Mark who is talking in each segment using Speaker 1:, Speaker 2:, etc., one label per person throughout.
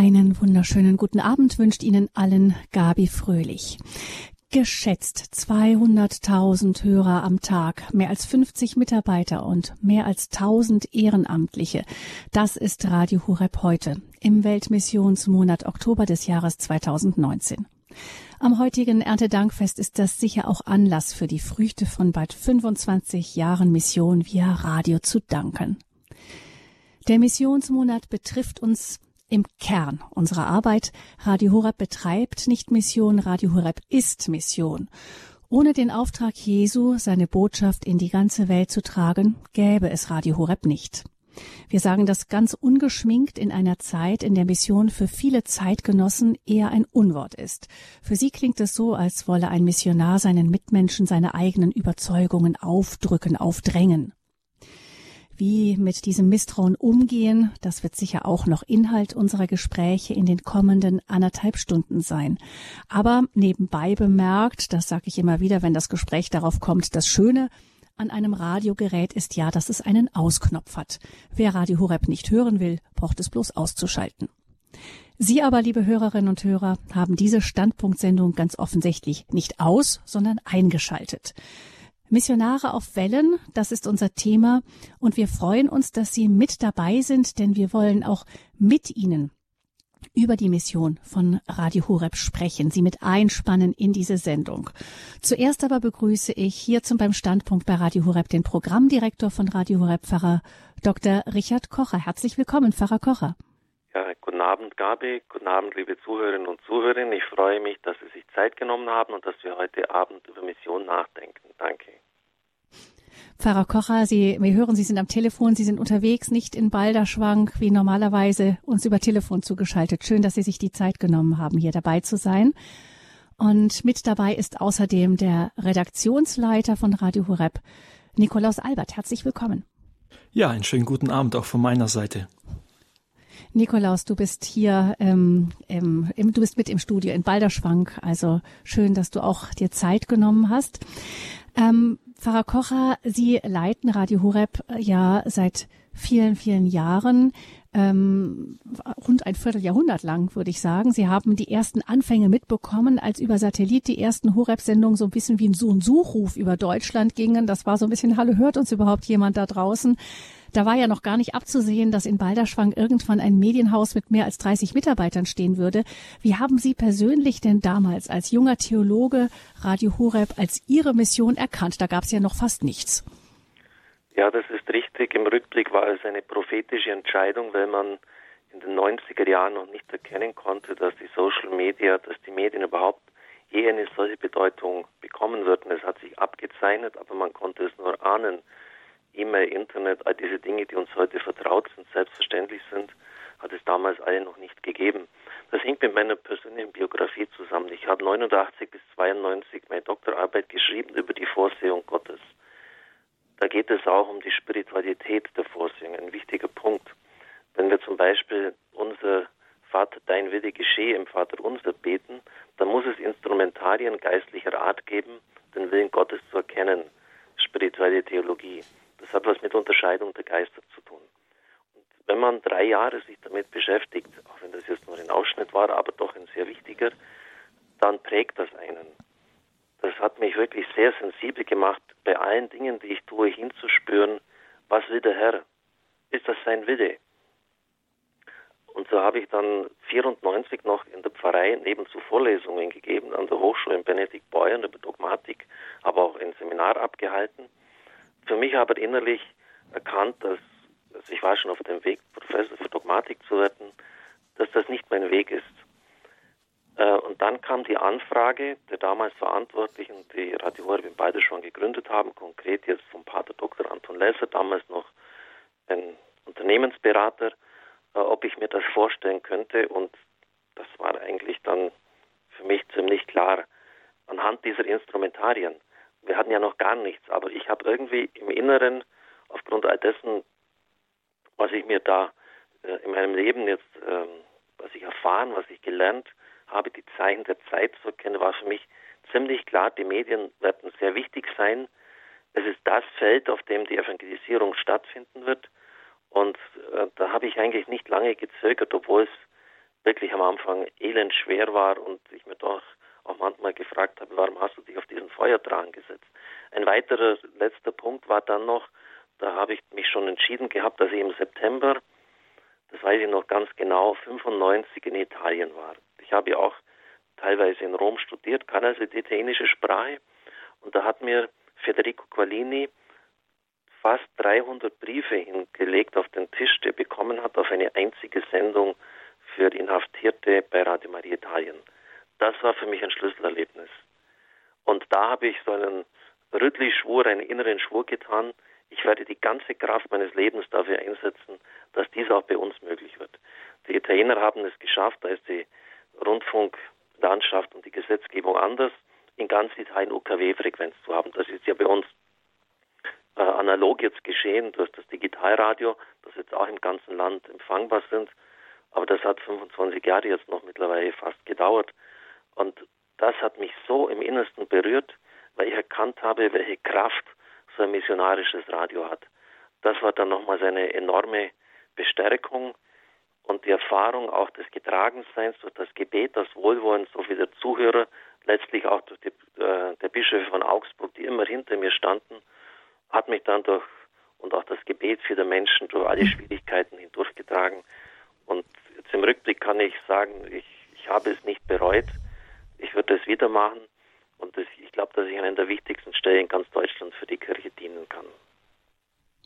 Speaker 1: Einen wunderschönen guten Abend wünscht Ihnen allen Gabi Fröhlich. Geschätzt 200.000 Hörer am Tag, mehr als 50 Mitarbeiter und mehr als 1000 Ehrenamtliche. Das ist Radio Horeb heute im Weltmissionsmonat Oktober des Jahres 2019. Am heutigen Erntedankfest ist das sicher auch Anlass für die Früchte von bald 25 Jahren Mission via Radio zu danken. Der Missionsmonat betrifft uns im Kern unserer Arbeit. Radio Horeb betreibt nicht Mission, Radio Horeb ist Mission. Ohne den Auftrag Jesu, seine Botschaft in die ganze Welt zu tragen, gäbe es Radio Horeb nicht. Wir sagen das ganz ungeschminkt in einer Zeit, in der Mission für viele Zeitgenossen eher ein Unwort ist. Für sie klingt es so, als wolle ein Missionar seinen Mitmenschen seine eigenen Überzeugungen aufdrücken, aufdrängen. Wie mit diesem Misstrauen umgehen, das wird sicher auch noch Inhalt unserer Gespräche in den kommenden anderthalb Stunden sein. Aber nebenbei bemerkt, das sage ich immer wieder, wenn das Gespräch darauf kommt, das Schöne an einem Radiogerät ist ja, dass es einen Ausknopf hat. Wer Radio Horeb nicht hören will, braucht es bloß auszuschalten. Sie aber, liebe Hörerinnen und Hörer, haben diese Standpunktsendung ganz offensichtlich nicht aus, sondern eingeschaltet. Missionare auf Wellen, das ist unser Thema und wir freuen uns, dass Sie mit dabei sind, denn wir wollen auch mit Ihnen über die Mission von Radio Horeb sprechen, Sie mit einspannen in diese Sendung. Zuerst aber begrüße ich hier zum beim Standpunkt bei Radio Horeb den Programmdirektor von Radio Horeb, Pfarrer Dr. Richard Kocher. Herzlich willkommen, Pfarrer Kocher.
Speaker 2: Ja, guten Abend, Gabi. Guten Abend, liebe Zuhörerinnen und Zuhörer. Ich freue mich, dass Sie sich Zeit genommen haben und dass wir heute Abend über Mission nachdenken. Danke.
Speaker 1: Pfarrer Kocher, Sie, wir hören, Sie sind am Telefon, Sie sind unterwegs, nicht in Balderschwang, wie normalerweise uns über Telefon zugeschaltet. Schön, dass Sie sich die Zeit genommen haben, hier dabei zu sein. Und mit dabei ist außerdem der Redaktionsleiter von Radio Horeb, Nikolaus Albert. Herzlich willkommen.
Speaker 3: Ja, einen schönen guten Abend auch von meiner Seite.
Speaker 1: Nikolaus, du bist hier, ähm, im, im, du bist mit im Studio in Balderschwang. Also schön, dass du auch dir Zeit genommen hast. Ähm, Pfarrer Kocher, Sie leiten Radio Horeb äh, ja seit vielen, vielen Jahren, ähm, rund ein Vierteljahrhundert lang, würde ich sagen. Sie haben die ersten Anfänge mitbekommen, als über Satellit die ersten Horeb-Sendungen so ein bisschen wie ein Suchruf über Deutschland gingen. Das war so ein bisschen, hallo, hört uns überhaupt jemand da draußen? Da war ja noch gar nicht abzusehen, dass in Balderschwang irgendwann ein Medienhaus mit mehr als 30 Mitarbeitern stehen würde. Wie haben Sie persönlich denn damals als junger Theologe Radio Horeb als Ihre Mission erkannt? Da gab es ja noch fast nichts.
Speaker 2: Ja, das ist richtig. Im Rückblick war es eine prophetische Entscheidung, weil man in den 90er Jahren noch nicht erkennen konnte, dass die Social Media, dass die Medien überhaupt je eine solche Bedeutung bekommen würden. Es hat sich abgezeichnet, aber man konnte es nur ahnen. E-Mail, Internet, all diese Dinge, die uns heute vertraut sind, selbstverständlich sind, hat es damals alle noch nicht gegeben. Das hängt mit meiner persönlichen Biografie zusammen. Ich habe 89 bis 92 meine Doktorarbeit geschrieben über die Vorsehung Gottes. Da geht es auch um die Spiritualität der Vorsehung, ein wichtiger Punkt. Wenn wir zum Beispiel unser Vater, dein Wille geschehe im Vater unser beten, dann muss es Instrumentarien geistlicher Art geben, den Willen Gottes zu erkennen. Spirituelle Theologie. Das hat was mit Unterscheidung der Geister zu tun. Und wenn man drei Jahre sich damit beschäftigt, auch wenn das jetzt nur ein Ausschnitt war, aber doch ein sehr wichtiger, dann prägt das einen. Das hat mich wirklich sehr sensibel gemacht, bei allen Dingen, die ich tue, hinzuspüren, was will der Herr? Ist das sein Wille? Und so habe ich dann 94 noch in der Pfarrei nebenzu Vorlesungen gegeben an der Hochschule in Benedikt Beuern über Dogmatik, aber auch ein Seminar abgehalten für mich aber innerlich erkannt, dass also ich war schon auf dem Weg, Professor für Dogmatik zu werden, dass das nicht mein Weg ist. Äh, und dann kam die Anfrage der damals Verantwortlichen, die Radio Horeb beide schon gegründet haben, konkret jetzt vom Pater Dr. Anton Lesser, damals noch ein Unternehmensberater, äh, ob ich mir das vorstellen könnte. Und das war eigentlich dann für mich ziemlich klar anhand dieser Instrumentarien wir hatten ja noch gar nichts, aber ich habe irgendwie im Inneren, aufgrund all dessen, was ich mir da äh, in meinem Leben jetzt, ähm, was ich erfahren, was ich gelernt habe, die Zeichen der Zeit zu erkennen, war für mich ziemlich klar, die Medien werden sehr wichtig sein. Es ist das Feld, auf dem die Evangelisierung stattfinden wird. Und äh, da habe ich eigentlich nicht lange gezögert, obwohl es wirklich am Anfang elend schwer war und ich mir doch auch manchmal gefragt habe, warum hast du dich auf diesen Feuerdrang gesetzt? Ein weiterer letzter Punkt war dann noch, da habe ich mich schon entschieden gehabt, dass ich im September, das weiß ich noch ganz genau, 95 in Italien war. Ich habe ja auch teilweise in Rom studiert, kann also die italienische Sprache und da hat mir Federico Qualini fast 300 Briefe hingelegt auf den Tisch, der bekommen hat auf eine einzige Sendung für Inhaftierte bei Radio Maria Italien. Das war für mich ein Schlüsselerlebnis. Und da habe ich so einen Rüttli-Schwur, einen inneren Schwur getan. Ich werde die ganze Kraft meines Lebens dafür einsetzen, dass dies auch bei uns möglich wird. Die Italiener haben es geschafft, da ist die Rundfunklandschaft und die Gesetzgebung anders, in ganz Italien UKW-Frequenz zu haben. Das ist ja bei uns äh, analog jetzt geschehen durch das Digitalradio, das jetzt auch im ganzen Land empfangbar sind. Aber das hat 25 Jahre jetzt noch mittlerweile fast gedauert. Und das hat mich so im Innersten berührt, weil ich erkannt habe, welche Kraft so ein missionarisches Radio hat. Das war dann nochmal seine enorme Bestärkung und die Erfahrung auch des Getragenseins durch das Gebet, das Wohlwollen so vieler Zuhörer, letztlich auch durch die, äh, der Bischöfe von Augsburg, die immer hinter mir standen, hat mich dann durch und auch das Gebet für die Menschen durch alle Schwierigkeiten hindurchgetragen. Und jetzt im Rückblick kann ich sagen, ich, ich habe es nicht bereut. Ich würde es wieder machen. Und das, ich glaube, dass ich an einer der wichtigsten Stellen in ganz Deutschland für die Kirche dienen kann.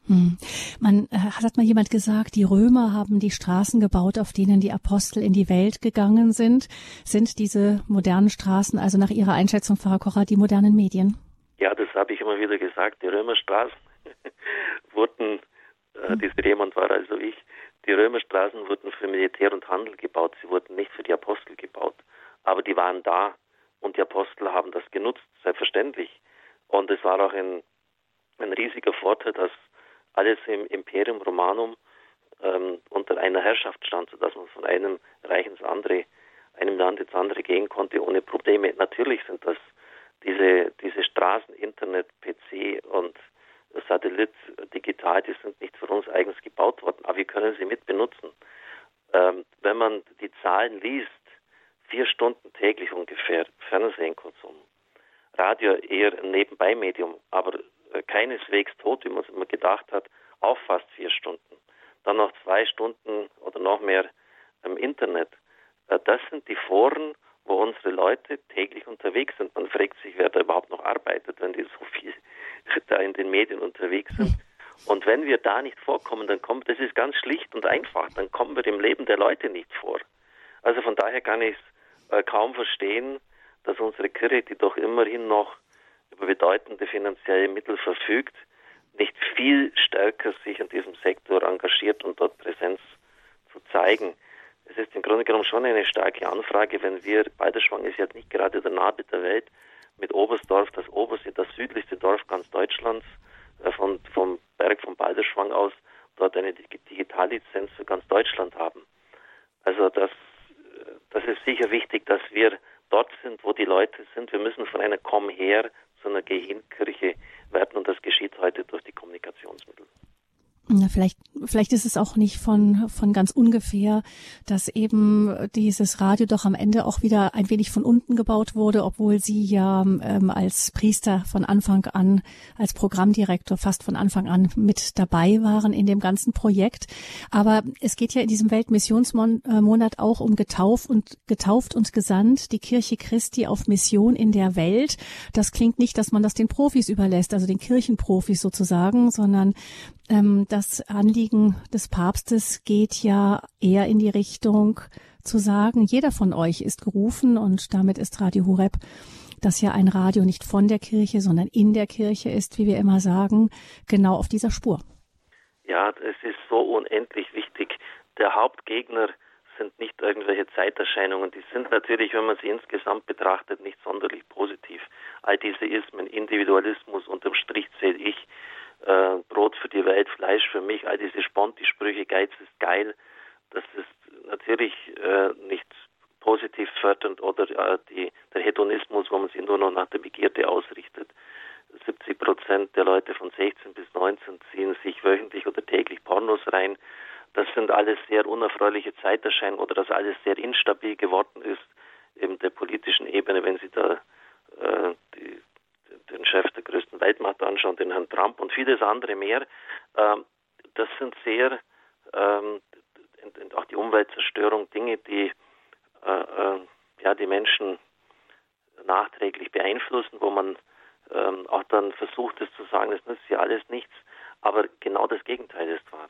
Speaker 1: Hm. Man äh, hat mal jemand gesagt, die Römer haben die Straßen gebaut, auf denen die Apostel in die Welt gegangen sind. Sind diese modernen Straßen, also nach Ihrer Einschätzung, Pfarrer Kocher, die modernen Medien?
Speaker 2: Ja, das habe ich immer wieder gesagt. Die Römerstraßen wurden, äh, hm. diese jemand war also ich, die Römerstraßen wurden für Militär und Handel gebaut. Sie wurden nicht für die Apostel gebaut. Aber die waren da und die Apostel haben das genutzt, selbstverständlich. Und es war auch ein, ein riesiger Vorteil, dass alles im Imperium Romanum ähm, unter einer Herrschaft stand, sodass man von einem Reich ins andere, einem Land ins andere gehen konnte ohne Probleme. Natürlich sind das diese, diese Straßen, Internet, PC und Satellit, digital, die sind nicht für uns eigens gebaut worden, aber wir können sie mit benutzen. Ähm, wenn man die Zahlen liest, vier Stunden täglich ungefähr Fernsehen Konsum. Radio eher ein Nebenbei-Medium, aber äh, keineswegs tot, wie man es immer gedacht hat, auch fast vier Stunden. Dann noch zwei Stunden oder noch mehr im Internet. Äh, das sind die Foren, wo unsere Leute täglich unterwegs sind. Man fragt sich, wer da überhaupt noch arbeitet, wenn die so viel da in den Medien unterwegs sind. Und wenn wir da nicht vorkommen, dann kommt, das ist ganz schlicht und einfach, dann kommen wir im Leben der Leute nicht vor. Also von daher kann ich es äh, kaum verstehen, dass unsere Kirche, die doch immerhin noch über bedeutende finanzielle Mittel verfügt, nicht viel stärker sich in diesem Sektor engagiert und dort Präsenz zu zeigen es ist im Grunde genommen schon eine starke Anfrage, wenn wir, Balderschwang ist ja nicht gerade der Nabel der Welt, mit Oberstdorf, das oberste, das südlichste Dorf ganz Deutschlands, äh, von, vom Berg von Balderschwang aus, dort eine Digitallizenz für ganz Deutschland haben. Also das, das ist sicher wichtig, dass wir dort sind, wo die Leute sind. Wir müssen von einer Komm her zu einer Gehkirche werden und das geschieht heute durch die Kommunikationsmittel.
Speaker 1: Ja, vielleicht, vielleicht ist es auch nicht von, von ganz ungefähr, dass eben dieses Radio doch am Ende auch wieder ein wenig von unten gebaut wurde, obwohl Sie ja ähm, als Priester von Anfang an, als Programmdirektor fast von Anfang an mit dabei waren in dem ganzen Projekt. Aber es geht ja in diesem Weltmissionsmonat auch um getauft und getauft und gesandt, die Kirche Christi auf Mission in der Welt. Das klingt nicht, dass man das den Profis überlässt, also den Kirchenprofis sozusagen, sondern das Anliegen des Papstes geht ja eher in die Richtung zu sagen, jeder von euch ist gerufen und damit ist Radio Horeb, das ja ein Radio nicht von der Kirche, sondern in der Kirche ist, wie wir immer sagen, genau auf dieser Spur.
Speaker 2: Ja, es ist so unendlich wichtig. Der Hauptgegner sind nicht irgendwelche Zeiterscheinungen. Die sind natürlich, wenn man sie insgesamt betrachtet, nicht sonderlich positiv. All diese Ismen, Individualismus, unterm Strich zähle ich äh, Brot für die Welt, Fleisch für mich, all diese Sponti-Sprüche, Geiz ist geil, das ist natürlich äh, nicht positiv fördernd oder äh, die, der Hedonismus, wo man sich nur noch nach der Begierde ausrichtet. 70 Prozent der Leute von 16 bis 19 ziehen sich wöchentlich oder täglich Pornos rein. das sind alles sehr unerfreuliche Zeiterscheinungen oder dass alles sehr instabil geworden ist, eben der politischen Ebene, wenn Sie da äh, die, den Chef der größten Weltmacht anschauen, den Herrn Trump und vieles andere mehr. Ähm, das sind sehr, ähm, auch die Umweltzerstörung, Dinge, die äh, äh, ja, die Menschen nachträglich beeinflussen, wo man ähm, auch dann versucht es zu sagen, das nützt ja alles nichts, aber genau das Gegenteil ist wahr.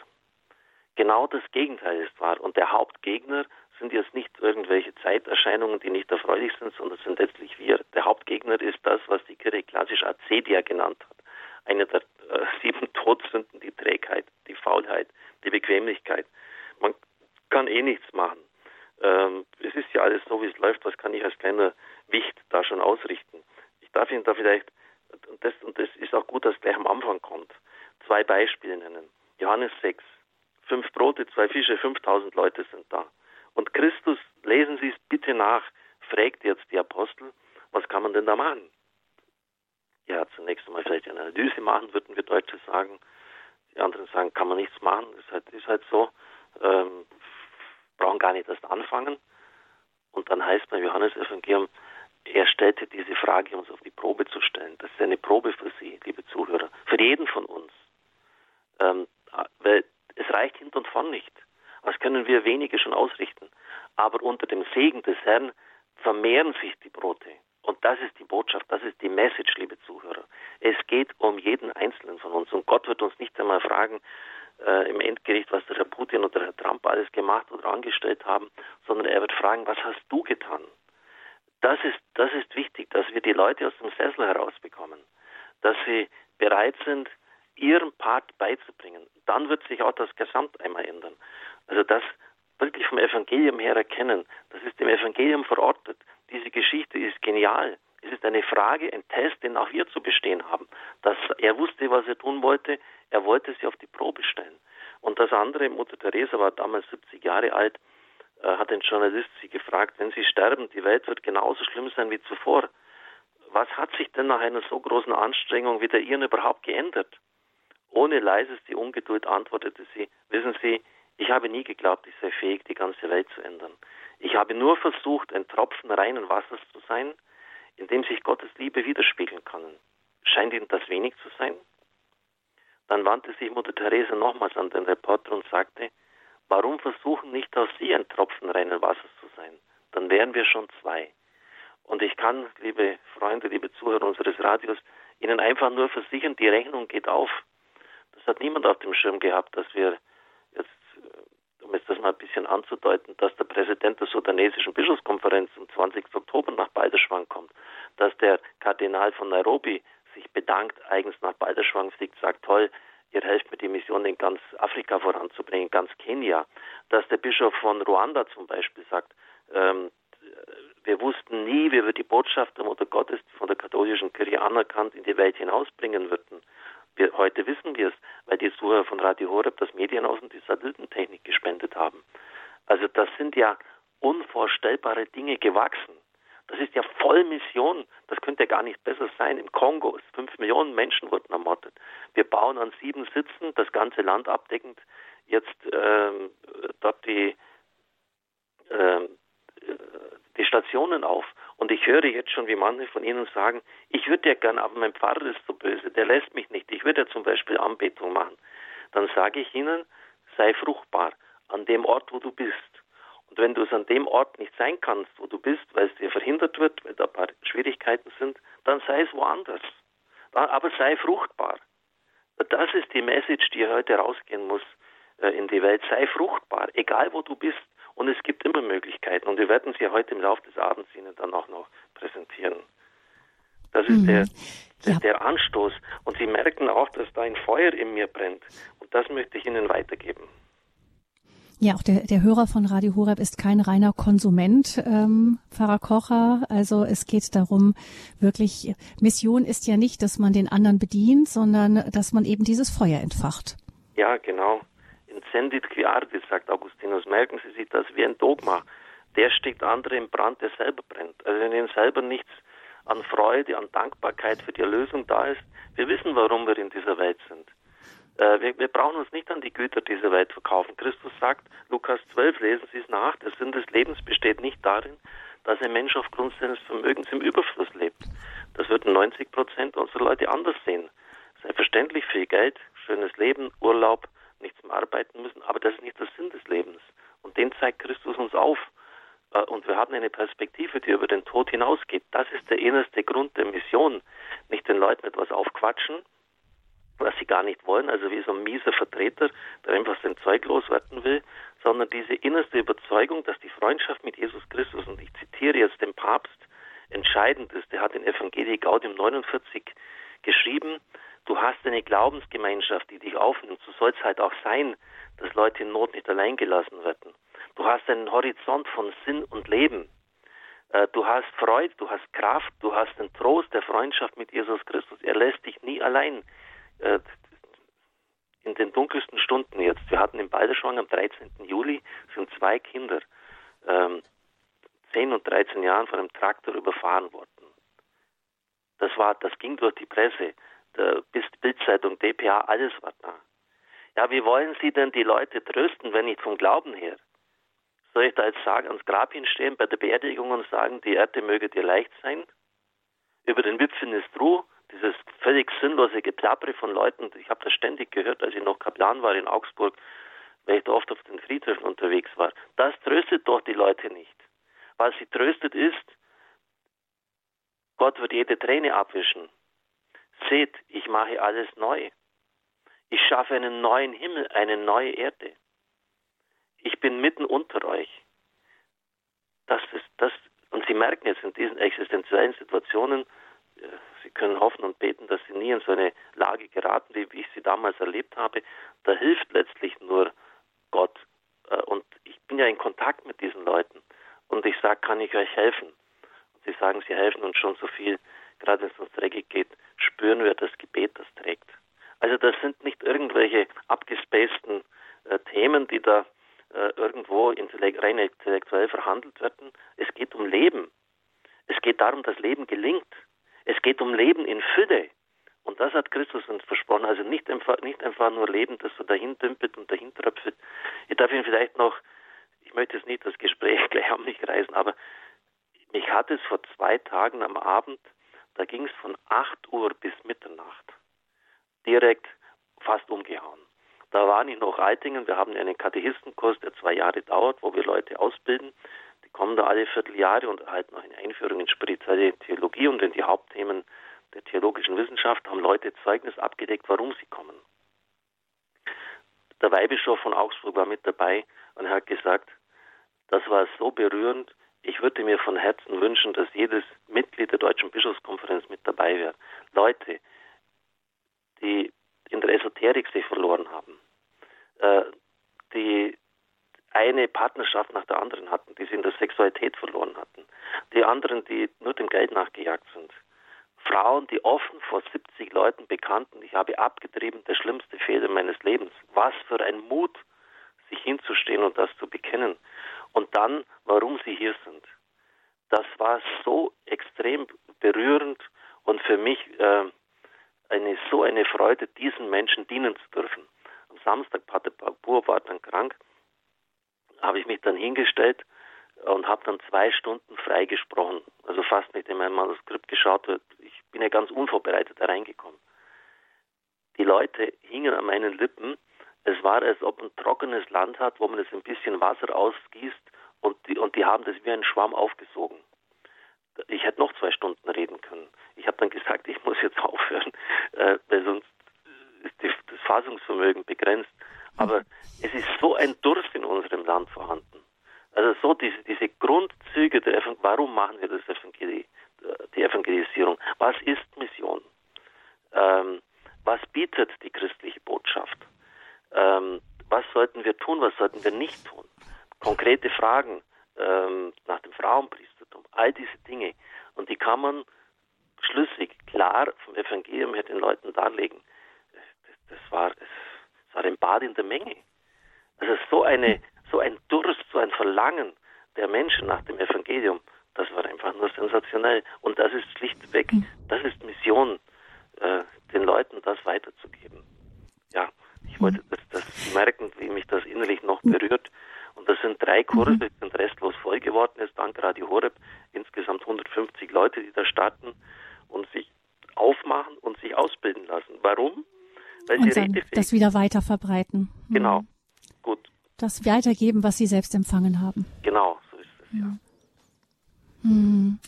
Speaker 2: Genau das Gegenteil ist wahr. Und der Hauptgegner sind jetzt nicht irgendwelche Zeiterscheinungen, die nicht erfreulich sind, sondern sind letztlich wir. Der Hauptgegner ist das, was die Kirche klassisch Acedia genannt hat. Eine der äh, sieben Todsünden, die Trägheit, die Faulheit, die Bequemlichkeit. Man kann eh nichts machen. Ähm, es ist ja alles so, wie es läuft. Was kann ich als kleiner Wicht da schon ausrichten? Ich darf Ihnen da vielleicht, und das, und das ist auch gut, dass gleich am Anfang kommt, zwei Beispiele nennen. Johannes 6, fünf Brote, zwei Fische, 5000 Leute sind da. Und Christus, lesen Sie es bitte nach, fragt jetzt die Apostel, was kann man denn da machen? Ja, zunächst einmal vielleicht eine Analyse machen, würden wir Deutsche sagen. Die anderen sagen, kann man nichts machen, ist halt, ist halt so. Ähm, brauchen gar nicht erst anfangen. Und dann heißt beim Johannesevangelium, er stellte diese Frage, uns auf die Probe zu stellen. Das ist eine Probe für Sie, liebe Zuhörer, für jeden von uns. Ähm, weil es reicht hinten und vorn nicht. Das können wir wenige schon ausrichten. Aber unter dem Segen des Herrn vermehren sich die Brote. Und das ist die Botschaft, das ist die Message, liebe Zuhörer. Es geht um jeden Einzelnen von uns. Und Gott wird uns nicht einmal fragen äh, im Endgericht, was der Herr Putin oder Herr Trump alles gemacht oder angestellt haben, sondern er wird fragen, was hast du getan? Das ist, das ist wichtig, dass wir die Leute aus dem Sessel herausbekommen, dass sie bereit sind, ihren Part beizubringen. Dann wird sich auch das Gesamt einmal ändern. Also das wirklich vom Evangelium her erkennen, das ist dem Evangelium verortet. Diese Geschichte ist genial. Es ist eine Frage, ein Test, den auch wir zu bestehen haben. Dass er wusste, was er tun wollte, er wollte sie auf die Probe stellen. Und das andere, Mutter Teresa war damals 70 Jahre alt, äh, hat ein Journalist sie gefragt, wenn sie sterben, die Welt wird genauso schlimm sein wie zuvor. Was hat sich denn nach einer so großen Anstrengung wie der Ihren überhaupt geändert? Ohne leiseste Ungeduld antwortete sie, wissen Sie, ich habe nie geglaubt, ich sei fähig, die ganze Welt zu ändern. Ich habe nur versucht, ein Tropfen reinen Wassers zu sein, in dem sich Gottes Liebe widerspiegeln kann. Scheint Ihnen das wenig zu sein? Dann wandte sich Mutter Teresa nochmals an den Reporter und sagte, warum versuchen nicht auch Sie ein Tropfen reinen Wassers zu sein? Dann wären wir schon zwei. Und ich kann, liebe Freunde, liebe Zuhörer unseres Radios, Ihnen einfach nur versichern, die Rechnung geht auf. Das hat niemand auf dem Schirm gehabt, dass wir jetzt das mal ein bisschen anzudeuten, dass der Präsident der sudanesischen Bischofskonferenz am 20. Oktober nach Balderschwang kommt, dass der Kardinal von Nairobi sich bedankt, eigens nach Balderschwang fliegt, sagt, toll, ihr helft mir die Mission in ganz Afrika voranzubringen, ganz Kenia. Dass der Bischof von Ruanda zum Beispiel sagt, ähm, wir wussten nie, wie wir die Botschaft der Mutter Gottes von der katholischen Kirche anerkannt in die Welt hinausbringen würden. Wir, heute wissen wir es, weil die Zuhörer von Radio Horeb das Medienhaus und die Satellitentechnik gespendet haben. Also das sind ja unvorstellbare Dinge gewachsen. Das ist ja voll Mission. Das könnte ja gar nicht besser sein. Im Kongo, fünf Millionen Menschen wurden ermordet. Wir bauen an sieben Sitzen, das ganze Land abdeckend, jetzt ähm, dort die, ähm, die Stationen auf. Und ich höre jetzt schon, wie manche von Ihnen sagen, ich würde ja gern, aber mein Pfarrer ist so böse, der lässt mich nicht. Ich würde ja zum Beispiel Anbetung machen. Dann sage ich Ihnen, sei fruchtbar an dem Ort, wo du bist. Und wenn du es an dem Ort nicht sein kannst, wo du bist, weil es dir verhindert wird, weil da ein paar Schwierigkeiten sind, dann sei es woanders. Aber sei fruchtbar. Das ist die Message, die heute rausgehen muss äh, in die Welt. Sei fruchtbar, egal wo du bist. Und es gibt immer Möglichkeiten. Und wir werden sie heute im Laufe des Abends Ihnen dann auch noch präsentieren. Das ist mhm. der, der, ja. der Anstoß. Und Sie merken auch, dass da ein Feuer in mir brennt. Und das möchte ich Ihnen weitergeben.
Speaker 1: Ja, auch der, der Hörer von Radio Horeb ist kein reiner Konsument, ähm, Pfarrer Kocher. Also es geht darum, wirklich, Mission ist ja nicht, dass man den anderen bedient, sondern dass man eben dieses Feuer entfacht.
Speaker 2: Ja, genau. Incendit qui ardit, sagt Augustinus. Merken Sie sich das wie ein Dogma. Der steckt andere im Brand, der selber brennt. Also wenn ihnen selber nichts an Freude, an Dankbarkeit für die Erlösung da ist, wir wissen, warum wir in dieser Welt sind. Äh, wir, wir, brauchen uns nicht an die Güter dieser Welt verkaufen. Christus sagt, Lukas 12, lesen Sie es nach, der Sinn des Lebens besteht nicht darin, dass ein Mensch aufgrund seines Vermögens im Überfluss lebt. Das würden 90 Prozent unserer Leute anders sehen. Selbstverständlich viel Geld, schönes Leben, Urlaub, nicht zum Arbeiten müssen, aber das ist nicht der Sinn des Lebens. Und den zeigt Christus uns auf. Äh, und wir haben eine Perspektive, die über den Tod hinausgeht. Das ist der innerste Grund der Mission. Nicht den Leuten etwas aufquatschen, was sie gar nicht wollen, also wie so ein mieser Vertreter, der einfach sein Zeug loswerden will, sondern diese innerste Überzeugung, dass die Freundschaft mit Jesus Christus, und ich zitiere jetzt den Papst, entscheidend ist. Der hat in Evangelii Gaudium 49 geschrieben, du hast eine Glaubensgemeinschaft, die dich aufnimmt. So soll es halt auch sein, dass Leute in Not nicht allein gelassen werden. Du hast einen Horizont von Sinn und Leben. Äh, du hast Freude, du hast Kraft, du hast den Trost der Freundschaft mit Jesus Christus. Er lässt dich nie allein. Äh, in den dunkelsten Stunden jetzt. Wir hatten in Balderschwang am 13. Juli sind zwei Kinder, ähm, 10 und 13 Jahren, von einem Traktor überfahren worden. Das war, das ging durch die Presse, der Bildzeitung, DPA, alles war da. Ja, wie wollen Sie denn die Leute trösten, wenn nicht vom Glauben her? Soll ich da jetzt sagen, ans Grab hinstehen bei der Beerdigung und sagen, die Erde möge dir leicht sein? Über den Wipfel ist Ruhe, dieses völlig sinnlose Geplappere von Leuten, ich habe das ständig gehört, als ich noch Kaplan war in Augsburg, weil ich da oft auf den Friedhöfen unterwegs war. Das tröstet doch die Leute nicht. Was sie tröstet ist, Gott wird jede Träne abwischen. Seht, ich mache alles neu. Ich schaffe einen neuen Himmel, eine neue Erde. Ich bin mitten unter euch. Das ist das, und Sie merken jetzt in diesen existenziellen Situationen, Sie können hoffen und beten, dass Sie nie in so eine Lage geraten, wie ich sie damals erlebt habe. Da hilft letztlich nur Gott. Äh, und ich bin ja in Kontakt mit diesen Leuten. Und ich sage, kann ich euch helfen? Und sie sagen, sie helfen uns schon so viel. Gerade wenn es uns dreckig geht, spüren wir das Gebet, das trägt. Also das sind nicht irgendwelche abgespaceden äh, Themen, die da äh, irgendwo intellekt, rein intellektuell verhandelt werden. Es geht um Leben. Es geht darum, dass Leben gelingt. Es geht um Leben in Fülle. Und das hat Christus uns versprochen. Also nicht einfach, nicht einfach nur Leben, das so dahin dümpelt und dahin tröpfelt. Ich darf Ihnen vielleicht noch, ich möchte jetzt nicht das Gespräch gleich um mich reißen, aber mich hat es vor zwei Tagen am Abend, da ging es von 8 Uhr bis Mitternacht, direkt fast umgehauen. Da war ich noch Reitingen, wir haben einen Katechistenkurs, der zwei Jahre dauert, wo wir Leute ausbilden kommen da alle Vierteljahre und erhalten auch eine Einführung in spirituelle Theologie und in die Hauptthemen der theologischen Wissenschaft, haben Leute Zeugnis abgedeckt, warum sie kommen. Der Weihbischof von Augsburg war mit dabei und hat gesagt, das war so berührend, ich würde mir von Herzen wünschen, dass jedes Mitglied der Deutschen Bischofskonferenz mit dabei wäre. Leute, die in der Esoterik sich verloren haben, äh, die eine Partnerschaft nach der anderen hatten, die sie in der Sexualität verloren hatten. Die anderen, die nur dem Geld nachgejagt sind. Frauen, die offen vor 70 Leuten bekannten, ich habe abgetrieben, der schlimmste Fehler meines Lebens. Was für ein Mut, sich hinzustehen und das zu bekennen. Und dann, warum sie hier sind. Das war so extrem berührend und für mich äh, eine, so eine Freude, diesen Menschen dienen zu dürfen. Am Samstag, Pater Babur war dann krank habe ich mich dann hingestellt und habe dann zwei Stunden freigesprochen. Also fast nicht in mein Manuskript geschaut. Ich bin ja ganz unvorbereitet da reingekommen. Die Leute hingen an meinen Lippen. Es war, als ob ein trockenes Land hat, wo man es ein bisschen Wasser ausgießt und die, und die haben das wie ein Schwamm aufgesogen. Ich hätte noch zwei Stunden reden können. Ich habe dann gesagt, ich muss jetzt aufhören, äh, weil sonst ist die, das Fassungsvermögen begrenzt. Aber es ist so ein Durst in unserem Land vorhanden. Also so diese, diese Grundzüge der Evangel warum machen wir das Evangeli die Evangelisierung? Was ist Mission? Ähm, was bietet die christliche Botschaft? Ähm, was sollten wir tun, was sollten wir nicht tun? Konkrete Fragen ähm, nach dem Frauenpriestertum, all diese Dinge. Und die kann man schlüssig, klar vom Evangelium her den Leuten darlegen. Das, das war, es war ein Bad in der Menge. Also so eine, so ein Durst, so ein Verlangen der Menschen nach dem Evangelium, das war einfach nur sensationell. Und das ist schlichtweg, hm. das ist Mission, äh, den Leuten das weiterzugeben. Ja, Ich wollte, dass, dass Sie merken, wie mich das innerlich noch berührt. Und das sind drei Kurse, mhm. die sind restlos voll geworden ist, dank Radio Horeb. Insgesamt 150 Leute, die da starten und sich aufmachen und sich ausbilden lassen. Warum?
Speaker 1: Weil und sie dann das wieder weiter verbreiten.
Speaker 2: Mhm. Genau. Gut.
Speaker 1: Das weitergeben, was sie selbst empfangen haben.
Speaker 2: Genau, so ist es, ja.
Speaker 1: Mhm.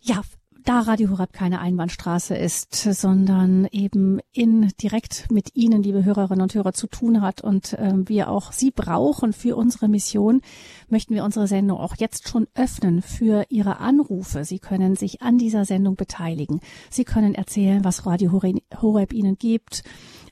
Speaker 1: Ja, da Radio Horeb keine Einbahnstraße ist, sondern eben in direkt mit Ihnen, liebe Hörerinnen und Hörer, zu tun hat und äh, wir auch Sie brauchen für unsere Mission, möchten wir unsere Sendung auch jetzt schon öffnen für Ihre Anrufe. Sie können sich an dieser Sendung beteiligen. Sie können erzählen, was Radio Horeb Ihnen gibt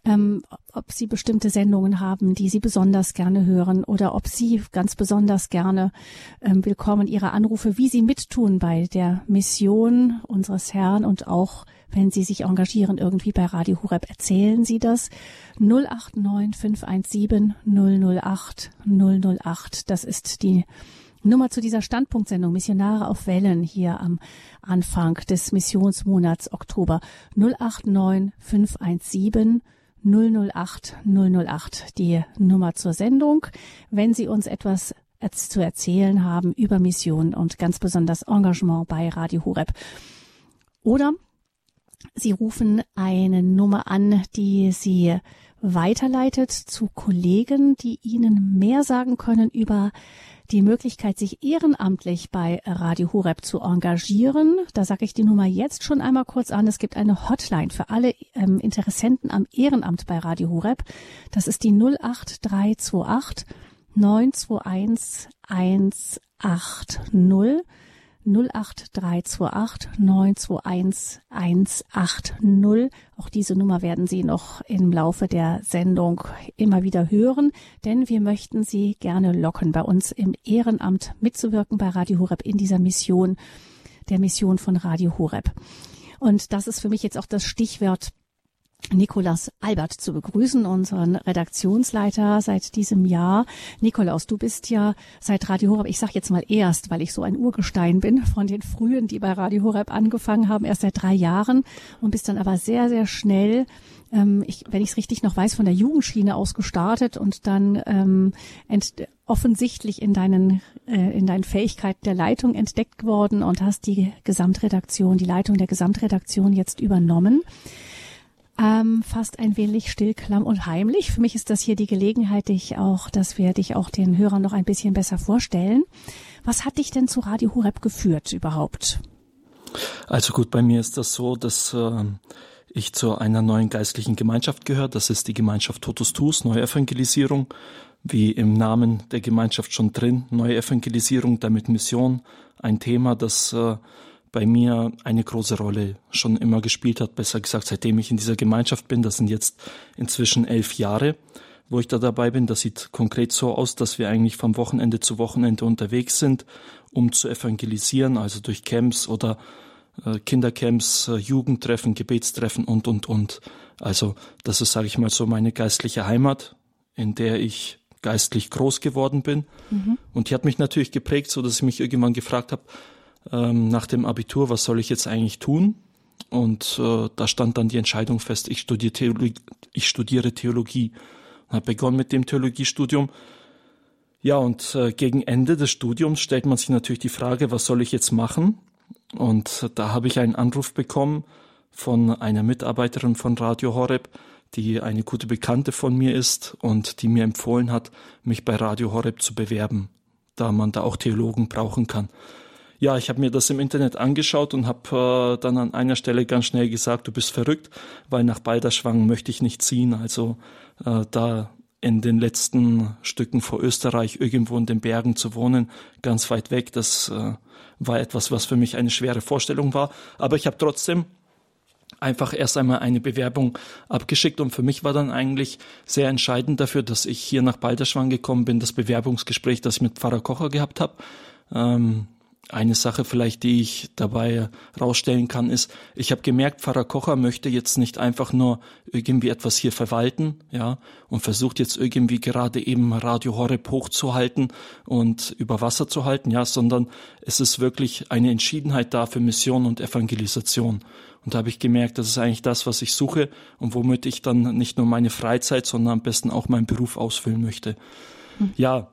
Speaker 1: ähm, ob Sie bestimmte Sendungen haben, die Sie besonders gerne hören oder ob Sie ganz besonders gerne ähm, willkommen Ihre Anrufe, wie Sie mittun bei der Mission unseres Herrn und auch wenn Sie sich engagieren irgendwie bei Radio Hureb, erzählen Sie das. 089 517 008 008. Das ist die Nummer zu dieser Standpunktsendung Missionare auf Wellen hier am Anfang des Missionsmonats Oktober 089 517 008 008 die Nummer zur Sendung. Wenn Sie uns etwas zu erzählen haben über Mission und ganz besonders Engagement bei Radio Horeb. Oder Sie rufen eine Nummer an, die Sie weiterleitet zu Kollegen, die Ihnen mehr sagen können über die Möglichkeit, sich ehrenamtlich bei Radio Horeb zu engagieren. Da sage ich die Nummer jetzt schon einmal kurz an. Es gibt eine Hotline für alle ähm, Interessenten am Ehrenamt bei Radio Horeb. Das ist die 08328 921 180. 08328 921 180. Auch diese Nummer werden Sie noch im Laufe der Sendung immer wieder hören, denn wir möchten Sie gerne locken, bei uns im Ehrenamt mitzuwirken bei Radio Horeb in dieser Mission, der Mission von Radio Horeb. Und das ist für mich jetzt auch das Stichwort Nikolas Albert zu begrüßen, unseren Redaktionsleiter seit diesem Jahr. Nikolaus, du bist ja seit Radio Horeb, ich sage jetzt mal erst, weil ich so ein Urgestein bin von den Frühen, die bei Radio Horeb angefangen haben, erst seit drei Jahren und bist dann aber sehr, sehr schnell ähm, ich, wenn ich es richtig noch weiß, von der Jugendschiene aus gestartet und dann ähm, ent, offensichtlich in deinen äh, in deinen Fähigkeiten der Leitung entdeckt worden und hast die Gesamtredaktion, die Leitung der Gesamtredaktion jetzt übernommen ähm, fast ein wenig still, klamm und heimlich. Für mich ist das hier die Gelegenheit, dich auch, dass wir dich auch den Hörern noch ein bisschen besser vorstellen. Was hat dich denn zu Radio Hureb geführt überhaupt?
Speaker 3: Also gut, bei mir ist das so, dass äh, ich zu einer neuen geistlichen Gemeinschaft gehöre. Das ist die Gemeinschaft Totus Tus, Neuevangelisierung. Wie im Namen der Gemeinschaft schon drin, Neuevangelisierung, damit Mission, ein Thema, das äh, bei mir eine große Rolle schon immer gespielt hat. Besser gesagt, seitdem ich in dieser Gemeinschaft bin, das sind jetzt inzwischen elf Jahre, wo ich da dabei bin. Das sieht konkret so aus, dass wir eigentlich vom Wochenende zu Wochenende unterwegs sind, um zu evangelisieren, also durch Camps oder äh, Kindercamps, äh, Jugendtreffen, Gebetstreffen und, und, und. Also das ist, sage ich mal, so meine geistliche Heimat, in der ich geistlich groß geworden bin. Mhm. Und die hat mich natürlich geprägt, so dass ich mich irgendwann gefragt habe, ähm, nach dem Abitur, was soll ich jetzt eigentlich tun? Und äh, da stand dann die Entscheidung fest, ich studiere Theologie, ich studiere Theologie. Und habe begonnen mit dem Theologiestudium. Ja, und äh, gegen Ende des Studiums stellt man sich natürlich die Frage, was soll ich jetzt machen? Und da habe ich einen Anruf bekommen von einer Mitarbeiterin von Radio Horeb, die eine gute Bekannte von mir ist und die mir empfohlen hat, mich bei Radio Horeb zu bewerben, da man da auch Theologen brauchen kann. Ja, ich habe mir das im Internet angeschaut und habe äh, dann an einer Stelle ganz schnell gesagt, du bist verrückt, weil nach Balderschwang möchte ich nicht ziehen. Also äh, da in den letzten Stücken vor Österreich irgendwo in den Bergen zu wohnen, ganz weit weg, das äh, war etwas, was für mich eine schwere Vorstellung war. Aber ich habe trotzdem einfach erst einmal eine Bewerbung abgeschickt und für mich war dann eigentlich sehr entscheidend dafür, dass ich hier nach Balderschwang gekommen bin, das Bewerbungsgespräch, das ich mit Pfarrer Kocher gehabt habe. Ähm, eine Sache vielleicht, die ich dabei rausstellen kann, ist, ich habe gemerkt, Pfarrer Kocher möchte jetzt nicht einfach nur irgendwie etwas hier verwalten, ja, und versucht jetzt irgendwie gerade eben Radio Horeb hochzuhalten und über Wasser zu halten, ja, sondern es ist wirklich eine Entschiedenheit da für Mission und Evangelisation. Und da habe ich gemerkt, das ist eigentlich das, was ich suche und womit ich dann nicht nur meine Freizeit, sondern am besten auch meinen Beruf ausfüllen möchte. Mhm. Ja,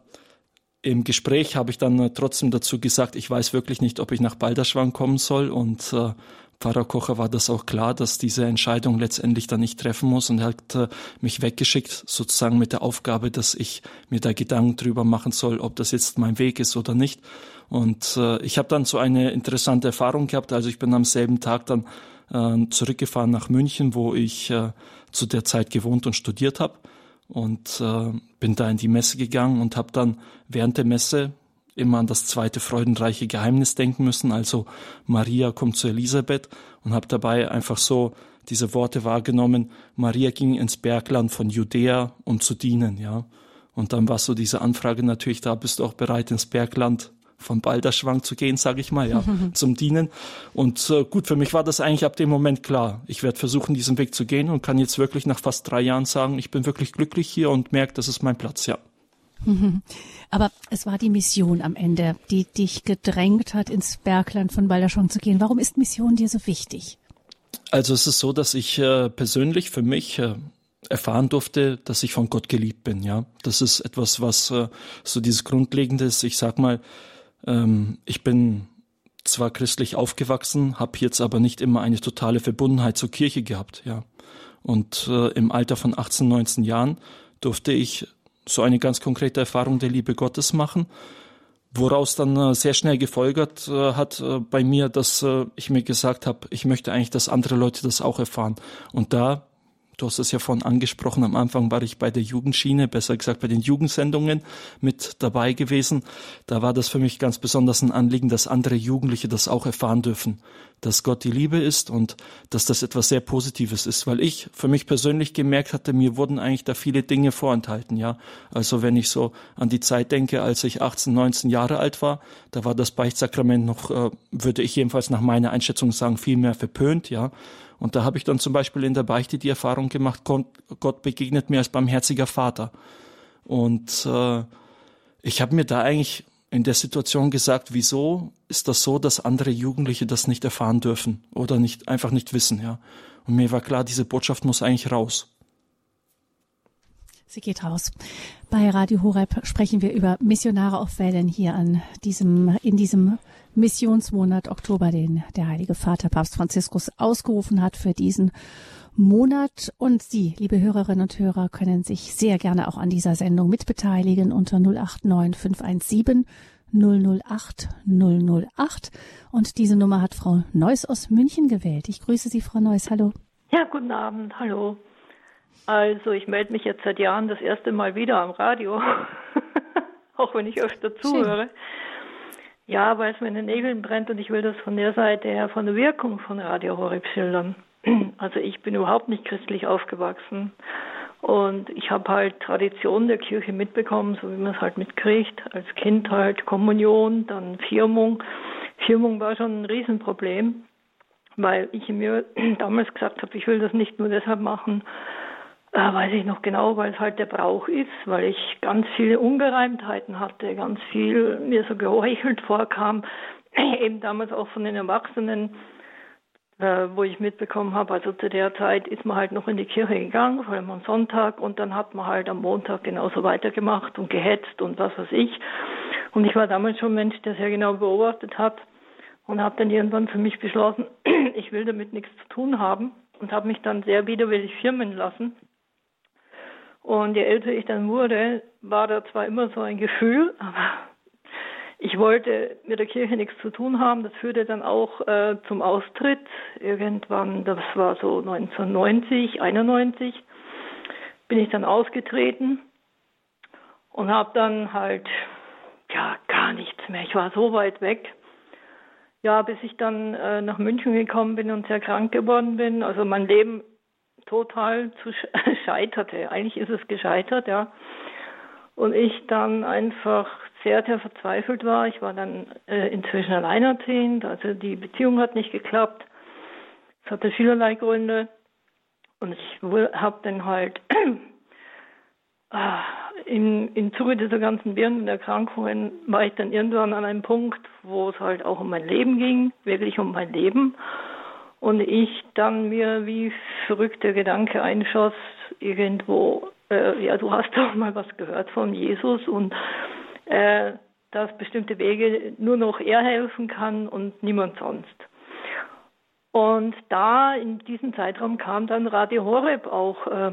Speaker 3: im Gespräch habe ich dann äh, trotzdem dazu gesagt, ich weiß wirklich nicht, ob ich nach Balderschwang kommen soll und äh, Pfarrer Kocher war das auch klar, dass diese Entscheidung letztendlich dann nicht treffen muss und er hat äh, mich weggeschickt, sozusagen mit der Aufgabe, dass ich mir da Gedanken drüber machen soll, ob das jetzt mein Weg ist oder nicht. Und äh, ich habe dann so eine interessante Erfahrung gehabt. Also ich bin am selben Tag dann äh, zurückgefahren nach München, wo ich äh, zu der Zeit gewohnt und studiert habe und äh, bin da in die Messe gegangen und habe dann während der Messe immer an das zweite freudenreiche Geheimnis denken müssen, also Maria kommt zu Elisabeth und habe dabei einfach so diese Worte wahrgenommen, Maria ging ins Bergland von Judäa, um zu dienen, ja. Und dann war so diese Anfrage natürlich da, bist du auch bereit ins Bergland von Balderschwang zu gehen, sage ich mal, ja, zum Dienen. Und äh, gut, für mich war das eigentlich ab dem Moment klar. Ich werde versuchen, diesen Weg zu gehen und kann jetzt wirklich nach fast drei Jahren sagen, ich bin wirklich glücklich hier und merke, das ist mein Platz, ja.
Speaker 1: Aber es war die Mission am Ende, die dich gedrängt hat, ins Bergland von Balderschwang zu gehen. Warum ist Mission dir so wichtig?
Speaker 3: Also es ist so, dass ich äh, persönlich für mich äh, erfahren durfte, dass ich von Gott geliebt bin. Ja, das ist etwas, was äh, so dieses Grundlegende ist. Ich sag mal, ähm, ich bin zwar christlich aufgewachsen, habe jetzt aber nicht immer eine totale Verbundenheit zur Kirche gehabt, ja. Und äh, im Alter von 18, 19 Jahren durfte ich so eine ganz konkrete Erfahrung der Liebe Gottes machen, woraus dann äh, sehr schnell gefolgert äh, hat äh, bei mir, dass äh, ich mir gesagt habe, ich möchte eigentlich, dass andere Leute das auch erfahren. Und da Du hast es ja vorhin angesprochen, am Anfang war ich bei der Jugendschiene, besser gesagt bei den Jugendsendungen mit dabei gewesen. Da war das für mich ganz besonders ein Anliegen, dass andere Jugendliche das auch erfahren dürfen, dass Gott die Liebe ist und dass das etwas sehr Positives ist, weil ich für mich persönlich gemerkt hatte, mir wurden eigentlich da viele Dinge vorenthalten, ja. Also wenn ich so an die Zeit denke, als ich 18, 19 Jahre alt war, da war das Beichtsakrament noch, äh, würde ich jedenfalls nach meiner Einschätzung sagen, viel mehr verpönt, ja. Und da habe ich dann zum Beispiel in der Beichte die Erfahrung gemacht, Gott begegnet mir als barmherziger Vater. Und äh, ich habe mir da eigentlich in der Situation gesagt, wieso ist das so, dass andere Jugendliche das nicht erfahren dürfen oder nicht einfach nicht wissen, ja? Und mir war klar, diese Botschaft muss eigentlich raus.
Speaker 1: Sie geht raus. Bei Radio Horeb sprechen wir über Missionare auf Wellen hier an diesem, in diesem Missionsmonat Oktober, den der Heilige Vater Papst Franziskus ausgerufen hat für diesen Monat. Und Sie, liebe Hörerinnen und Hörer, können sich sehr gerne auch an dieser Sendung mitbeteiligen unter 089 517 008 008. Und diese Nummer hat Frau Neuss aus München gewählt. Ich grüße Sie, Frau Neuss. Hallo.
Speaker 4: Ja, guten Abend. Hallo. Also, ich melde mich jetzt seit Jahren das erste Mal wieder am Radio. auch wenn ich öfter zuhöre. Schön. Ja, weil es mir in den Nägeln brennt und ich will das von der Seite her, von der Wirkung von Radio Horeb schildern. Also ich bin überhaupt nicht christlich aufgewachsen und ich habe halt Traditionen der Kirche mitbekommen, so wie man es halt mitkriegt. Als Kind halt Kommunion, dann Firmung. Firmung war schon ein Riesenproblem, weil ich mir damals gesagt habe, ich will das nicht nur deshalb machen, äh, weiß ich noch genau, weil es halt der Brauch ist, weil ich ganz viele Ungereimtheiten hatte, ganz viel mir so geheuchelt vorkam, eben damals auch von den Erwachsenen, äh, wo ich mitbekommen habe, also zu der Zeit ist man halt noch in die Kirche gegangen, vor allem am Sonntag, und dann hat man halt am Montag genauso weitergemacht und gehetzt und was weiß ich. Und ich war damals schon ein Mensch, der sehr genau beobachtet hat und habe dann irgendwann für mich beschlossen, ich will damit nichts zu tun haben und habe mich dann sehr widerwillig firmen lassen und je älter ich dann wurde, war da zwar immer so ein Gefühl, aber ich wollte mit der Kirche nichts zu tun haben. Das führte dann auch äh, zum Austritt. Irgendwann, das war so 1990, 91, bin ich dann ausgetreten und habe dann halt ja gar nichts mehr. Ich war so weit weg. Ja, bis ich dann äh, nach München gekommen bin und sehr krank geworden bin. Also mein Leben total zu scheiterte. Eigentlich ist es gescheitert, ja. Und ich dann einfach sehr, sehr verzweifelt war. Ich war dann äh, inzwischen alleinerziehend, also die Beziehung hat nicht geklappt. Es hatte vielerlei Gründe. Und ich habe dann halt äh, im, im Zuge dieser ganzen Birnen und Erkrankungen war ich dann irgendwann an einem Punkt, wo es halt auch um mein Leben ging, wirklich um mein Leben. Und ich dann mir wie verrückter Gedanke einschoss, irgendwo, äh, ja, du hast doch mal was gehört von Jesus und äh, dass bestimmte Wege nur noch er helfen kann und niemand sonst. Und da in diesem Zeitraum kam dann Radio Horeb auch äh,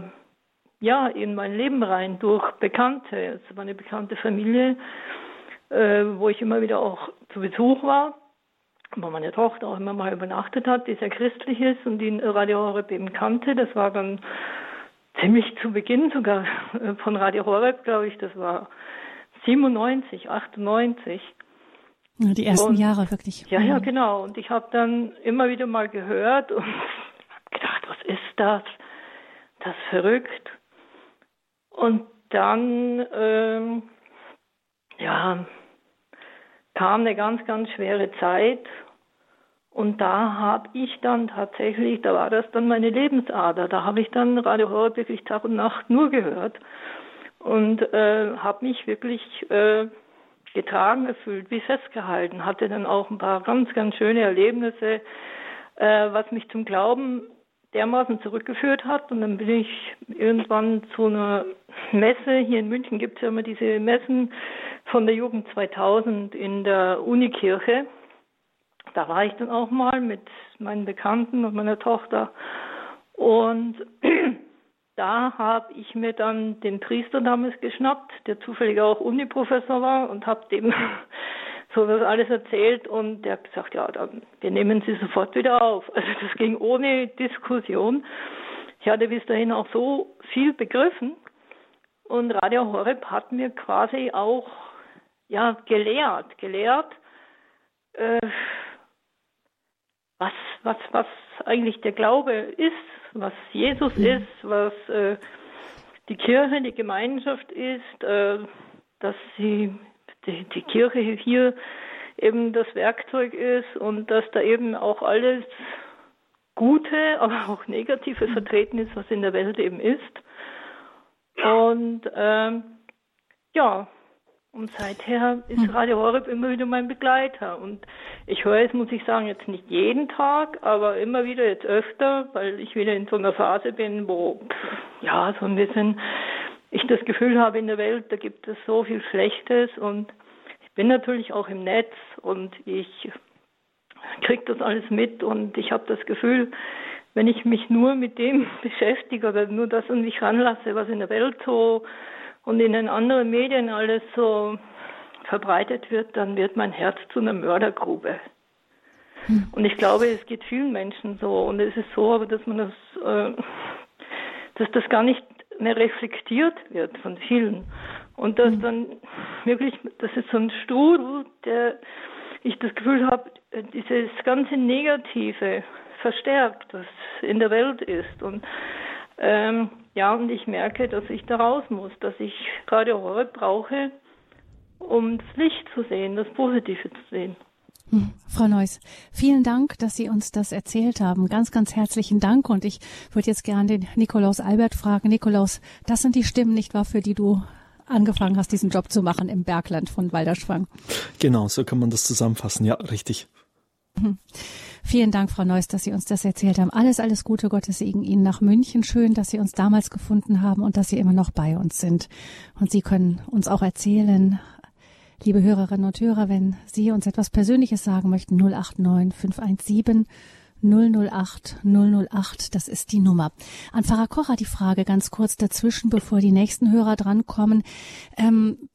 Speaker 4: ja in mein Leben rein durch Bekannte. Es war eine bekannte Familie, äh, wo ich immer wieder auch zu Besuch war, wo meine Tochter auch immer mal übernachtet hat, die sehr christlich ist und die Radio Horeb eben kannte. Das war dann ziemlich zu Beginn sogar äh, von Radio Horeb, glaube ich. Das war 97, 98.
Speaker 1: Die ersten und, Jahre wirklich.
Speaker 4: Ja, ja, genau. Und ich habe dann immer wieder mal gehört und gedacht, was ist das? Das ist verrückt. Und dann, ähm, ja, kam eine ganz, ganz schwere Zeit. Und da habe ich dann tatsächlich, da war das dann meine Lebensader. Da habe ich dann Radio Horror wirklich Tag und Nacht nur gehört und äh, habe mich wirklich äh, getragen gefühlt, wie festgehalten. Hatte dann auch ein paar ganz, ganz schöne Erlebnisse, äh, was mich zum Glauben dermaßen zurückgeführt hat. Und dann bin ich irgendwann zu einer Messe, hier in München gibt es ja immer diese Messen von der Jugend 2000 in der Unikirche. Da war ich dann auch mal mit meinen Bekannten und meiner Tochter. Und da habe ich mir dann den Priester damals geschnappt, der zufällig auch Uniprofessor war und habe dem so das alles erzählt und der hat gesagt, ja, dann wir nehmen Sie sofort wieder auf. Also das ging ohne Diskussion. Ich hatte bis dahin auch so viel begriffen und Radio Horeb hat mir quasi auch ja gelehrt, gelehrt, äh, was was was eigentlich der Glaube ist was Jesus mhm. ist, was äh, die Kirche, die Gemeinschaft ist, äh, dass sie die, die Kirche hier eben das Werkzeug ist und dass da eben auch alles Gute, aber auch Negative vertreten ist, was in der Welt eben ist. Und ähm, ja, und seither ist hm. Radio Horeb immer wieder mein Begleiter. Und ich höre es, muss ich sagen, jetzt nicht jeden Tag, aber immer wieder jetzt öfter, weil ich wieder in so einer Phase bin, wo, ja, so ein bisschen ich das Gefühl habe, in der Welt, da gibt es so viel Schlechtes und ich bin natürlich auch im Netz und ich kriege das alles mit und ich habe das Gefühl, wenn ich mich nur mit dem beschäftige oder nur das an mich ranlasse, was in der Welt so und in den anderen Medien alles so verbreitet wird, dann wird mein Herz zu einer Mördergrube. Hm. Und ich glaube, es geht vielen Menschen so. Und es ist so, aber dass man das, äh, dass das gar nicht mehr reflektiert wird von vielen. Und dass hm. dann wirklich, das ist so ein Strudel, der ich das Gefühl habe, dieses ganze Negative verstärkt, was in der Welt ist. Und ähm, ja, und ich merke, dass ich da raus muss, dass ich gerade heute brauche, um das Licht zu sehen, das Positive zu sehen.
Speaker 1: Hm. Frau Neuss, vielen Dank, dass Sie uns das erzählt haben. Ganz, ganz herzlichen Dank. Und ich würde jetzt gerne den Nikolaus Albert fragen. Nikolaus, das sind die Stimmen, nicht wahr, für die du angefangen hast, diesen Job zu machen im Bergland von Walderschwang.
Speaker 3: Genau, so kann man das zusammenfassen. Ja, richtig.
Speaker 1: Hm. Vielen Dank, Frau Neuss, dass Sie uns das erzählt haben. Alles, alles Gute, Gottes Segen Ihnen nach München. Schön, dass Sie uns damals gefunden haben und dass Sie immer noch bei uns sind. Und Sie können uns auch erzählen, liebe Hörerinnen und Hörer, wenn Sie uns etwas Persönliches sagen möchten, 089 517 008 008, das ist die Nummer. An Pfarrer Kocher die Frage ganz kurz dazwischen, bevor die nächsten Hörer drankommen. Ähm,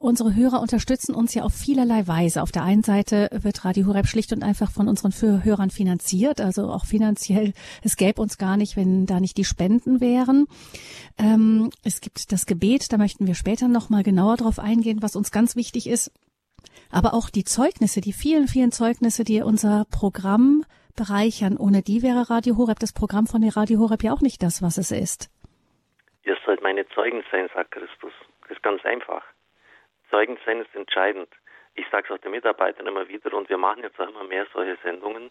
Speaker 1: Unsere Hörer unterstützen uns ja auf vielerlei Weise. Auf der einen Seite wird Radio Horeb schlicht und einfach von unseren Hörern finanziert, also auch finanziell. Es gäbe uns gar nicht, wenn da nicht die Spenden wären. Ähm, es gibt das Gebet, da möchten wir später noch mal genauer drauf eingehen, was uns ganz wichtig ist. Aber auch die Zeugnisse, die vielen, vielen Zeugnisse, die unser Programm bereichern. Ohne die wäre Radio Horeb, das Programm von der Radio Horeb ja auch nicht das, was es ist.
Speaker 2: Ihr sollt meine Zeugen sein, sagt Christus. Das ist ganz einfach. Zeugen sein ist entscheidend. Ich sage es auch den Mitarbeitern immer wieder und wir machen jetzt auch immer mehr solche Sendungen.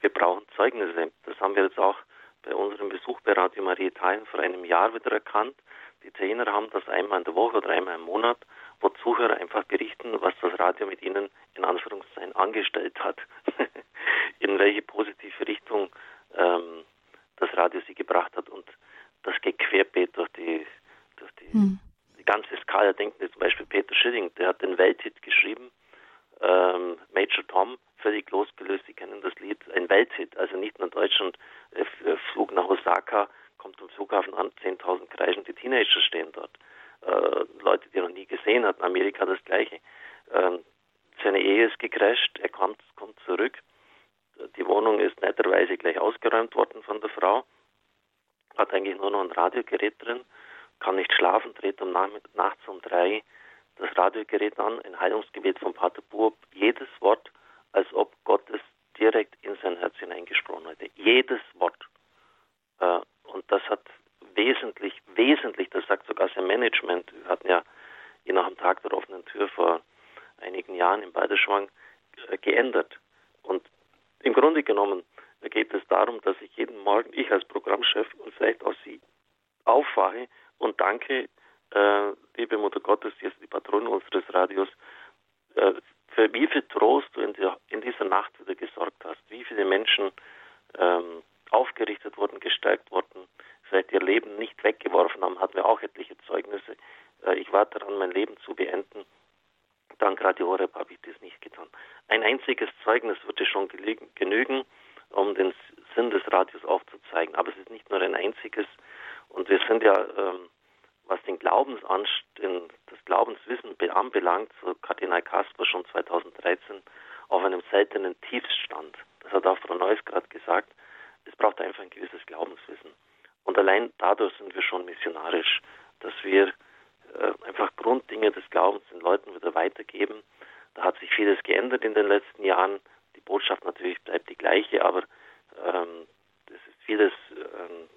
Speaker 2: Wir brauchen Zeugnisse. Das haben wir jetzt auch bei unserem Besuch bei Radio Maria Italien vor einem Jahr wieder erkannt. Die Italiener haben das einmal in der Woche oder einmal im Monat, wo Zuhörer einfach berichten, was das Radio mit ihnen in Anführungszeichen angestellt hat. in welche positive Richtung ähm, das Radio sie gebracht hat. Und das geht querbeet durch die, durch die, hm. Die ganze Skala. Denken zum Beispiel Peter Schilling, der hat den Welthit geschrieben, ähm, Major Tom, völlig losgelöst, Sie kennen das Lied, ein Welthit, also nicht nur Deutschland, äh, äh Flug nach Osaka, kommt am Flughafen an, 10.000 kreischende Teenager stehen dort. Äh, Leute, die er noch nie gesehen hat, in Amerika das Gleiche. Ähm, seine Ehe ist gecrasht, er kommt, kommt zurück. Die Wohnung ist netterweise gleich ausgeräumt worden von der Frau, hat eigentlich nur noch ein Radiogerät drin, kann nicht schlafen, dreht um nachts um drei das Radiogerät an, ein Heilungsgebet von Pater Burb, jedes Wort, als ob Gott es direkt in sein Herz hineingesprochen hätte. Jedes Wort. Äh, und das hat wesentlich, wesentlich, das sagt sogar sein Management, wir hatten ja je nach dem Tag der offenen Tür vor einigen Jahren in Balderschwang äh, geändert. Und im Grunde genommen geht es darum, dass ich jeden Morgen, ich als Programmchef und vielleicht auch Sie, aufwache und danke, äh, liebe Mutter Gottes, die ist die Patronin unseres Radios, äh, für wie viel Trost du in, der, in, dieser Nacht wieder gesorgt hast, wie viele Menschen ähm, aufgerichtet wurden, gestärkt wurden, vielleicht ihr Leben nicht weggeworfen haben, hatten wir auch etliche Zeugnisse. Äh, ich war daran, mein Leben zu beenden. Dank Radio Horeb habe ich das nicht getan. Ein einziges Zeugnis würde schon genügen, um den Sinn des Radios aufzuzeigen. Aber es ist nicht nur ein einziges. Und wir sind ja, ähm, was den Glaubensanst das Glaubenswissen anbelangt, so Kardinal Kasper schon 2013, auf einem seltenen Tiefstand. Das hat auch Frau Neuss gerade gesagt. Es braucht einfach ein gewisses Glaubenswissen. Und allein dadurch sind wir schon missionarisch, dass wir äh, einfach Grunddinge des Glaubens den Leuten wieder weitergeben. Da hat sich vieles geändert in den letzten Jahren. Die Botschaft natürlich bleibt die gleiche, aber ähm, es ist vieles ähm,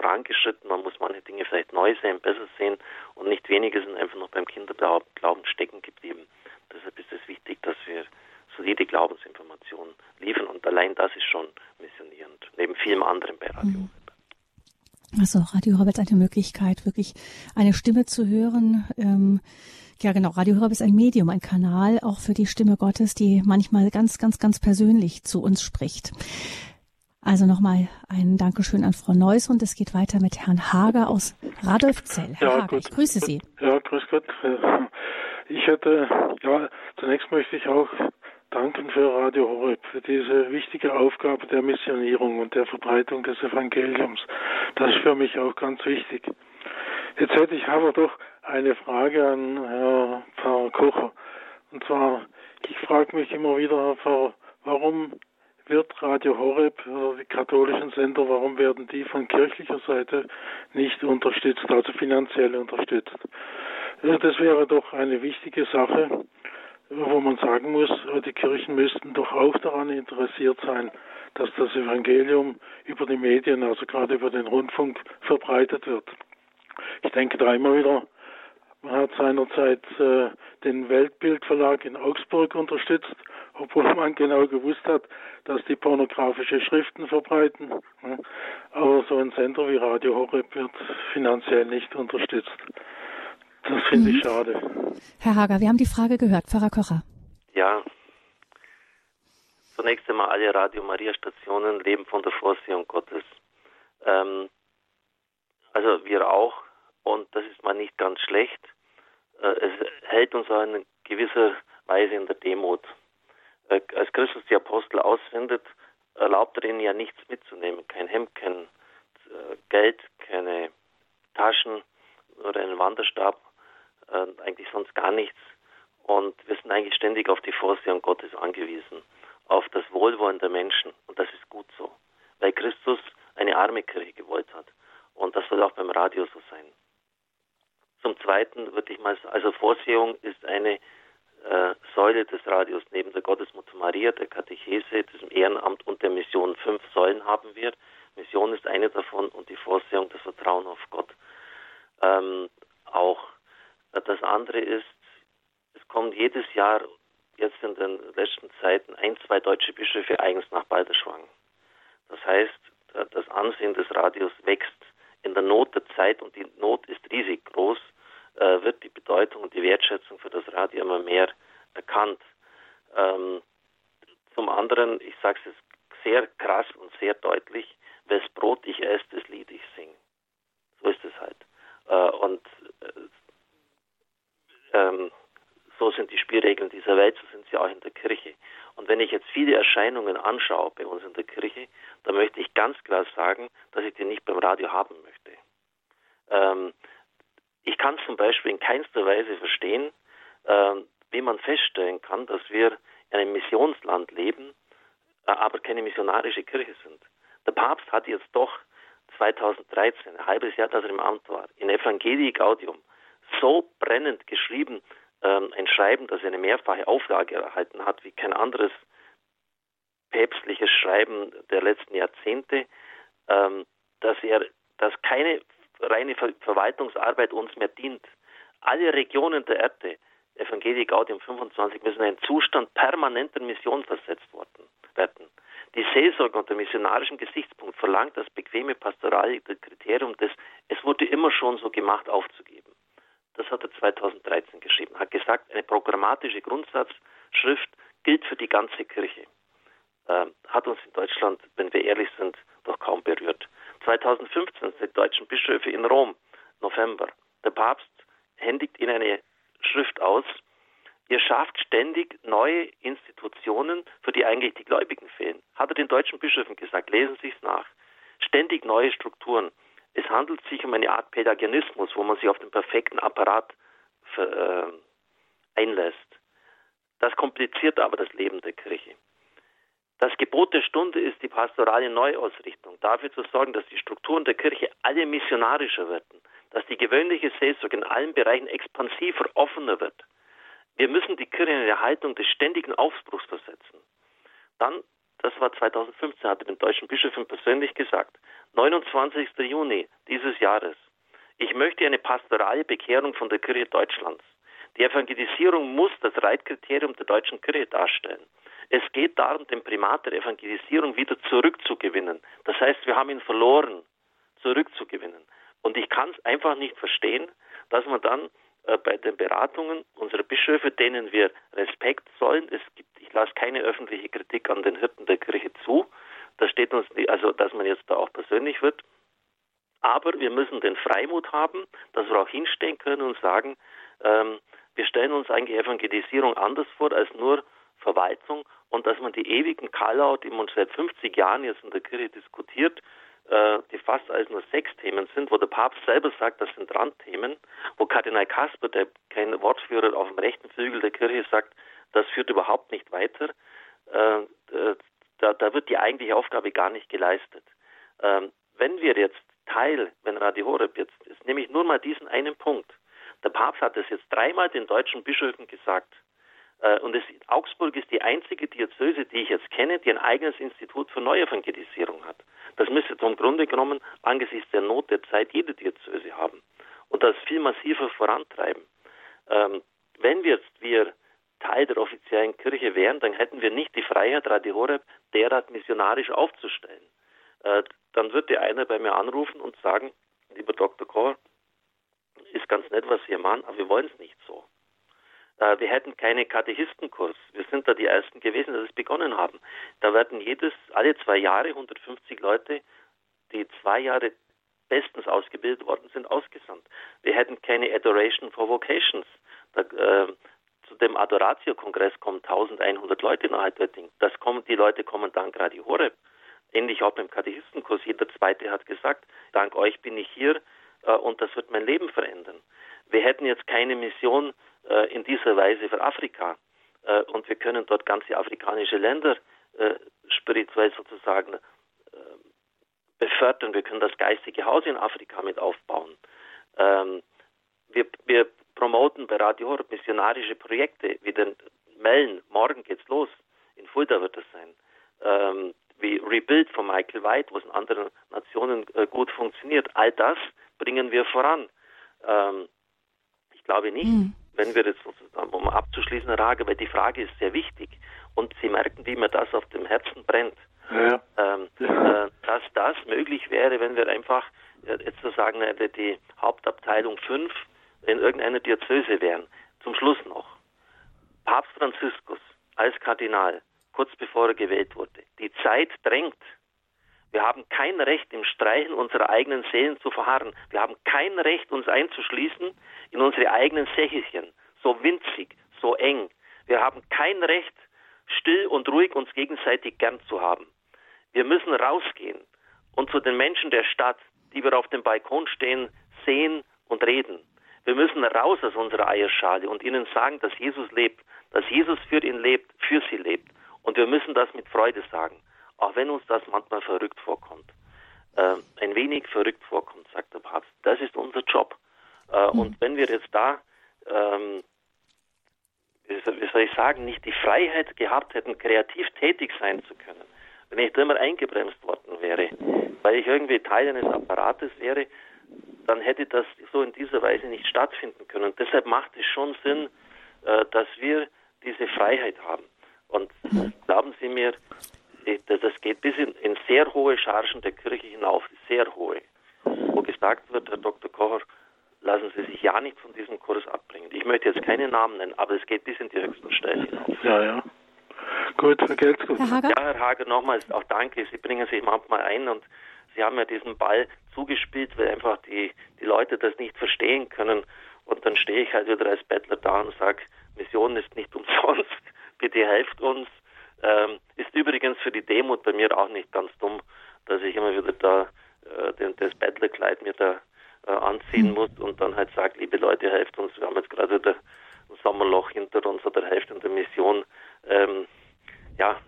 Speaker 2: vorangeschritten. Man muss manche Dinge vielleicht neu sehen, besser sehen und nicht wenige sind einfach noch beim Kinderglauben stecken geblieben. Deshalb ist es wichtig, dass wir solide Glaubensinformationen liefern und allein das ist schon missionierend, neben vielem anderen bei Radio. Mhm.
Speaker 1: Also Radio Horeb ist eine Möglichkeit, wirklich eine Stimme zu hören. Ähm, ja, genau. Radio Horeb ist ein Medium, ein Kanal auch für die Stimme Gottes, die manchmal ganz, ganz, ganz persönlich zu uns spricht. Also nochmal ein Dankeschön an Frau Neuss und es geht weiter mit Herrn Hager aus Radolfzell. Herr ja, Hager, ich grüße Sie.
Speaker 5: Ja, grüß Gott. Ich hätte, ja, zunächst möchte ich auch danken für Radio Horeb, für diese wichtige Aufgabe der Missionierung und der Verbreitung des Evangeliums. Das ist für mich auch ganz wichtig. Jetzt hätte ich aber doch eine Frage an Herrn Pfarrer Kocher. Und zwar, ich frage mich immer wieder, Herr Pfarrer, warum wird Radio Horeb, also die katholischen Sender, warum werden die von kirchlicher Seite nicht unterstützt, also finanziell unterstützt? Das wäre doch eine wichtige Sache, wo man sagen muss, die Kirchen müssten doch auch daran interessiert sein, dass das Evangelium über die Medien, also gerade über den Rundfunk, verbreitet wird. Ich denke da immer wieder, man hat seinerzeit äh, den Weltbildverlag in Augsburg unterstützt, obwohl man genau gewusst hat, dass die pornografische Schriften verbreiten. Aber so ein Sender wie Radio Horeb wird finanziell nicht unterstützt. Das finde mhm. ich schade.
Speaker 1: Herr Hager, wir haben die Frage gehört. Pfarrer Kocher.
Speaker 2: Ja. Zunächst einmal alle Radio Maria Stationen leben von der Vorsehung Gottes. Ähm, also wir auch. Und das ist mal nicht ganz schlecht. Äh, es hält uns auch in gewisser Weise in der Demut. Äh, als Christus die Apostel aussendet, erlaubt er ihnen ja nichts mitzunehmen. Kein Hemd, kein äh, Geld, keine Taschen oder einen Wanderstab äh, eigentlich sonst gar nichts. Und wir sind eigentlich ständig auf die Vorsehung Gottes angewiesen, auf das Wohlwollen der Menschen. Und das ist gut so, weil Christus eine arme Kirche gewollt hat. Und das soll auch beim Radio so sein. Zum Zweiten würde ich mal sagen, also Vorsehung ist eine äh, Säule des Radios neben der Gottesmutter Maria, der Katechese, diesem Ehrenamt und der Mission. Fünf Säulen haben wir. Mission ist eine davon und die Vorsehung, das Vertrauen auf Gott. Ähm, auch das andere ist, kommen jedes Jahr jetzt in den letzten Zeiten ein, zwei deutsche Bischöfe eigens nach Balderschwang. Das heißt, das Ansehen des Radios wächst. In der Not der Zeit, und die Not ist riesig groß, äh, wird die Bedeutung und die Wertschätzung für das Radio immer mehr erkannt. Ähm, zum anderen, ich sage es sehr krass und sehr deutlich, wes Brot ich esse, das Lied ich singe. So ist es halt. Äh, und äh, ähm, so sind die Spielregeln dieser Welt, so sind sie auch in der Kirche. Und wenn ich jetzt viele Erscheinungen anschaue bei uns in der Kirche, dann möchte ich ganz klar sagen, dass ich die nicht beim Radio haben möchte. Ähm, ich kann zum Beispiel in keinster Weise verstehen, ähm, wie man feststellen kann, dass wir in einem Missionsland leben, äh, aber keine missionarische Kirche sind. Der Papst hat jetzt doch 2013, ein halbes Jahr, dass er im Amt war, in Evangelii Gaudium so brennend geschrieben, ähm, ein Schreiben, das eine mehrfache Auflage erhalten hat, wie kein anderes päpstliches Schreiben der letzten Jahrzehnte, ähm, dass er, dass keine reine Ver Verwaltungsarbeit uns mehr dient. Alle Regionen der Erde, Evangelii Gaudium 25, müssen in einen Zustand permanenter Mission versetzt werden. Die Seelsorge unter missionarischem Gesichtspunkt verlangt das bequeme pastorale Kriterium des Es wurde immer schon so gemacht aufzugeben. Das hat er 2013 geschrieben. Hat gesagt, eine programmatische Grundsatzschrift gilt für die ganze Kirche. Ähm, hat uns in Deutschland, wenn wir ehrlich sind, doch kaum berührt. 2015 sind die deutschen Bischöfe in Rom, November. Der Papst händigt ihnen eine Schrift aus. Ihr schafft ständig neue Institutionen, für die eigentlich die Gläubigen fehlen. Hat er den deutschen Bischöfen gesagt. Lesen Sie es nach. Ständig neue Strukturen. Es handelt sich um eine Art Pädagogismus, wo man sich auf den perfekten Apparat für, äh, einlässt. Das kompliziert aber das Leben der Kirche. Das Gebot der Stunde ist die pastorale Neuausrichtung, dafür zu sorgen, dass die Strukturen der Kirche alle missionarischer werden, dass die gewöhnliche Seelsorge in allen Bereichen expansiver, offener wird. Wir müssen die Kirche in eine Haltung des ständigen Aufbruchs versetzen. Dann das war 2015, hatte den deutschen Bischöfen persönlich gesagt. 29. Juni dieses Jahres. Ich möchte eine pastorale Bekehrung von der Kirche Deutschlands. Die Evangelisierung muss das Reitkriterium der deutschen Kirche darstellen. Es geht darum, den Primat der Evangelisierung wieder zurückzugewinnen. Das heißt, wir haben ihn verloren, zurückzugewinnen. Und ich kann es einfach nicht verstehen, dass man dann äh, bei den Beratungen unserer Bischöfe, denen wir Respekt sollen, es gibt ich lasse keine öffentliche Kritik an den Hirten der Kirche zu. Das steht uns, nicht, also dass man jetzt da auch persönlich wird. Aber wir müssen den Freimut haben, dass wir auch hinstehen können und sagen, ähm, wir stellen uns eigentlich Evangelisierung anders vor als nur Verwaltung und dass man die ewigen Kallau, die man seit 50 Jahren jetzt in der Kirche diskutiert, äh, die fast als nur sechs Themen sind, wo der Papst selber sagt, das sind Randthemen, wo Kardinal Kasper, der kein Wortführer auf dem rechten Flügel der Kirche, sagt, das führt überhaupt nicht weiter. Äh, äh, da, da, wird die eigentliche Aufgabe gar nicht geleistet. Ähm, wenn wir jetzt Teil, wenn Radio Horeb jetzt ist, nämlich nur mal diesen einen Punkt. Der Papst hat es jetzt dreimal den deutschen Bischöfen gesagt. Äh, und es, Augsburg ist die einzige Diözese, die ich jetzt kenne, die ein eigenes Institut für Neuevangelisierung hat. Das müsste zum Grunde genommen angesichts der Not der Zeit jede Diözese haben und das viel massiver vorantreiben. Ähm, wenn wir jetzt wir Teil der offiziellen Kirche wären, dann hätten wir nicht die Freiheit, Radio Horeb derart missionarisch aufzustellen. Äh, dann würde einer bei mir anrufen und sagen, lieber Dr. Kohr, ist ganz nett, was wir machen, aber wir wollen es nicht so. Äh, wir hätten keine Katechistenkurs. Wir sind da die Ersten gewesen, die das begonnen haben. Da werden jedes, alle zwei Jahre 150 Leute, die zwei Jahre bestens ausgebildet worden sind, ausgesandt. Wir hätten keine Adoration for Vocations. Da, äh, zu dem Adoratio-Kongress kommen 1100 Leute nach Altötting. Das kommen, die Leute kommen dank Radio Horeb. Ähnlich auch beim Katechistenkurs. Jeder Zweite hat gesagt, dank euch bin ich hier äh, und das wird mein Leben verändern. Wir hätten jetzt keine Mission äh, in dieser Weise für Afrika äh, und wir können dort ganze afrikanische Länder äh, spirituell sozusagen äh, befördern. Wir können das geistige Haus in Afrika mit aufbauen. Ähm, wir, wir promoten bei Radio Horeb missionarische Projekte wie den Mellen. Morgen geht's los. In Fulda wird das sein. Ähm, wie Rebuild von Michael White, wo es in anderen Nationen äh, gut funktioniert. All das bringen wir voran. Ähm, glaube nicht, mhm. wenn wir jetzt, um abzuschließen, Herr Hage, weil die Frage ist sehr wichtig und Sie merken, wie mir das auf dem Herzen brennt, ja. ähm, äh, dass das möglich wäre, wenn wir einfach, äh, jetzt zu sagen, äh, die Hauptabteilung 5 in irgendeiner Diözese wären. Zum Schluss noch. Papst Franziskus als Kardinal, kurz bevor er gewählt wurde. Die Zeit drängt. Wir haben kein Recht, im Streicheln unserer eigenen Seelen zu verharren. Wir haben kein Recht, uns einzuschließen in unsere eigenen Sächelchen, so winzig, so eng. Wir haben kein Recht, still und ruhig uns gegenseitig gern zu haben. Wir müssen rausgehen und zu den Menschen der Stadt, die wir auf dem Balkon stehen, sehen und reden. Wir müssen raus aus unserer Eierschale und ihnen sagen, dass Jesus lebt, dass Jesus für ihn lebt, für sie lebt. Und wir müssen das mit Freude sagen, auch wenn uns das manchmal verrückt vorkommt. Äh, ein wenig verrückt vorkommt, sagt der Papst. Das ist unser Job. Äh, mhm. Und wenn wir jetzt da, ähm, wie soll ich sagen, nicht die Freiheit gehabt hätten, kreativ tätig sein zu können, wenn ich da immer eingebremst worden wäre, weil ich irgendwie Teil eines Apparates wäre, dann hätte das so in dieser Weise nicht stattfinden können. Und deshalb macht es schon Sinn, äh, dass wir diese Freiheit haben. Und glauben Sie mir, das geht bis in, in, sehr hohe Chargen der Kirche hinauf, sehr hohe, wo gesagt wird, Herr Dr. Kocher, lassen Sie sich ja nicht von diesem Kurs abbringen. Ich möchte jetzt keine Namen nennen, aber es geht bis in die höchsten Stellen hinauf.
Speaker 5: Ja, ja. Gut, Herr Geldskog.
Speaker 2: Herr Hager? Ja, Herr Hager, nochmals auch danke. Sie bringen sich manchmal ein und Sie haben ja diesen Ball zugespielt, weil einfach die, die Leute das nicht verstehen können. Und dann stehe ich halt wieder als Bettler da und sage, Mission ist nicht umsonst, bitte helft uns. Ähm, ist übrigens für die Demut bei mir auch nicht ganz dumm, dass ich immer wieder da äh, den, das Bettlerkleid mir da äh, anziehen muss und dann halt sage, liebe Leute, helft uns, wir haben jetzt gerade wieder ein Sommerloch hinter uns oder helft in der Mission. Ähm, ja,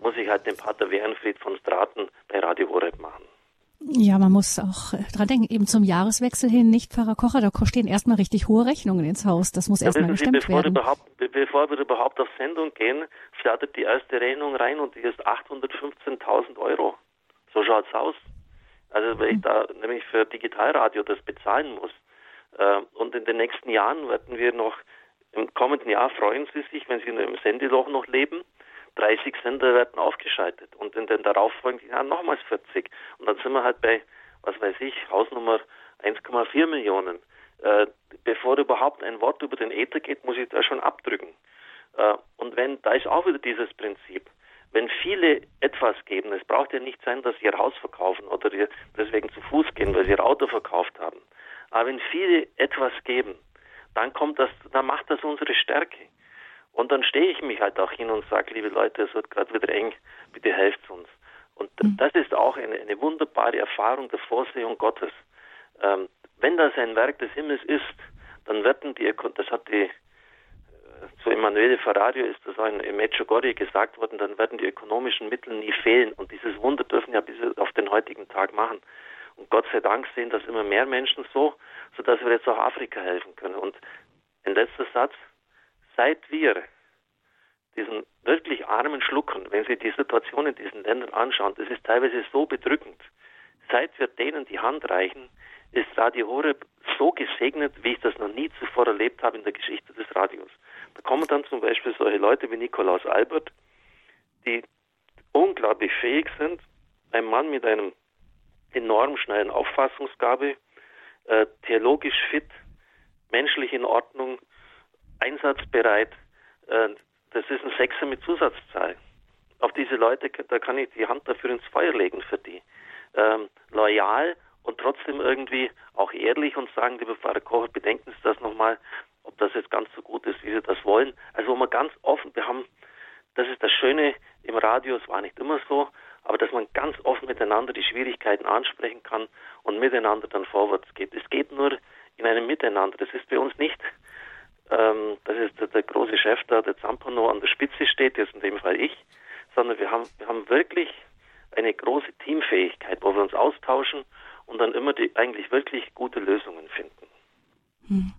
Speaker 2: muss ich halt den Pater Wehrenfried von Straten bei Radio Horeb machen.
Speaker 1: Ja, man muss auch äh, dran denken, eben zum Jahreswechsel hin, nicht Pfarrer Kocher, da stehen erstmal richtig hohe Rechnungen ins Haus. Das muss ja, erstmal gestemmt
Speaker 2: bevor
Speaker 1: werden.
Speaker 2: Überhaupt, bevor wir überhaupt auf Sendung gehen, flattert die erste Rechnung rein und die ist 815.000 Euro. So schaut's aus. Also wenn ich da nämlich für Digitalradio das bezahlen muss. Äh, und in den nächsten Jahren werden wir noch, im kommenden Jahr freuen Sie sich, wenn Sie im Sendeloch noch leben, 30 Sender werden aufgeschaltet und in den darauffolgenden Jahren nochmals 40. Und dann sind wir halt bei, was weiß ich, Hausnummer 1,4 Millionen. Äh, bevor überhaupt ein Wort über den Äther geht, muss ich da schon abdrücken. Äh, und wenn, da ist auch wieder dieses Prinzip. Wenn viele etwas geben, es braucht ja nicht sein, dass sie ihr Haus verkaufen oder deswegen zu Fuß gehen, weil sie ihr Auto verkauft haben. Aber wenn viele etwas geben, dann kommt das, dann macht das unsere Stärke. Und dann stehe ich mich halt auch hin und sage, liebe Leute, es wird gerade wieder eng, bitte helft uns. Und mhm. das ist auch eine, eine, wunderbare Erfahrung der Vorsehung Gottes. Ähm, wenn das ein Werk des Himmels ist, dann werden die, das hat die, äh, zu Emanuele Ferrario ist das auch in Medjugorje gesagt worden, dann werden die ökonomischen Mittel nie fehlen. Und dieses Wunder dürfen ja bis auf den heutigen Tag machen. Und Gott sei Dank sehen das immer mehr Menschen so, sodass wir jetzt auch Afrika helfen können. Und ein letzter Satz, seit wir diesen wirklich armen schlucken, wenn Sie die Situation in diesen Ländern anschauen, das ist teilweise so bedrückend. Seit wir denen die Hand reichen, ist Radio Horeb so gesegnet, wie ich das noch nie zuvor erlebt habe in der Geschichte des Radios. Da kommen dann zum Beispiel solche Leute wie Nikolaus Albert, die unglaublich fähig sind, ein Mann mit einem enorm schnellen Auffassungsgabe, äh, theologisch fit, menschlich in Ordnung, einsatzbereit. Äh, das ist ein Sechser mit Zusatzzahl. Auf diese Leute, da kann ich die Hand dafür ins Feuer legen für die. Ähm, loyal und trotzdem irgendwie auch ehrlich und sagen, lieber Pfarrer Kocher, bedenken Sie das nochmal, ob das jetzt ganz so gut ist, wie Sie das wollen. Also wo man ganz offen, wir haben, das ist das Schöne im Radio, es war nicht immer so, aber dass man ganz offen miteinander die Schwierigkeiten ansprechen kann und miteinander dann vorwärts geht. Es geht nur in einem Miteinander. Das ist bei uns nicht ähm, dass jetzt der, der, große Chef da, der Zampano, an der Spitze steht, jetzt in dem Fall ich, sondern wir haben, wir haben wirklich eine große Teamfähigkeit, wo wir uns austauschen und dann immer die eigentlich wirklich gute Lösungen finden.
Speaker 1: Hm.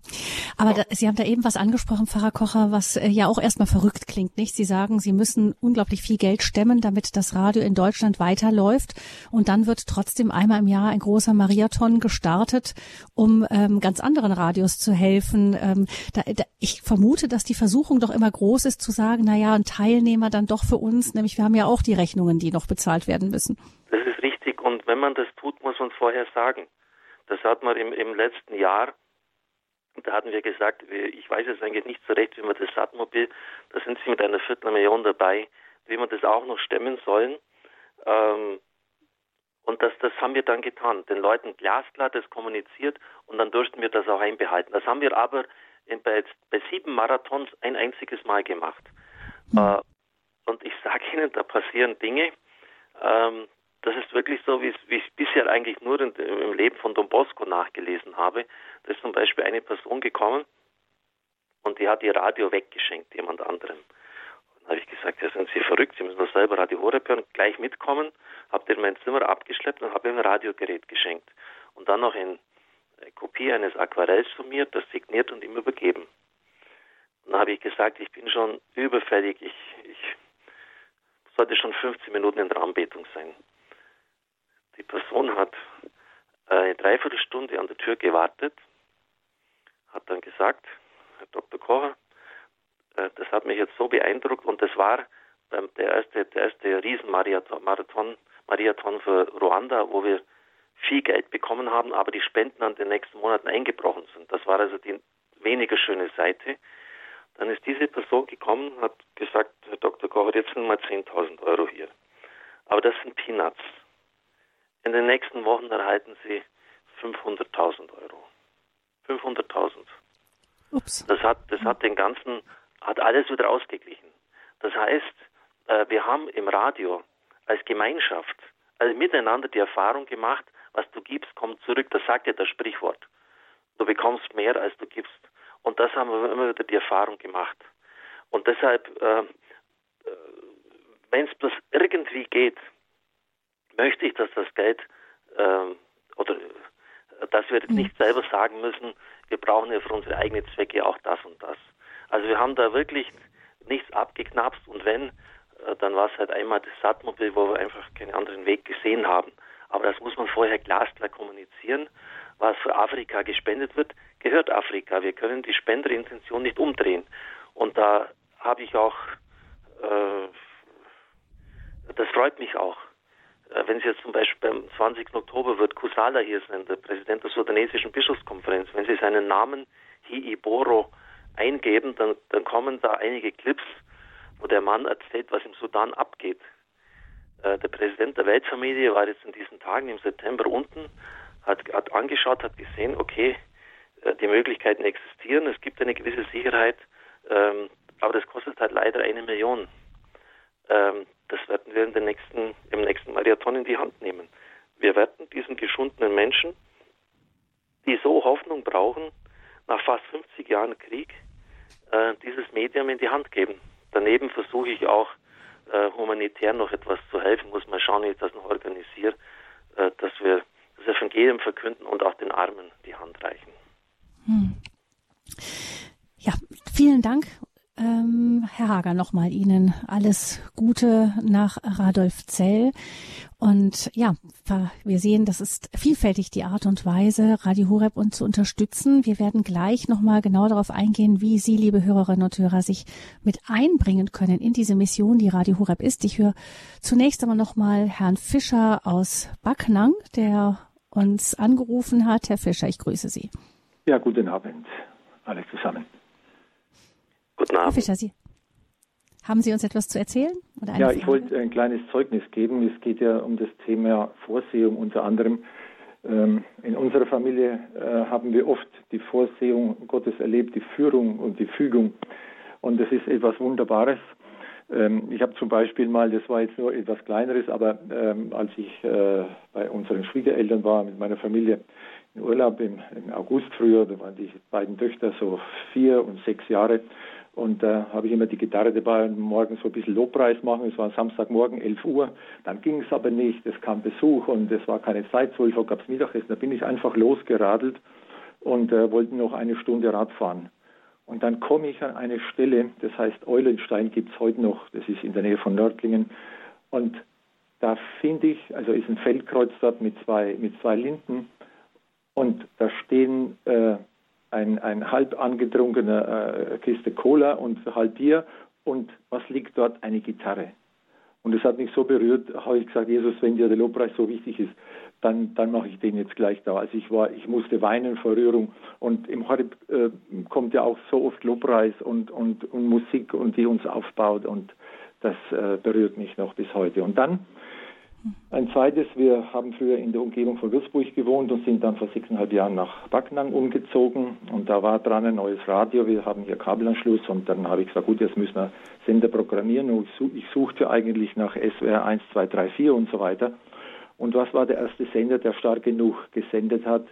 Speaker 1: Aber da, Sie haben da eben was angesprochen, Pfarrer Kocher, was äh, ja auch erstmal verrückt klingt, nicht? Sie sagen, Sie müssen unglaublich viel Geld stemmen, damit das Radio in Deutschland weiterläuft. Und dann wird trotzdem einmal im Jahr ein großer Marathon gestartet, um ähm, ganz anderen Radios zu helfen. Ähm, da, da, ich vermute, dass die Versuchung doch immer groß ist, zu sagen, na ja, ein Teilnehmer dann doch für uns, nämlich wir haben ja auch die Rechnungen, die noch bezahlt werden müssen.
Speaker 2: Das ist richtig. Und wenn man das tut, muss man es vorher sagen. Das hat man im, im letzten Jahr da hatten wir gesagt, ich weiß jetzt eigentlich nicht so recht, wie man das Satmobil, da sind sie mit einer Viertelmillion dabei, wie man das auch noch stemmen sollen. Ähm, und das, das haben wir dann getan, den Leuten glasklar das kommuniziert und dann durften wir das auch einbehalten. Das haben wir aber in, bei, bei, sieben Marathons ein einziges Mal gemacht. Mhm. Äh, und ich sage Ihnen, da passieren Dinge, ähm, das ist wirklich so, wie ich bisher eigentlich nur in, im Leben von Don Bosco nachgelesen habe. Da ist zum Beispiel eine Person gekommen und die hat ihr Radio weggeschenkt, jemand anderem. Und dann habe ich gesagt, ja, sind Sie verrückt, Sie müssen doch selber Radio Horeb hören, gleich mitkommen, habe den in mein Zimmer abgeschleppt und habe ihm ein Radiogerät geschenkt. Und dann noch in Kopie eines Aquarells von mir, das signiert und ihm übergeben. Und dann habe ich gesagt, ich bin schon überfällig, ich, ich sollte schon 15 Minuten in der Anbetung sein. Die Person hat eine Dreiviertelstunde an der Tür gewartet, hat dann gesagt, Herr Dr. Kocher, äh, das hat mich jetzt so beeindruckt und das war der erste, der erste Riesenmarathon Marathon für Ruanda, wo wir viel Geld bekommen haben, aber die Spenden an den nächsten Monaten eingebrochen sind. Das war also die weniger schöne Seite. Dann ist diese Person gekommen, hat gesagt, Herr Dr. Kocher, jetzt sind mal 10.000 Euro hier. Aber das sind Peanuts. In den nächsten Wochen erhalten Sie 500.000 Euro. 500.000. Ups. Das hat, das hat den ganzen, hat alles wieder ausgeglichen. Das heißt, äh, wir haben im Radio als Gemeinschaft, also miteinander die Erfahrung gemacht, was du gibst, kommt zurück. Das sagt ja das Sprichwort. Du bekommst mehr, als du gibst. Und das haben wir immer wieder die Erfahrung gemacht. Und deshalb, äh, äh wenn es bloß irgendwie geht, möchte ich, dass das Geld ähm, oder dass wir jetzt nicht selber sagen müssen, wir brauchen ja für unsere eigenen Zwecke auch das und das. Also wir haben da wirklich nichts abgeknapst und wenn, äh, dann war es halt einmal das Satmobil, wo wir einfach keinen anderen Weg gesehen haben. Aber das muss man vorher glasklar kommunizieren. Was für Afrika gespendet wird, gehört Afrika. Wir können die Spenderintention nicht umdrehen. Und da habe ich auch, äh, das freut mich auch, wenn Sie jetzt zum Beispiel beim 20. Oktober wird Kusala hier sein, der Präsident der sudanesischen Bischofskonferenz, wenn Sie seinen Namen Hiiboro eingeben, dann, dann kommen da einige Clips, wo der Mann erzählt, was im Sudan abgeht. Äh, der Präsident der Weltfamilie war jetzt in diesen Tagen im September unten, hat, hat angeschaut, hat gesehen, okay, äh, die Möglichkeiten existieren, es gibt eine gewisse Sicherheit, ähm, aber das kostet halt leider eine Million. Ähm, das werden wir in den nächsten, im nächsten Marathon in die Hand nehmen. Wir werden diesen geschundenen Menschen, die so Hoffnung brauchen, nach fast 50 Jahren Krieg, äh, dieses Medium in die Hand geben. Daneben versuche ich auch äh, humanitär noch etwas zu helfen, muss mal schauen, wie ich das noch organisiere, äh, dass wir das Evangelium verkünden und auch den Armen die Hand reichen. Hm.
Speaker 1: Ja, vielen Dank ähm, Herr Hager, nochmal Ihnen alles Gute nach Radolfzell. Und ja, wir sehen, das ist vielfältig die Art und Weise, Radio Horeb uns zu unterstützen. Wir werden gleich nochmal genau darauf eingehen, wie Sie, liebe Hörerinnen und Hörer, sich mit einbringen können in diese Mission, die Radio Horeb ist. Ich höre zunächst einmal nochmal Herrn Fischer aus Backnang, der uns angerufen hat. Herr Fischer, ich grüße Sie.
Speaker 6: Ja, guten Abend, alle zusammen.
Speaker 1: Guten Abend. Herr Fischer, Sie, haben Sie uns etwas zu erzählen?
Speaker 6: ja, Frage? ich wollte ein kleines Zeugnis geben. Es geht ja um das Thema Vorsehung unter anderem. Ähm, in unserer Familie äh, haben wir oft die Vorsehung Gottes erlebt, die Führung und die Fügung. Und das ist etwas Wunderbares. Ähm, ich habe zum Beispiel mal, das war jetzt nur etwas Kleineres, aber ähm, als ich äh, bei unseren Schwiegereltern war mit meiner Familie in Urlaub im, im August früher, da waren die beiden Töchter so vier und sechs Jahre, und da äh, habe ich immer die Gitarre dabei und morgen so ein bisschen Lobpreis machen. Es war Samstagmorgen, 11 Uhr. Dann ging es aber nicht. Es kam Besuch und es war keine Zeit. 12 Uhr gab es Mittagessen. Da bin ich einfach losgeradelt und äh, wollten noch eine Stunde Rad fahren. Und dann komme ich an eine Stelle, das heißt Eulenstein gibt es heute noch, das ist in der Nähe von Nördlingen. Und da finde ich, also ist ein Feldkreuz dort mit zwei, mit zwei Linden und da stehen äh, ein, ein halb angetrunkener äh, Kiste Cola und halb Bier und was liegt dort? Eine Gitarre. Und es hat mich so berührt, habe ich gesagt, Jesus, wenn dir der Lobpreis so wichtig ist, dann, dann mache ich den jetzt gleich da. Also ich war, ich musste weinen vor Rührung. Und im Horeb äh, kommt ja auch so oft Lobpreis und, und, und Musik und die uns aufbaut und das äh, berührt mich noch bis heute. Und dann ein zweites, wir haben früher in der Umgebung von Würzburg gewohnt und sind dann vor sechseinhalb Jahren nach Backnang umgezogen und da war dran ein neues Radio, wir haben hier Kabelanschluss und dann habe ich gesagt, gut, jetzt müssen wir Sender programmieren und ich suchte eigentlich nach SWR 1, 2, 3, 4 und so weiter. Und was war der erste Sender, der stark genug gesendet hat?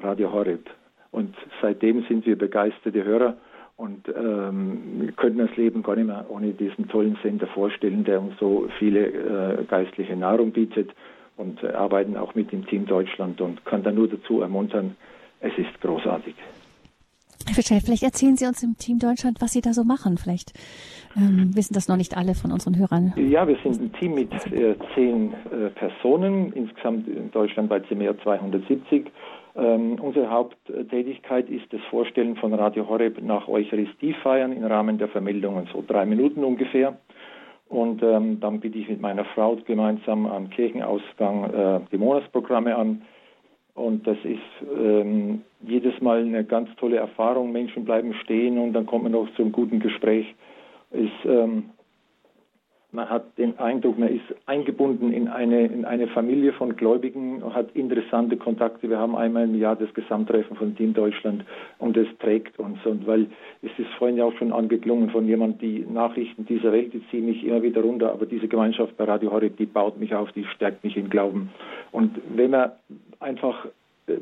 Speaker 6: Radio Horeb. Und seitdem sind wir begeisterte Hörer und ähm, können das Leben gar nicht mehr ohne diesen tollen Sender vorstellen, der uns so viele äh, geistliche Nahrung bietet und äh, arbeiten auch mit dem Team Deutschland und kann da nur dazu ermuntern, es ist großartig.
Speaker 1: Herr Fischer, vielleicht erzählen Sie uns im Team Deutschland, was Sie da so machen. Vielleicht ähm, wissen das noch nicht alle von unseren Hörern.
Speaker 6: Ja, wir sind ein Team mit äh, zehn äh, Personen, insgesamt in Deutschland bei mehr 270 ähm, unsere Haupttätigkeit ist das Vorstellen von Radio Horeb nach Eucharistiefeiern im Rahmen der Vermeldungen, so drei Minuten ungefähr. Und ähm, dann biete ich mit meiner Frau gemeinsam am Kirchenausgang äh, die Monatsprogramme an. Und das ist ähm, jedes Mal eine ganz tolle Erfahrung. Menschen bleiben stehen und dann kommt man noch zum guten Gespräch. Ist ähm, man hat den Eindruck, man ist eingebunden in eine, in eine Familie von Gläubigen, hat interessante Kontakte. Wir haben einmal im Jahr das Gesamttreffen von Team Deutschland und es trägt uns. Und weil es ist vorhin ja auch schon angeklungen von jemand, die Nachrichten dieser Welt, die ziehen mich immer wieder runter, aber diese Gemeinschaft bei Radio Horeb, die baut mich auf, die stärkt mich im Glauben. Und wenn man einfach äh,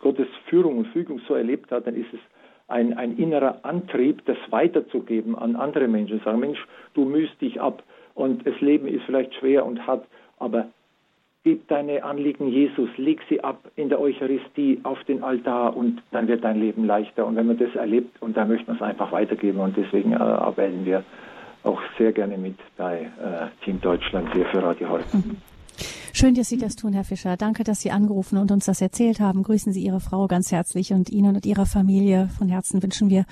Speaker 6: Gottes Führung und Fügung so erlebt hat, dann ist es ein, ein innerer Antrieb, das weiterzugeben an andere Menschen. Sagen, Mensch, du mühst dich ab und das Leben ist vielleicht schwer und hart, aber gib deine Anliegen Jesus, leg sie ab in der Eucharistie auf den Altar und dann wird dein Leben leichter. Und wenn man das erlebt, und da möchten wir es einfach weitergeben und deswegen äh, arbeiten wir auch sehr gerne mit bei äh, Team Deutschland hier für Radio Horeb. Mhm.
Speaker 1: Schön, dass Sie das tun, Herr Fischer. Danke, dass Sie angerufen und uns das erzählt haben. Grüßen Sie Ihre Frau ganz herzlich und Ihnen und Ihrer Familie von Herzen wünschen wir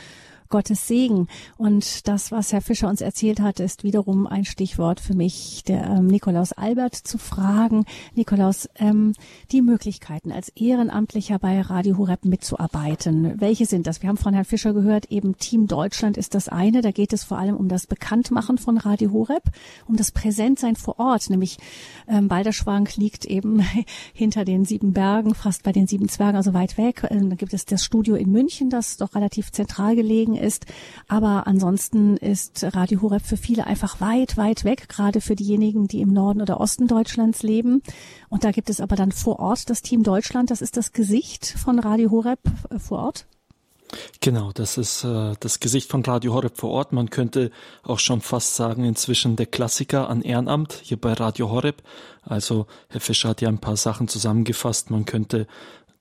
Speaker 1: Gottes Segen. Und das, was Herr Fischer uns erzählt hat, ist wiederum ein Stichwort für mich, der ähm, Nikolaus Albert zu fragen. Nikolaus, ähm, die Möglichkeiten als Ehrenamtlicher bei Radio Horeb mitzuarbeiten, welche sind das? Wir haben von Herrn Fischer gehört, eben Team Deutschland ist das eine. Da geht es vor allem um das Bekanntmachen von Radio Horeb, um das Präsentsein vor Ort, nämlich ähm, Balderschwank liegt eben hinter den sieben Bergen, fast bei den sieben Zwergen, also weit weg. Ähm, da gibt es das Studio in München, das doch relativ zentral gelegen ist. Aber ansonsten ist Radio Horeb für viele einfach weit, weit weg, gerade für diejenigen, die im Norden oder Osten Deutschlands leben. Und da gibt es aber dann vor Ort das Team Deutschland. Das ist das Gesicht von Radio Horeb äh, vor Ort.
Speaker 3: Genau, das ist äh, das Gesicht von Radio Horeb vor Ort. Man könnte auch schon fast sagen, inzwischen der Klassiker an Ehrenamt hier bei Radio Horeb. Also Herr Fischer hat ja ein paar Sachen zusammengefasst. Man könnte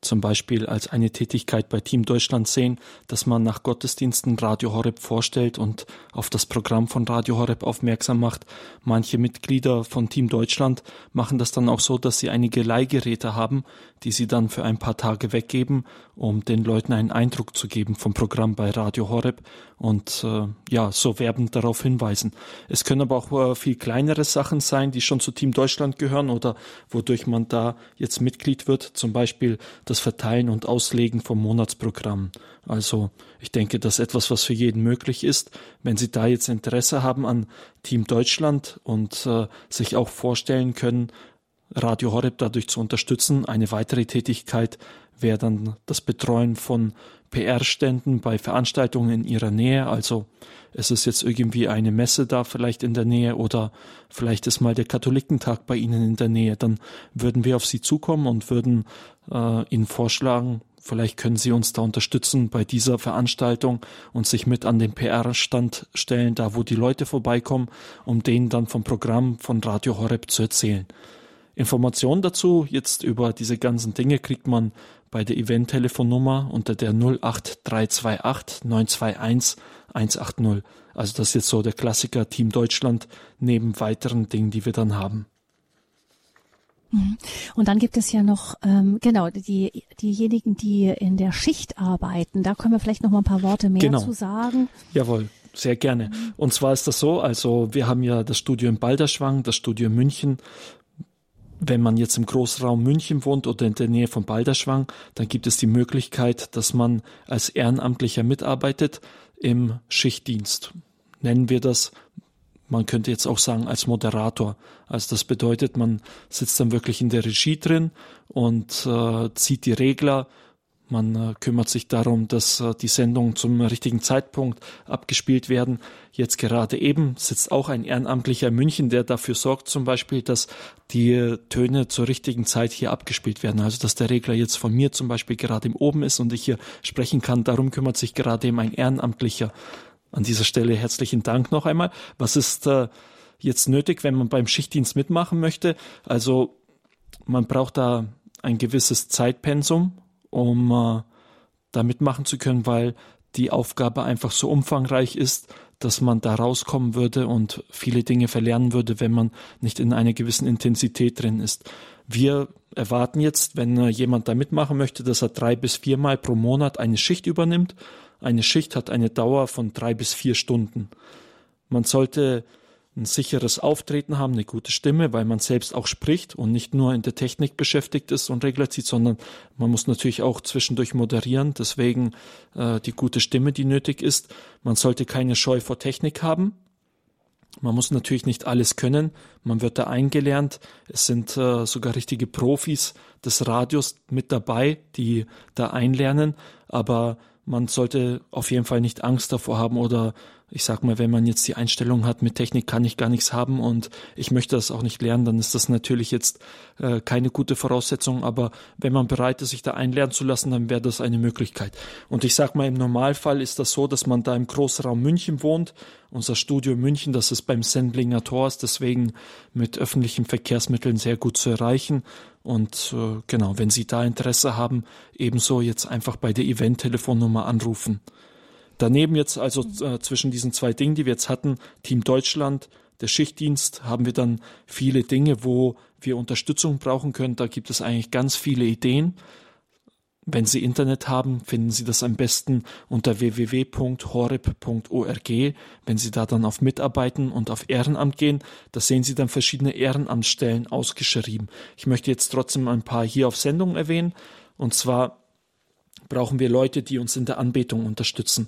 Speaker 3: zum Beispiel als eine Tätigkeit bei Team Deutschland sehen, dass man nach Gottesdiensten Radio Horeb vorstellt und auf das Programm von Radio Horeb aufmerksam macht. Manche Mitglieder von Team Deutschland machen das dann auch so, dass sie einige Leihgeräte haben, die sie dann für ein paar Tage weggeben, um den Leuten einen Eindruck zu geben vom Programm bei Radio Horeb und äh, ja, so werbend darauf hinweisen. Es können aber auch äh, viel kleinere Sachen sein, die schon zu Team Deutschland gehören oder wodurch man da jetzt Mitglied wird, zum Beispiel das Verteilen und Auslegen vom Monatsprogramm. Also ich denke, das ist etwas, was für jeden möglich ist. Wenn Sie da jetzt Interesse haben an Team Deutschland und äh, sich auch vorstellen können, Radio Horeb dadurch zu unterstützen. Eine weitere Tätigkeit wäre dann das Betreuen von PR-Ständen bei Veranstaltungen in ihrer Nähe. Also es ist jetzt irgendwie eine Messe da vielleicht in der Nähe oder vielleicht ist mal der Katholikentag bei Ihnen in der Nähe. Dann würden wir auf Sie zukommen und würden äh, Ihnen vorschlagen, vielleicht können Sie uns da unterstützen bei dieser Veranstaltung und sich mit an den PR-Stand stellen, da wo die Leute vorbeikommen, um denen dann vom Programm von Radio Horeb zu erzählen. Informationen dazu, jetzt über diese ganzen Dinge, kriegt man bei der Event-Telefonnummer unter der 08328 921 180. Also das ist jetzt so der Klassiker Team Deutschland neben weiteren Dingen, die wir dann haben.
Speaker 1: Mhm. Und dann gibt es ja noch ähm, genau die diejenigen, die in der Schicht arbeiten. Da können wir vielleicht noch mal ein paar Worte mehr genau. zu sagen.
Speaker 3: Jawohl, sehr gerne. Mhm. Und zwar ist das so, also wir haben ja das Studio in Balderschwang, das Studio in München. Wenn man jetzt im Großraum München wohnt oder in der Nähe von Balderschwang, dann gibt es die Möglichkeit, dass man als Ehrenamtlicher mitarbeitet im Schichtdienst. Nennen wir das man könnte jetzt auch sagen als Moderator. Also das bedeutet, man sitzt dann wirklich in der Regie drin und äh, zieht die Regler. Man äh, kümmert sich darum, dass äh, die Sendungen zum richtigen Zeitpunkt abgespielt werden. Jetzt gerade eben sitzt auch ein Ehrenamtlicher in München, der dafür sorgt zum Beispiel, dass die Töne zur richtigen Zeit hier abgespielt werden. Also dass der Regler jetzt von mir zum Beispiel gerade im Oben ist und ich hier sprechen kann. Darum kümmert sich gerade eben ein Ehrenamtlicher. An dieser Stelle herzlichen Dank noch einmal. Was ist äh, jetzt nötig, wenn man beim Schichtdienst mitmachen möchte? Also man braucht da ein gewisses Zeitpensum, um äh, da mitmachen zu können, weil die Aufgabe einfach so umfangreich ist, dass man da rauskommen würde und viele Dinge verlernen würde, wenn man nicht in einer gewissen Intensität drin ist. Wir erwarten jetzt, wenn äh, jemand da mitmachen möchte, dass er drei bis viermal pro Monat eine Schicht übernimmt eine Schicht hat eine Dauer von drei bis vier Stunden. Man sollte ein sicheres Auftreten haben, eine gute Stimme, weil man selbst auch spricht und nicht nur in der Technik beschäftigt ist und Regler zieht, sondern man muss natürlich auch zwischendurch moderieren, deswegen äh, die gute Stimme, die nötig ist. Man sollte keine Scheu vor Technik haben. Man muss natürlich nicht alles können, man wird da eingelernt. Es sind äh, sogar richtige Profis des Radios mit dabei, die da einlernen, aber man sollte auf jeden Fall nicht Angst davor haben oder ich sag mal, wenn man jetzt die Einstellung hat, mit Technik kann ich gar nichts haben und ich möchte das auch nicht lernen, dann ist das natürlich jetzt äh, keine gute Voraussetzung, aber wenn man bereit ist, sich da einlernen zu lassen, dann wäre das eine Möglichkeit. Und ich sag mal, im Normalfall ist das so, dass man da im Großraum München wohnt. Unser Studio München, das ist beim Sendlinger Tor, ist deswegen mit öffentlichen Verkehrsmitteln sehr gut zu erreichen. Und äh, genau, wenn Sie da Interesse haben, ebenso jetzt einfach bei der Event-Telefonnummer anrufen. Daneben jetzt also äh, zwischen diesen zwei Dingen, die wir jetzt hatten, Team Deutschland, der Schichtdienst, haben wir dann viele Dinge, wo wir Unterstützung brauchen können. Da gibt es eigentlich ganz viele Ideen. Wenn Sie Internet haben, finden Sie das am besten unter www.horeb.org. Wenn Sie da dann auf Mitarbeiten und auf Ehrenamt gehen, da sehen Sie dann verschiedene Ehrenamtsstellen ausgeschrieben. Ich möchte jetzt trotzdem ein paar hier auf Sendung erwähnen. Und zwar brauchen wir Leute, die uns in der Anbetung unterstützen.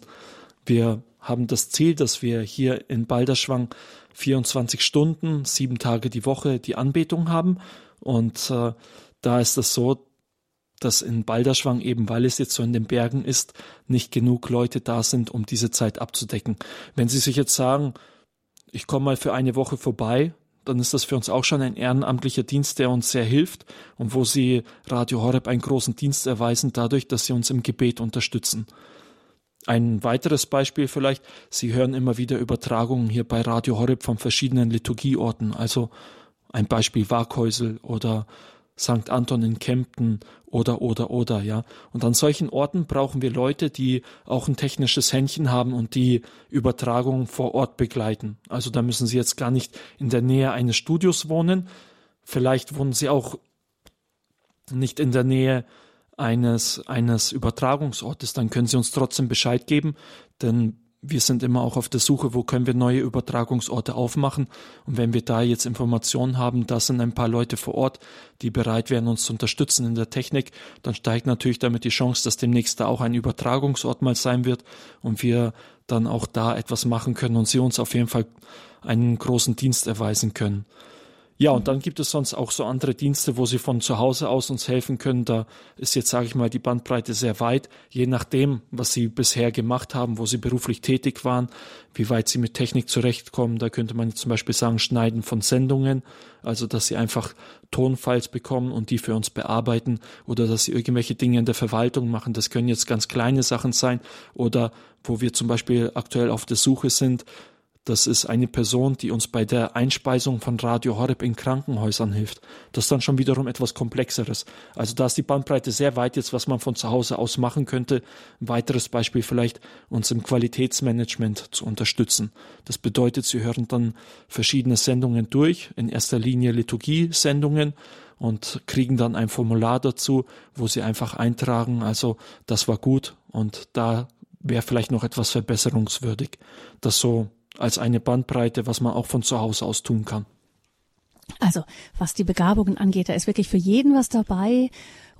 Speaker 3: Wir haben das Ziel, dass wir hier in Balderschwang 24 Stunden, sieben Tage die Woche die Anbetung haben. Und äh, da ist es so, dass in Balderschwang eben, weil es jetzt so in den Bergen ist, nicht genug Leute da sind, um diese Zeit abzudecken. Wenn Sie sich jetzt sagen, ich komme mal für eine Woche vorbei, dann ist das für uns auch schon ein ehrenamtlicher Dienst, der uns sehr hilft und wo Sie Radio Horeb einen großen Dienst erweisen, dadurch, dass Sie uns im Gebet unterstützen. Ein weiteres Beispiel vielleicht, Sie hören immer wieder Übertragungen hier bei Radio Horeb von verschiedenen Liturgieorten, also ein Beispiel Waghäusel oder St. Anton in Kempten oder, oder, oder, ja. Und an solchen Orten brauchen wir Leute, die auch ein technisches Händchen haben und die Übertragung vor Ort begleiten. Also da müssen sie jetzt gar nicht in der Nähe eines Studios wohnen. Vielleicht wohnen sie auch nicht in der Nähe eines, eines Übertragungsortes. Dann können sie uns trotzdem Bescheid geben, denn wir sind immer auch auf der Suche, wo können wir neue Übertragungsorte aufmachen. Und wenn wir da jetzt Informationen haben, da sind ein paar Leute vor Ort, die bereit wären, uns zu unterstützen in der Technik, dann steigt natürlich damit die Chance, dass demnächst da auch ein Übertragungsort mal sein wird und wir dann auch da etwas machen können und sie uns auf jeden Fall einen großen Dienst erweisen können. Ja, und dann gibt es sonst auch so andere Dienste, wo Sie von zu Hause aus uns helfen können. Da ist jetzt, sage ich mal, die Bandbreite sehr weit, je nachdem, was Sie bisher gemacht haben, wo Sie beruflich tätig waren, wie weit Sie mit Technik zurechtkommen. Da könnte man zum Beispiel sagen, Schneiden von Sendungen, also dass Sie einfach Tonfiles bekommen und die für uns bearbeiten oder dass Sie irgendwelche Dinge in der Verwaltung machen. Das können jetzt ganz kleine Sachen sein oder wo wir zum Beispiel aktuell auf der Suche sind, Das ist eine Person, die uns bei der Einspeisung von Radio Horeb in Krankenhäusern hilft. Das ist dann schon wiederum etwas Komplexeres. Also da ist die Bandbreite sehr weit jetzt, was man von zu Hause aus machen könnte. Ein weiteres Beispiel vielleicht, uns im Qualitätsmanagement zu unterstützen. Das bedeutet, Sie hören dann verschiedene Sendungen durch, in erster Linie Liturgie-Sendungen und kriegen dann ein Formular dazu, wo Sie einfach eintragen, also das war gut und da wäre vielleicht noch etwas verbesserungswürdig. Das so als eine Bandbreite, was man auch von zu Hause aus tun kann.
Speaker 1: Also, was die Begabungen angeht, da ist wirklich für jeden was dabei.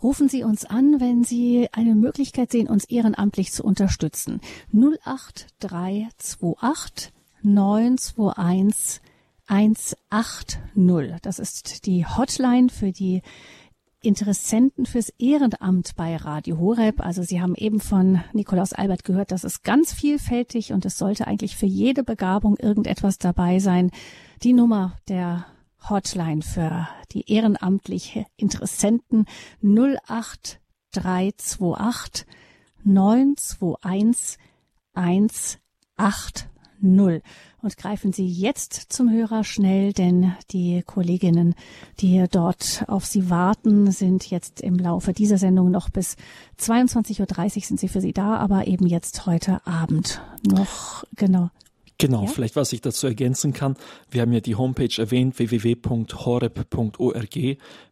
Speaker 1: Rufen Sie uns an, wenn Sie eine Möglichkeit sehen, uns ehrenamtlich zu unterstützen. 08328 921 180. Das ist die Hotline für die Interessenten fürs Ehrenamt bei Radio Horeb. Also Sie haben eben von Nikolaus Albert gehört, das ist ganz vielfältig und es sollte eigentlich für jede Begabung irgendetwas dabei sein. Die Nummer der Hotline für die ehrenamtlich Interessenten 08328 921 180 und greifen Sie jetzt zum Hörer schnell, denn die Kolleginnen, die dort auf Sie warten, sind jetzt im Laufe dieser Sendung noch bis 22.30 Uhr sind sie für Sie da, aber eben jetzt heute Abend noch, genau.
Speaker 3: Genau, ja? vielleicht was ich dazu ergänzen kann. Wir haben ja die Homepage erwähnt, www.horeb.org.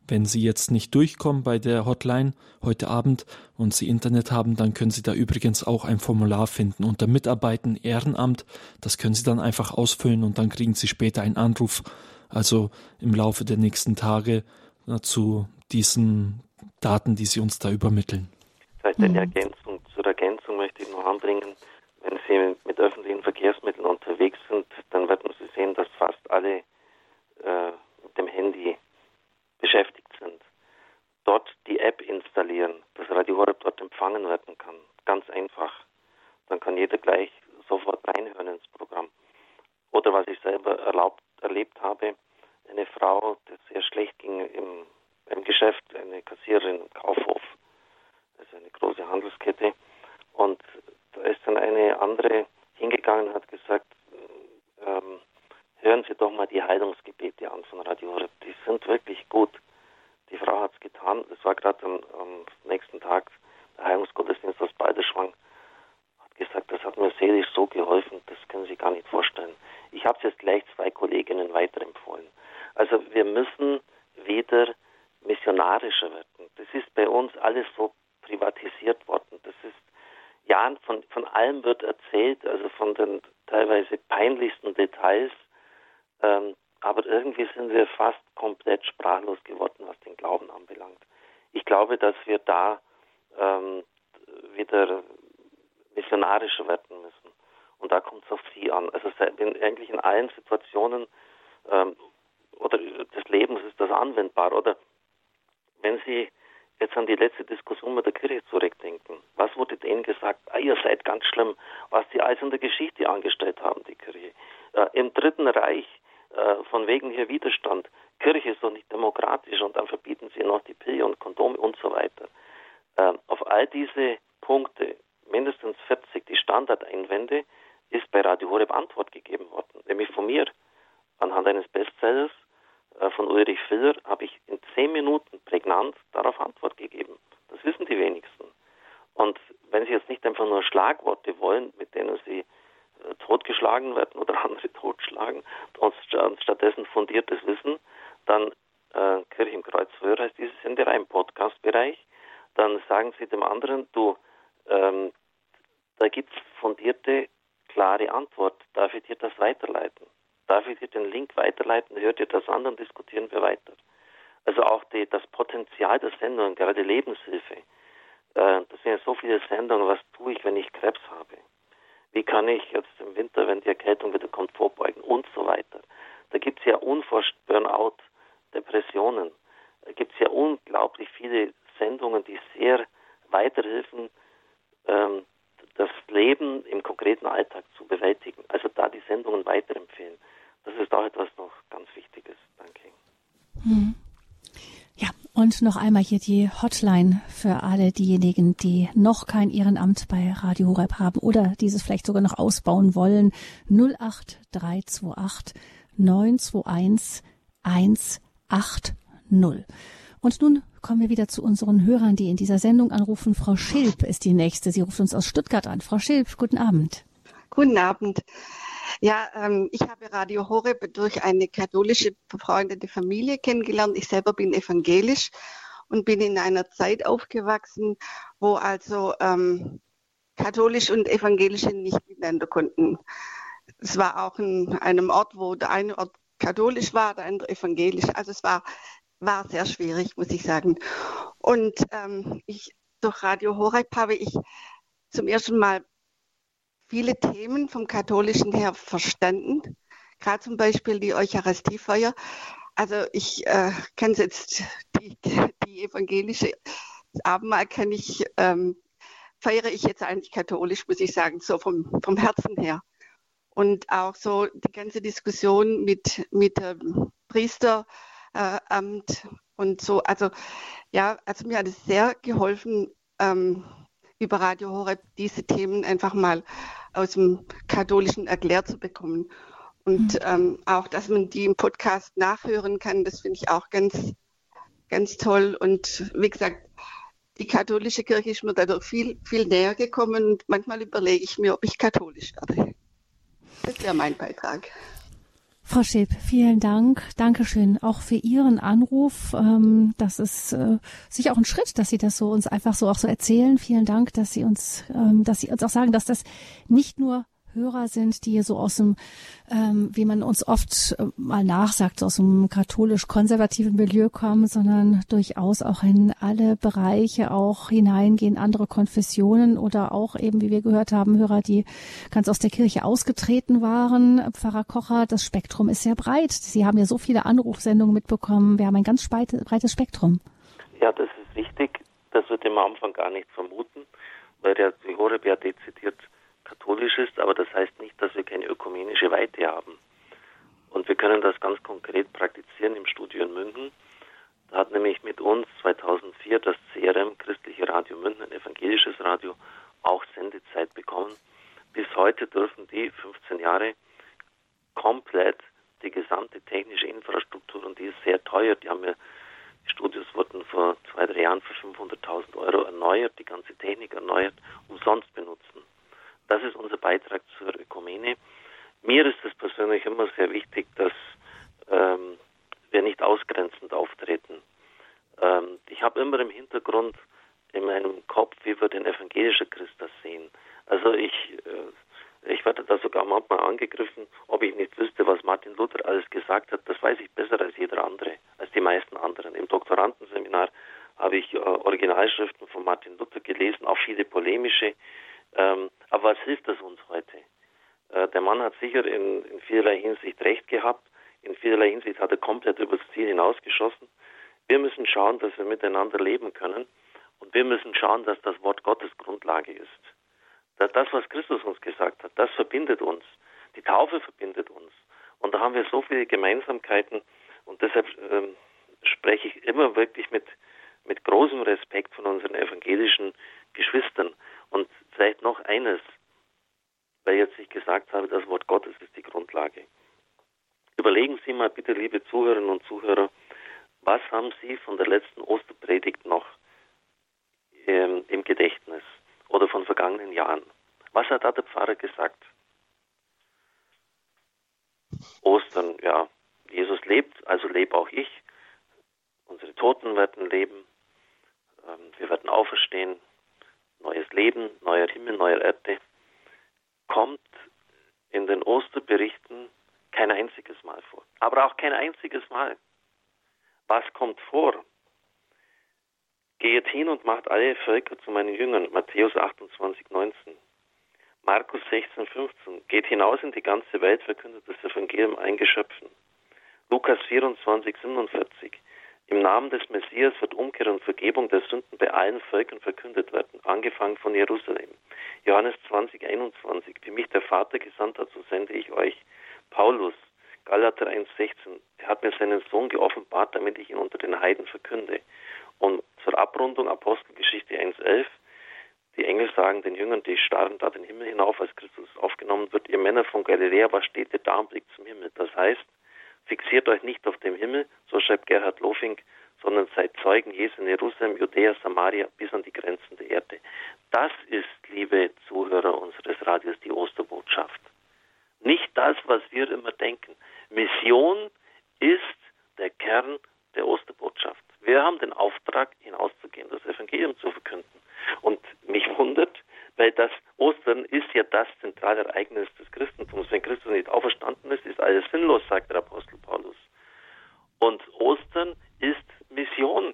Speaker 3: Wenn Sie jetzt nicht durchkommen bei der Hotline heute Abend und Sie Internet haben, dann können Sie da übrigens auch ein Formular finden unter Mitarbeiten Ehrenamt. Das können Sie dann einfach ausfüllen und dann kriegen Sie später einen Anruf, also im Laufe der nächsten Tage na, zu diesen Daten, die Sie uns da übermitteln.
Speaker 2: Vielleicht eine mhm. Ergänzung. Zur Ergänzung möchte ich noch anbringen, wenn Sie mit öffentlichen Verkehrsmitteln unterwegs sind, dann werden Sie sehen, dass fast alle äh, mit dem Handy beschäftigt sind. Dort die App installieren, dass Radio Horeb dort empfangen werden kann. Ganz einfach. Dann kann jeder gleich sofort reinhören ins Programm. Oder was ich selber erlaubt, erlebt habe, eine Frau, die sehr schlecht ging im, im Geschäft, eine Kassiererin im Kaufhof, also eine große Handelskette. Und da ist dann eine andere hingegangen und hat gesagt, ähm, hören Sie doch mal die Heilungsgebete an von Radio Horeb. Die sind wirklich gut. Die Frau hat es getan. Es war gerade am, am, nächsten Tag der Heilungsgottesdienst aus Balderschwang. Hat gesagt, das hat mir seelisch so geholfen, das können Sie gar nicht vorstellen. Ich habe es jetzt gleich zwei Kolleginnen weiterempfohlen. Also wir müssen wieder missionarischer werden. Das ist bei uns alles so privatisiert worden. Das ist ja, von, von allem wird erzählt, also von den teilweise peinlichsten Details. Ähm, aber irgendwie sind wir fast komplett sprachlos geworden, was den Glauben anbelangt. Ich glaube, dass wir da ähm, wieder missionarischer werden müssen. Und da kommt es auf Sie an. Also in, eigentlich in allen Situationen ähm, oder des Lebens ist das anwendbar. Oder wenn Sie jetzt an die letzte Diskussion mit der Kirche zurückdenken. Was wurde denen gesagt? Ah, ihr seid ganz schlimm, was die alles in der Geschichte angestellt haben, die Kirche. Äh, Im Dritten Reich, äh, von wegen hier Widerstand. Kirche ist doch nicht demokratisch und dann verbieten sie noch die Pille und Kondome und so weiter. Äh, auf all diese Punkte, mindestens 40, die Standardeinwände, ist bei Radio Horeb Antwort gegeben worden, nämlich von mir, anhand eines Bestsellers, von Ulrich Filler habe ich in zehn Minuten prägnant darauf Antwort gegeben. Das wissen die wenigsten. Und wenn Sie jetzt nicht einfach nur Schlagworte wollen, mit denen Sie äh, totgeschlagen werden oder andere totschlagen und stattdessen fundiertes Wissen, dann äh, Kirche im Kreuzfeuer heißt dieses Senderei im Podcast-Bereich, dann sagen Sie dem anderen, du, ähm, da gibt es fundierte, klare Antwort, darf ich dir das weiterleiten? Darf ich dir den Link weiterleiten? Hört ihr das an, dann diskutieren wir weiter. Also auch die, das Potenzial der Sendungen, gerade Lebenshilfe. Äh, das sind ja so viele Sendungen, was tue ich, wenn ich Krebs habe? Wie kann ich jetzt im Winter, wenn die Erkältung wieder kommt, vorbeugen und so weiter. Da gibt es ja unforscht Burnout, Depressionen. Da gibt es ja unglaublich viele Sendungen, die sehr weiterhelfen, ähm, das Leben im konkreten Alltag zu bewältigen. Also da die Sendungen weiterempfehlen. Das ist auch etwas noch ganz Wichtiges. Danke.
Speaker 1: Hm. Ja, Und noch einmal hier die Hotline für alle diejenigen, die noch kein Ehrenamt bei Radio Horeb haben oder dieses vielleicht sogar noch ausbauen wollen. 08328 921 180. Und nun kommen wir wieder zu unseren Hörern, die in dieser Sendung anrufen. Frau Schilp ist die nächste. Sie ruft uns aus Stuttgart an. Frau Schilp, guten Abend.
Speaker 7: Guten Abend. Ja, ähm, ich habe Radio Horeb durch eine katholische befreundete Familie kennengelernt. Ich selber bin evangelisch und bin in einer Zeit aufgewachsen, wo also ähm, katholisch und evangelische nicht miteinander konnten. Es war auch in einem Ort, wo der eine Ort katholisch war, der andere evangelisch. Also es war, war sehr schwierig, muss ich sagen. Und ähm, ich, durch Radio Horeb habe ich zum ersten Mal viele Themen vom Katholischen her verstanden. Gerade zum Beispiel die Eucharistiefeuer. Also ich äh, kann jetzt die, die evangelische Abendmahl kann ich ähm, feiere ich jetzt eigentlich katholisch, muss ich sagen, so vom, vom Herzen her. Und auch so die ganze Diskussion mit, mit dem Priesteramt äh, und so. Also ja, also mir hat es sehr geholfen, ähm, über Radio Horeb diese Themen einfach mal aus dem Katholischen erklärt zu bekommen. Und mhm. ähm, auch, dass man die im Podcast nachhören kann, das finde ich auch ganz, ganz toll. Und wie gesagt, die katholische Kirche ist mir dadurch viel, viel näher gekommen. Und manchmal überlege ich mir, ob ich katholisch werde. Das wäre mein Beitrag.
Speaker 1: Frau Schäb, vielen Dank. Dankeschön auch für Ihren Anruf. Ähm, das ist äh, sicher auch ein Schritt, dass Sie das so uns einfach so auch so erzählen. Vielen Dank, dass Sie uns, ähm, dass Sie uns auch sagen, dass das nicht nur Hörer sind, die so aus dem, ähm, wie man uns oft äh, mal nachsagt, aus dem katholisch-konservativen Milieu kommen, sondern durchaus auch in alle Bereiche auch hineingehen, andere Konfessionen oder auch eben, wie wir gehört haben, Hörer, die ganz aus der Kirche ausgetreten waren. Pfarrer Kocher, das Spektrum ist sehr breit. Sie haben ja so viele Anrufsendungen mitbekommen. Wir haben ein ganz breites Spektrum.
Speaker 2: Ja, das ist richtig. Das wird im Anfang gar nicht vermuten, weil der Horeb ja dezidiert katholisch ist, aber das heißt nicht, dass wir keine ökumenische Weite haben. Und wir können das ganz konkret praktizieren im Studio in München. Da hat nämlich mit uns 2004 das CRM Christliche Radio München, ein evangelisches Radio, auch Sendezeit bekommen. Bis heute dürfen die 15 Jahre komplett die gesamte technische Infrastruktur und die ist sehr teuer. Die haben ja die Studios wurden vor zwei, drei Jahren für 500.000 Euro erneuert, die ganze Technik erneuert, umsonst benutzen. Das ist unser Beitrag zur Ökumene. Mir ist es persönlich immer sehr wichtig, dass ähm, wir nicht ausgrenzend auftreten. Ähm, ich habe immer im Hintergrund in meinem Kopf, wie wir den evangelischen Christus sehen. Also ich, äh, ich werde da sogar manchmal angegriffen, ob ich nicht wüsste, was Martin Luther alles gesagt hat. Das weiß ich besser als jeder andere, als die meisten anderen. Im Doktorandenseminar habe ich äh, Originalschriften von Martin Luther gelesen, auch viele polemische. Ähm, aber was hilft das uns heute? Äh, der Mann hat sicher in, in vielerlei Hinsicht recht gehabt. In vielerlei Hinsicht hat er komplett übers Ziel hinausgeschossen. Wir müssen schauen, dass wir miteinander leben können. Und wir müssen schauen, dass das Wort Gottes Grundlage ist. Dass das, was Christus uns gesagt hat, das verbindet uns. Die Taufe verbindet uns. Und da haben wir so viele Gemeinsamkeiten. Und deshalb ähm, spreche ich immer wirklich mit, mit großem Respekt von unseren evangelischen Geschwistern. Und vielleicht noch eines, weil jetzt ich gesagt habe, das Wort Gottes ist die Grundlage. Überlegen Sie mal bitte, liebe Zuhörerinnen und Zuhörer, was haben Sie von der letzten Osterpredigt noch ähm, im Gedächtnis oder von vergangenen Jahren? Was hat da der Pfarrer gesagt? Ostern, ja, Jesus lebt, also lebe auch ich. Unsere Toten werden leben. Ähm, wir werden auferstehen neues Leben, neuer Himmel, neuer Erde, kommt in den Osterberichten kein einziges Mal vor. Aber auch kein einziges Mal. Was kommt vor? Geht hin und macht alle Völker zu meinen Jüngern. Matthäus 28, 19. Markus 16, 15. Geht hinaus in die ganze Welt, verkündet das Evangelium eingeschöpfen. Lukas 24, 47. Im Namen des Messias wird Umkehr und Vergebung der Sünden bei allen Völkern verkündet werden, angefangen von Jerusalem. Johannes 20, 21. Wie mich der Vater gesandt hat, so sende ich euch. Paulus, Galater 1,16, er hat mir seinen Sohn geoffenbart, damit ich ihn unter den Heiden verkünde. Und zur Abrundung Apostelgeschichte 1,11, die Engel sagen den Jüngern, die starren da den Himmel hinauf, als Christus aufgenommen wird, ihr Männer von Galiläa, was steht ihr da und blickt zum Himmel? Das heißt, fixiert euch nicht auf dem Himmel, so schreibt Gerhard Lofink, sondern seid Zeugen Jesu in Jerusalem, Judäa, Samaria bis an die Grenzen der Erde. Das ist, liebe Zuhörer unseres Radios, die Osterbotschaft. Nicht das, was wir immer denken. Mission ist der Kern der Osterbotschaft. Wir haben den Auftrag, hinauszugehen, das Evangelium zu verkünden. Und mich wundert, weil das Ostern ist ja das zentrale Ereignis des Christentums. Wenn Christus nicht auferstanden ist, ist alles sinnlos, sagt der Apostel Paulus. Und Ostern ist Mission.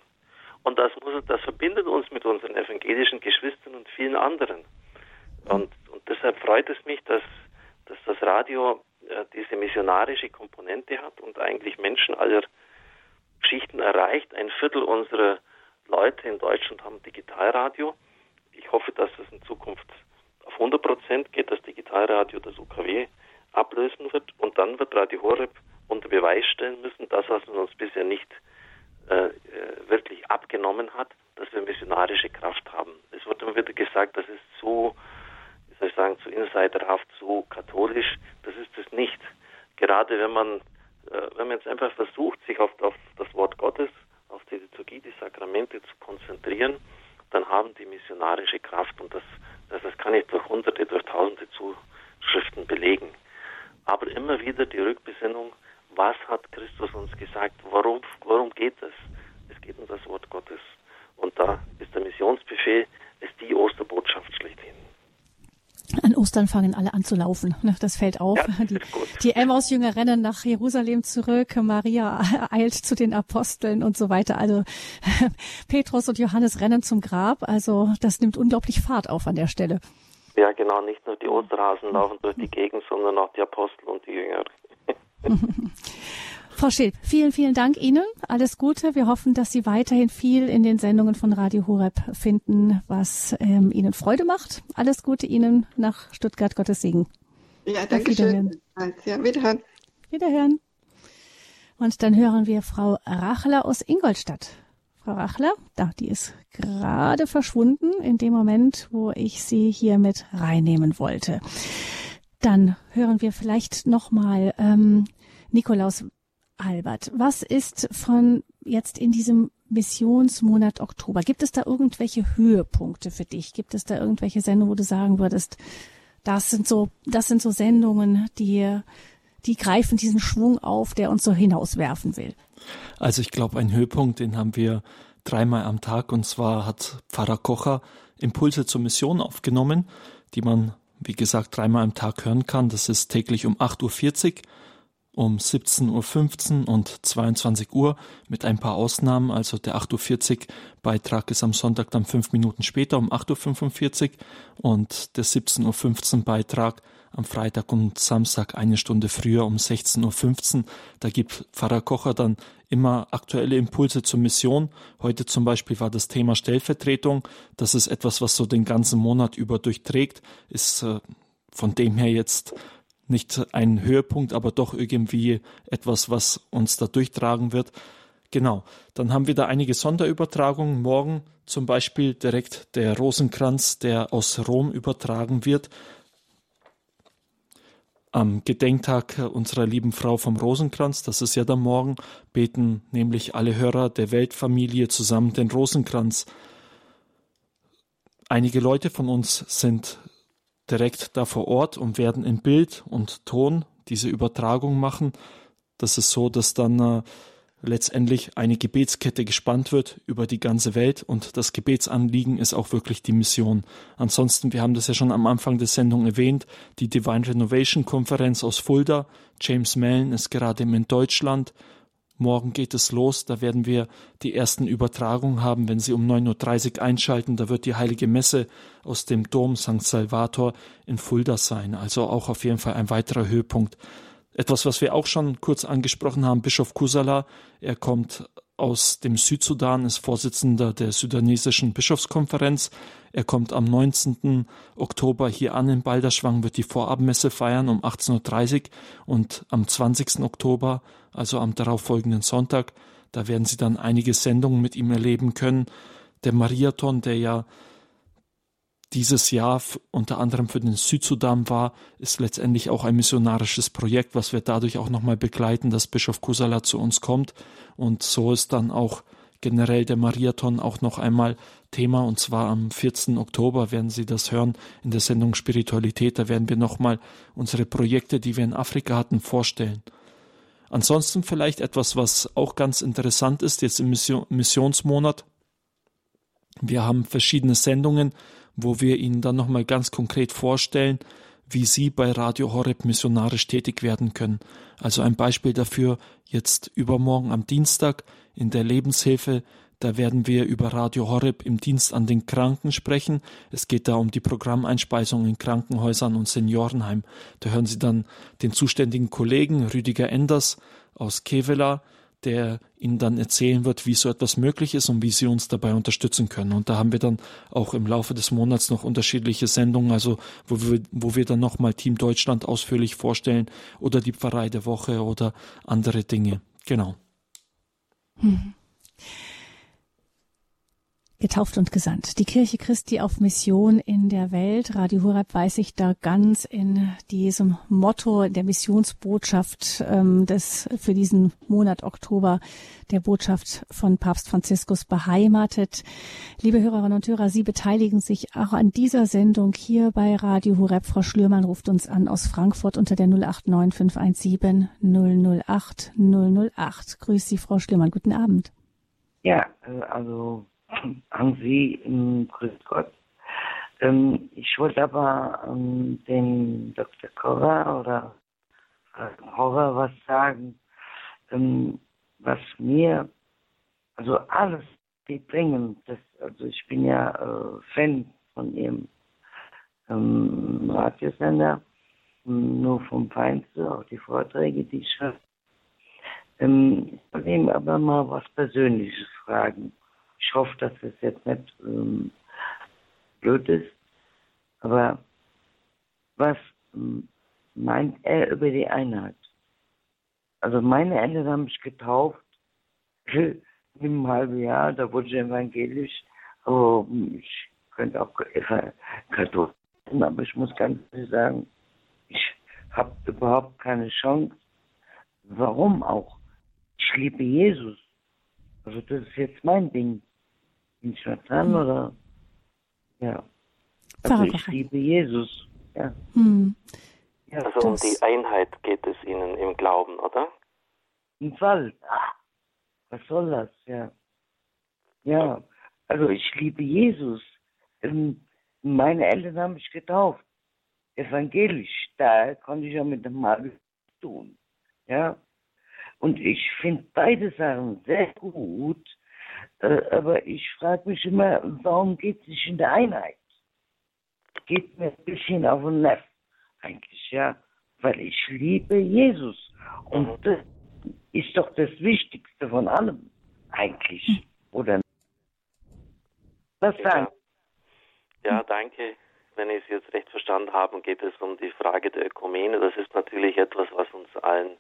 Speaker 2: Und das, muss, das verbindet uns mit unseren evangelischen Geschwistern und vielen anderen. Und, und deshalb freut es mich, dass, dass das Radio äh, diese missionarische Komponente hat und eigentlich Menschen aller Schichten erreicht. Ein Viertel unserer Leute in Deutschland haben Digitalradio. Ich hoffe, dass es in Zukunft auf 100 Prozent geht, dass Digitalradio das UKW ablösen wird. Und dann wird Radio Horeb unter Beweis stellen müssen, das, was man uns bisher nicht äh, äh, wirklich abgenommen hat, dass wir missionarische Kraft haben. Es wird immer wieder gesagt, das ist zu, wie soll ich sagen, zu insiderhaft, zu katholisch. Das ist es nicht. Gerade wenn man, äh, wenn man jetzt einfach versucht, sich auf, auf das Wort Gottes, auf die Liturgie, die Sakramente zu konzentrieren, dann haben die missionarische Kraft und das, das, das kann ich durch hunderte, durch tausende Zuschriften belegen. Aber immer wieder die Rückbesinnung, was hat Christus uns gesagt? Warum, warum geht es? Es geht um das Wort Gottes. Und da ist der Missionsbefehl, ist die Osterbotschaft schlechthin.
Speaker 1: An Ostern fangen alle an zu laufen. Ne? Das fällt auf.
Speaker 2: Ja,
Speaker 1: die, die Emmaus-Jünger rennen nach Jerusalem zurück. Maria eilt zu den Aposteln und so weiter. Also Petrus und Johannes rennen zum Grab. Also das nimmt unglaublich Fahrt auf an der Stelle.
Speaker 2: Ja, genau. Nicht nur die Osterhasen laufen durch die Gegend, sondern auch die Apostel und die Jünger.
Speaker 1: Frau Schilp, vielen, vielen Dank Ihnen. Alles Gute. Wir hoffen, dass Sie weiterhin viel in den Sendungen von Radio Horeb finden, was ähm, Ihnen Freude macht. Alles Gute Ihnen nach Stuttgart. Gottes Segen.
Speaker 7: Ja, danke schön. Ja, wiederhören.
Speaker 1: Wiederhören. Und dann hören wir Frau Rachler aus Ingolstadt. Frau Rachler, da, die ist gerade verschwunden in dem Moment, wo ich sie hier mit reinnehmen wollte. Dann hören wir vielleicht nochmal ähm, Nikolaus Albert. Was ist von jetzt in diesem Missionsmonat Oktober? Gibt es da irgendwelche Höhepunkte für dich? Gibt es da irgendwelche Sendungen, wo du sagen würdest, das sind so, das sind so Sendungen, die, die greifen diesen Schwung auf, der uns so hinauswerfen will?
Speaker 3: Also ich glaube, ein Höhepunkt, den haben wir dreimal am Tag und zwar hat Pfarrer Kocher Impulse zur Mission aufgenommen, die man wie gesagt, dreimal am Tag hören kann. Das ist täglich um 8.40 Uhr, um 17.15 Uhr und 22 Uhr mit ein paar Ausnahmen. Also der 8.40 Uhr Beitrag ist am Sonntag dann fünf Minuten später um 8.45 Uhr und der 17.15 Uhr Beitrag am Freitag und Samstag eine Stunde früher um 16.15 Uhr. Da gibt Pfarrer Kocher dann immer aktuelle Impulse zur Mission. Heute zum Beispiel war das Thema Stellvertretung. Das ist etwas, was so den ganzen Monat über durchträgt. Ist äh, von dem her jetzt nicht ein Höhepunkt, aber doch irgendwie etwas, was uns da durchtragen wird. Genau. Dann haben wir da einige Sonderübertragungen. Morgen zum Beispiel direkt der Rosenkranz, der aus Rom übertragen wird am Gedenktag unserer lieben Frau vom Rosenkranz, das ist ja dann morgen, beten nämlich alle Hörer der Weltfamilie zusammen den Rosenkranz. Einige Leute von uns sind direkt da vor Ort und werden in Bild und Ton diese Übertragung machen. Das ist so, dass dann äh, letztendlich eine Gebetskette gespannt wird über die ganze Welt und das Gebetsanliegen ist auch wirklich die Mission. Ansonsten, wir haben das ja schon am Anfang der Sendung erwähnt, die Divine Renovation Konferenz aus Fulda. James Mellon ist gerade in Deutschland. Morgen geht es los, da werden wir die ersten Übertragungen haben, wenn Sie um 9.30 Uhr einschalten. Da wird die heilige Messe aus dem Dom St. Salvator in Fulda sein. Also auch auf jeden Fall ein weiterer Höhepunkt. Etwas, was wir auch schon kurz angesprochen haben, Bischof Kusala, er kommt aus dem Südsudan, ist Vorsitzender der sudanesischen Bischofskonferenz. Er kommt am 19. Oktober hier an in Balderschwang, wird die Vorabmesse feiern um 18.30 Uhr und am 20. Oktober, also am darauffolgenden Sonntag, da werden Sie dann einige Sendungen mit ihm erleben können. Der Mariathon, der ja dieses Jahr unter anderem für den Südsudan war, ist letztendlich auch ein missionarisches Projekt, was wir dadurch auch nochmal begleiten, dass Bischof Kusala zu uns kommt. Und so ist dann auch generell der Mariathon auch noch einmal Thema. Und zwar am 14. Oktober werden Sie das hören in der Sendung Spiritualität. Da werden wir nochmal unsere Projekte, die wir in Afrika hatten, vorstellen. Ansonsten vielleicht etwas, was auch ganz interessant ist, jetzt im Missionsmonat. Wir haben verschiedene Sendungen, wo wir Ihnen dann nochmal ganz konkret vorstellen, wie Sie bei Radio Horeb missionarisch tätig werden können. Also ein Beispiel dafür jetzt übermorgen am Dienstag in der Lebenshilfe. Da werden wir über Radio Horeb im Dienst an den Kranken sprechen. Es geht da um die Programmeinspeisung in Krankenhäusern und Seniorenheim. Da hören Sie dann den zuständigen Kollegen Rüdiger Enders aus Kevela, der Ihnen dann erzählen wird, wie so etwas möglich ist und wie Sie uns dabei unterstützen können. Und da haben wir dann auch im Laufe des Monats noch unterschiedliche Sendungen, also wo wir, wo wir dann nochmal Team Deutschland ausführlich vorstellen oder die Pfarrei der Woche oder andere Dinge. Genau. Mhm.
Speaker 1: Getauft und gesandt. Die Kirche Christi auf Mission in der Welt. Radio Horeb weiß sich da ganz in diesem Motto der Missionsbotschaft ähm, des für diesen Monat Oktober der Botschaft von Papst Franziskus beheimatet. Liebe Hörerinnen und Hörer, Sie beteiligen sich auch an dieser Sendung hier bei Radio Horeb. Frau Schlürmann ruft uns an aus Frankfurt unter der 089 517 008 008. Grüß Sie, Frau Schlürmann. Guten Abend.
Speaker 8: Ja, äh, also an Sie, ähm, grüß Gott. Ähm, ich wollte aber ähm, den Dr. Korra oder Horror was sagen, ähm, was mir, also alles, die bringen, das, also ich bin ja äh, Fan von ihrem ähm, Radiosender, nur vom Feinsten, auch die Vorträge, die ich höre. Ähm, ich wollte ihm aber mal was Persönliches fragen. Ich hoffe, dass es jetzt nicht ähm, blöd ist. Aber was ähm, meint er über die Einheit? Also meine Eltern haben mich getauft in einem halben Jahr, da wurde ich evangelisch. Aber ich könnte auch katholisch sein, aber ich muss ganz ehrlich sagen, ich habe überhaupt keine Chance. Warum auch? Ich liebe Jesus. Also das ist jetzt mein Ding. Bin ich mal dran hm. oder? Ja. Also ich liebe Jesus. Ja. Hm.
Speaker 2: ja also um die Einheit geht es Ihnen im Glauben, oder?
Speaker 8: Im Fall. Ach, was soll das? Ja. Ja. Also ich liebe Jesus. Ähm, meine Eltern haben mich getauft. Evangelisch. Da konnte ich ja mit dem Mal tun. Ja. Und ich finde beide Sachen sehr gut, aber ich frage mich immer, warum geht es nicht in der Einheit? Geht mir ein bisschen auf den Nerv, eigentlich, ja. Weil ich liebe Jesus. Und das ist doch das Wichtigste von allem, eigentlich. Oder
Speaker 2: Was sagen? Ja, danke. Wenn ich es jetzt recht verstanden habe, geht es um die Frage der Ökumene. Das ist natürlich etwas, was uns allen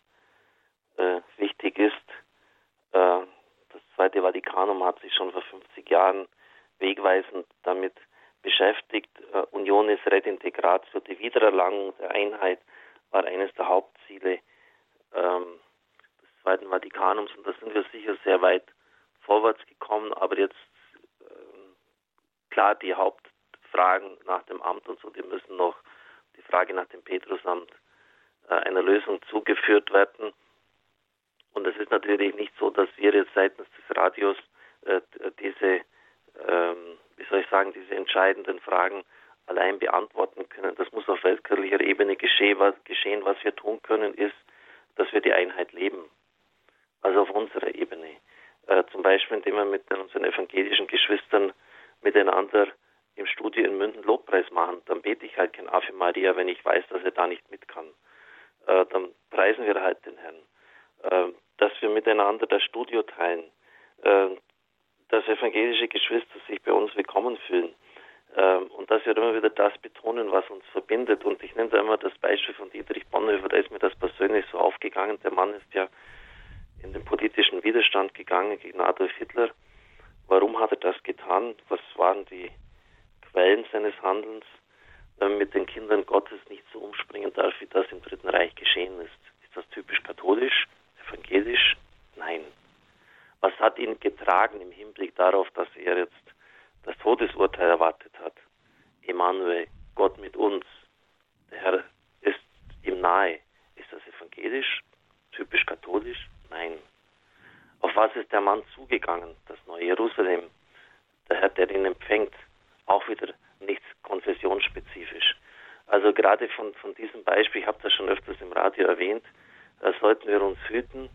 Speaker 2: äh, wichtig ist. Äh, Zweite Vatikanum hat sich schon vor 50 Jahren wegweisend damit beschäftigt. Uh, Unionis Redintegratio, die Wiedererlangung der Einheit, war eines der Hauptziele ähm, des Zweiten Vatikanums und da sind wir sicher sehr weit vorwärts gekommen, aber jetzt äh, klar die Hauptfragen nach dem Amt und so, die müssen noch die Frage nach dem Petrusamt äh, einer Lösung zugeführt werden. Und es ist natürlich nicht so, dass wir jetzt seitens des Radios äh, diese, ähm, wie soll ich sagen, diese entscheidenden Fragen allein beantworten können. Das muss auf weltkirchlicher Ebene geschehen. Was, geschehen. Was wir tun können, ist, dass wir die Einheit leben. Also auf unserer Ebene. Äh, zum Beispiel, indem wir mit unseren evangelischen Geschwistern miteinander im Studio in München Lobpreis machen. Dann bete ich halt kein Ave Maria, wenn ich weiß, dass er da nicht mit kann. Äh, dann preisen wir halt den Herrn. Äh, dass wir miteinander das Studio teilen, äh, dass evangelische Geschwister sich bei uns willkommen fühlen. Ähm, und dass wir immer wieder das betonen, was uns verbindet. Und ich nenne da immer das Beispiel von Dietrich Bonhoeffer, da ist mir das persönlich so aufgegangen. Der Mann ist ja in den politischen Widerstand gegangen gegen Adolf Hitler. Warum hat er das getan? Was waren die Quellen seines Handelns? Wenn man mit den Kindern Gottes nicht so umspringen darf, wie das im Dritten Reich geschehen ist. Ist das typisch katholisch, evangelisch? Nein. Was hat ihn getragen im Hinblick darauf, dass er jetzt das Todesurteil erwartet hat? Emanuel, Gott mit uns. Der Herr ist ihm nahe. Ist das evangelisch, typisch katholisch? Nein. Auf was ist der Mann zugegangen? Das neue Jerusalem. Der Herr, der ihn empfängt. Auch wieder nichts konfessionsspezifisch. Also gerade von, von diesem Beispiel, ich habe das schon öfters im Radio erwähnt, da sollten wir uns hüten,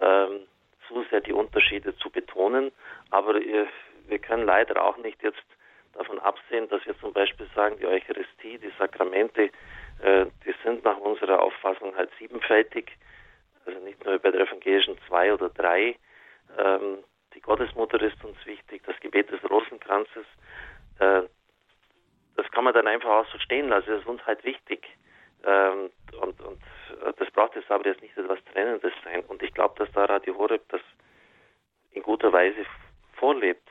Speaker 2: ähm, zu sehr die Unterschiede zu betonen. Aber wir, wir können leider auch nicht jetzt davon absehen, dass wir zum Beispiel sagen, die Eucharistie, die Sakramente, äh, die sind nach unserer Auffassung halt siebenfältig, also nicht nur bei der evangelischen zwei oder drei. Ähm, die Gottesmutter ist uns wichtig, das Gebet des Rosenkranzes, äh, das kann man dann einfach auch so stehen lassen, das ist uns halt wichtig. Ähm, und, und äh, das braucht jetzt aber jetzt nicht etwas Trennendes sein. Und ich glaube, dass da Radio Horeb das in guter Weise vorlebt.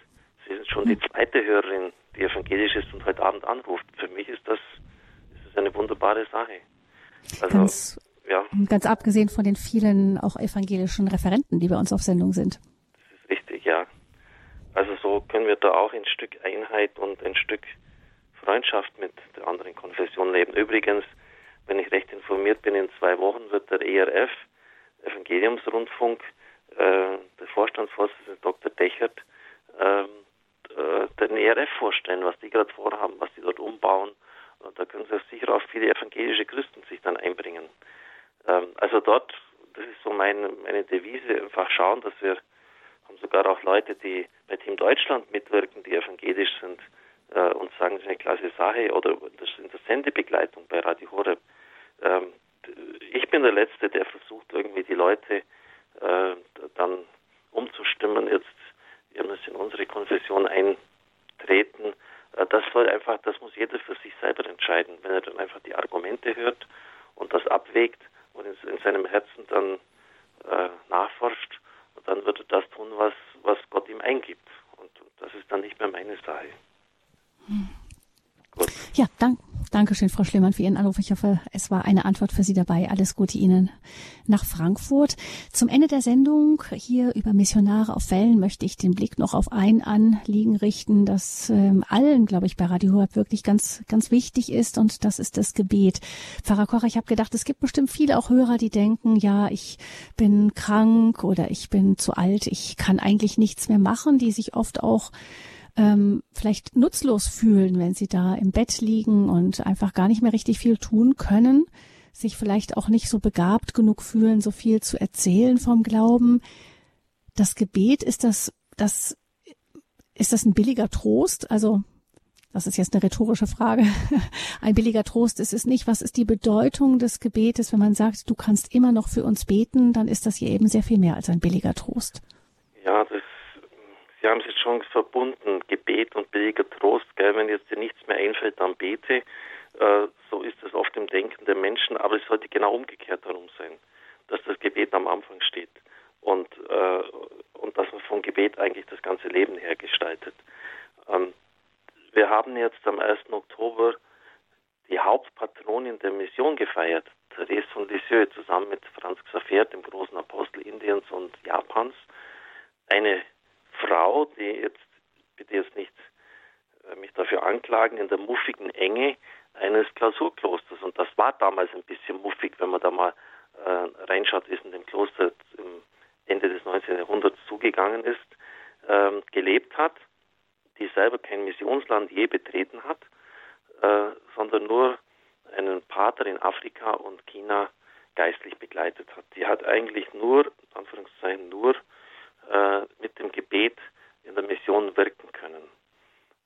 Speaker 2: Sie sind schon die hm. zweite Hörerin, die evangelisch ist und heute Abend anruft. Für mich ist das, ist das eine wunderbare Sache.
Speaker 1: Also, ganz, ja. ganz abgesehen von den vielen auch evangelischen Referenten, die bei uns auf Sendung sind.
Speaker 2: Das ist richtig, ja. Also so können wir da auch ein Stück Einheit und ein Stück Freundschaft mit der anderen Konfession leben. Übrigens, wenn ich recht informiert bin, in zwei Wochen wird der ERF, Evangeliumsrundfunk, äh, der Vorstandsvorsitzende Dr. Dechert, ähm, äh, den ERF vorstellen, was die gerade vorhaben, was die dort umbauen. Und da können sich sicher auch viele evangelische Christen sich dann einbringen. Ähm, also dort, das ist so meine, meine Devise, einfach schauen, dass wir haben sogar auch Leute, die bei Team Deutschland mitwirken, die evangelisch sind äh, und sagen, das ist eine klasse Sache oder das in der Sendebegleitung bei Radio Horeb. Ähm, ich bin der Letzte, der versucht, irgendwie die Leute äh, dann umzustimmen, jetzt wir müssen in unsere Konfession eintreten. Äh, das soll einfach, das muss jeder für sich selber entscheiden. Wenn er dann einfach die Argumente hört und das abwägt und in, in seinem Herzen dann äh, nachforscht, dann wird er das tun, was, was Gott ihm eingibt. Und das ist dann nicht mehr meine Sache.
Speaker 1: Hm. Ja, danke. Dankeschön, Frau Schlemann, für Ihren Anruf. Ich hoffe, es war eine Antwort für Sie dabei. Alles Gute Ihnen nach Frankfurt. Zum Ende der Sendung hier über Missionare auf Wellen möchte ich den Blick noch auf ein Anliegen richten, das ähm, allen, glaube ich, bei Radio Horeb wirklich ganz, ganz wichtig ist und das ist das Gebet. Pfarrer Kocher, ich habe gedacht, es gibt bestimmt viele auch Hörer, die denken, ja, ich bin krank oder ich bin zu alt, ich kann eigentlich nichts mehr machen, die sich oft auch ähm, vielleicht nutzlos fühlen, wenn sie da im Bett liegen und einfach gar nicht mehr richtig viel tun können, sich vielleicht auch nicht so begabt genug fühlen, so viel zu erzählen vom Glauben. Das Gebet ist das, das ist das ein billiger Trost? Also das ist jetzt eine rhetorische Frage. Ein billiger Trost ist es nicht. Was ist die Bedeutung des Gebetes, wenn man sagt, du kannst immer noch für uns beten, dann ist das hier eben sehr viel mehr als ein billiger Trost.
Speaker 2: Sie haben es jetzt schon verbunden, Gebet und billiger Trost. Gell? Wenn jetzt dir nichts mehr einfällt, dann bete. Äh, so ist es oft im Denken der Menschen, aber es sollte genau umgekehrt darum sein, dass das Gebet am Anfang steht und, äh, und dass man vom Gebet eigentlich das ganze Leben her gestaltet. Ähm, wir haben jetzt am 1. Oktober die Hauptpatronin der Mission gefeiert, Therese von Lisieux, zusammen mit Franz Xaver, dem großen Apostel Indiens und Japans. Eine Frau, die jetzt, bitte jetzt nicht äh, mich dafür anklagen, in der muffigen Enge eines Klausurklosters. Und das war damals ein bisschen muffig, wenn man da mal äh, reinschaut, wie es in dem Kloster im Ende des 19. Jahrhunderts zugegangen ist, ähm, gelebt hat, die selber kein Missionsland je betreten hat, äh, sondern nur einen Pater in Afrika und China geistlich begleitet hat. Die hat eigentlich nur, Anführungszeichen nur, äh, mit dem Gebet in der Mission wirken können.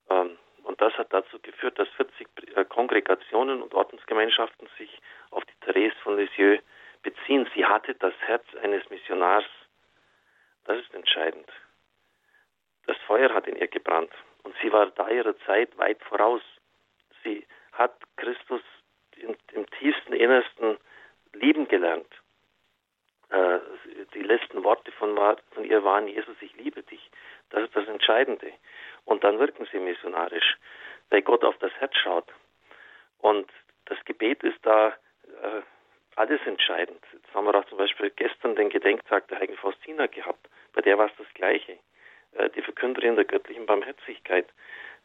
Speaker 2: Ähm, und das hat dazu geführt, dass 40 äh, Kongregationen und Ordensgemeinschaften sich auf die Therese von Lisieux beziehen. Sie hatte das Herz eines Missionars. Das ist entscheidend. das Feuer hat in ihr gebrannt und sie war da ihrer Zeit weit voraus. Sie hat Christus im, im tiefsten Innersten lieben gelernt. Äh, die letzten Worte von, von ihr waren, Jesus, ich liebe dich. Das ist das Entscheidende. Und dann wirken sie missionarisch, weil Gott auf das Herz schaut. Und das Gebet ist da äh, alles entscheidend. Jetzt haben wir auch zum Beispiel gestern den Gedenktag der heiligen Faustina gehabt. Bei der war es das Gleiche. Äh, die Verkünderin der göttlichen Barmherzigkeit.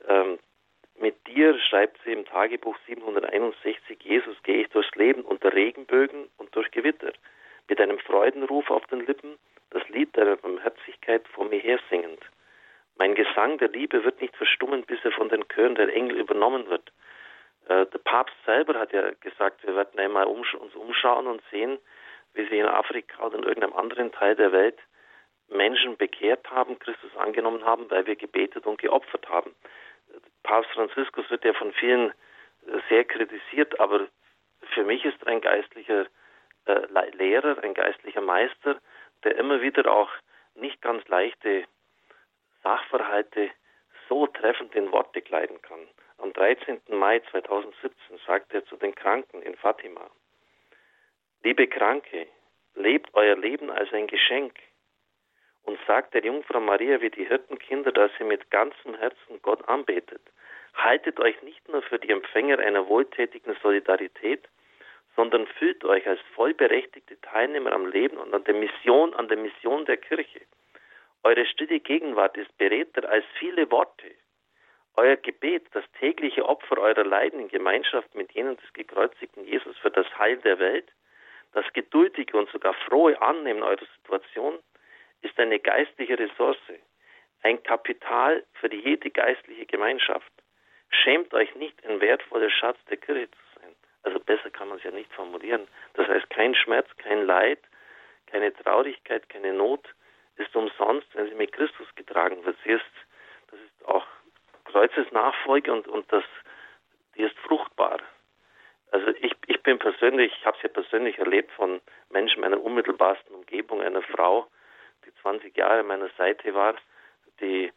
Speaker 2: Ähm, mit dir schreibt sie im Tagebuch 761, Jesus gehe ich durchs Leben unter Regenbögen und durch Gewitter, mit einem Freudenruf auf den Lippen, das Lied deiner Barmherzigkeit vor mir her singend. Mein Gesang der Liebe wird nicht verstummen, bis er von den Chören der Engel übernommen wird. Äh, der Papst selber hat ja gesagt, wir werden einmal umsch uns umschauen und sehen, wie sie in Afrika oder in irgendeinem anderen Teil der Welt Menschen bekehrt haben, Christus angenommen haben, weil wir gebetet und geopfert haben. Papst Franziskus wird ja von vielen äh, sehr kritisiert, aber für mich ist ein geistlicher äh, Lehrer, ein geistlicher Meister, der immer wieder auch nicht ganz leichte Sachverhalte so treffend in Worte kleiden kann. Am 13. Mai 2017 sagt er zu den Kranken in Fatima, Liebe Kranke, lebt euer Leben als ein Geschenk und sagt der Jungfrau Maria wie die Hirtenkinder, dass sie mit ganzem Herzen Gott anbetet. Haltet euch nicht nur für die Empfänger einer wohltätigen Solidarität, sondern fühlt euch als vollberechtigte Teilnehmer am Leben und an der Mission, an der Mission der Kirche. Eure stille Gegenwart ist beredter als viele Worte. Euer Gebet, das tägliche Opfer eurer Leiden in Gemeinschaft mit jenen des gekreuzigten Jesus für das Heil der Welt, das geduldige und sogar frohe Annehmen eurer Situation, ist eine geistliche Ressource, ein Kapital für jede geistliche Gemeinschaft. Schämt euch nicht, ein wertvoller Schatz der Kirche zu. Also besser kann man es ja nicht formulieren. Das heißt, kein Schmerz, kein Leid, keine Traurigkeit, keine Not ist umsonst, wenn sie mit Christus getragen wird. Sie ist, das ist auch Kreuzesnachfolge und, und das, die ist fruchtbar. Also ich, ich bin persönlich, ich habe es ja persönlich erlebt von Menschen meiner unmittelbarsten Umgebung, einer Frau, die 20 Jahre an meiner Seite war, die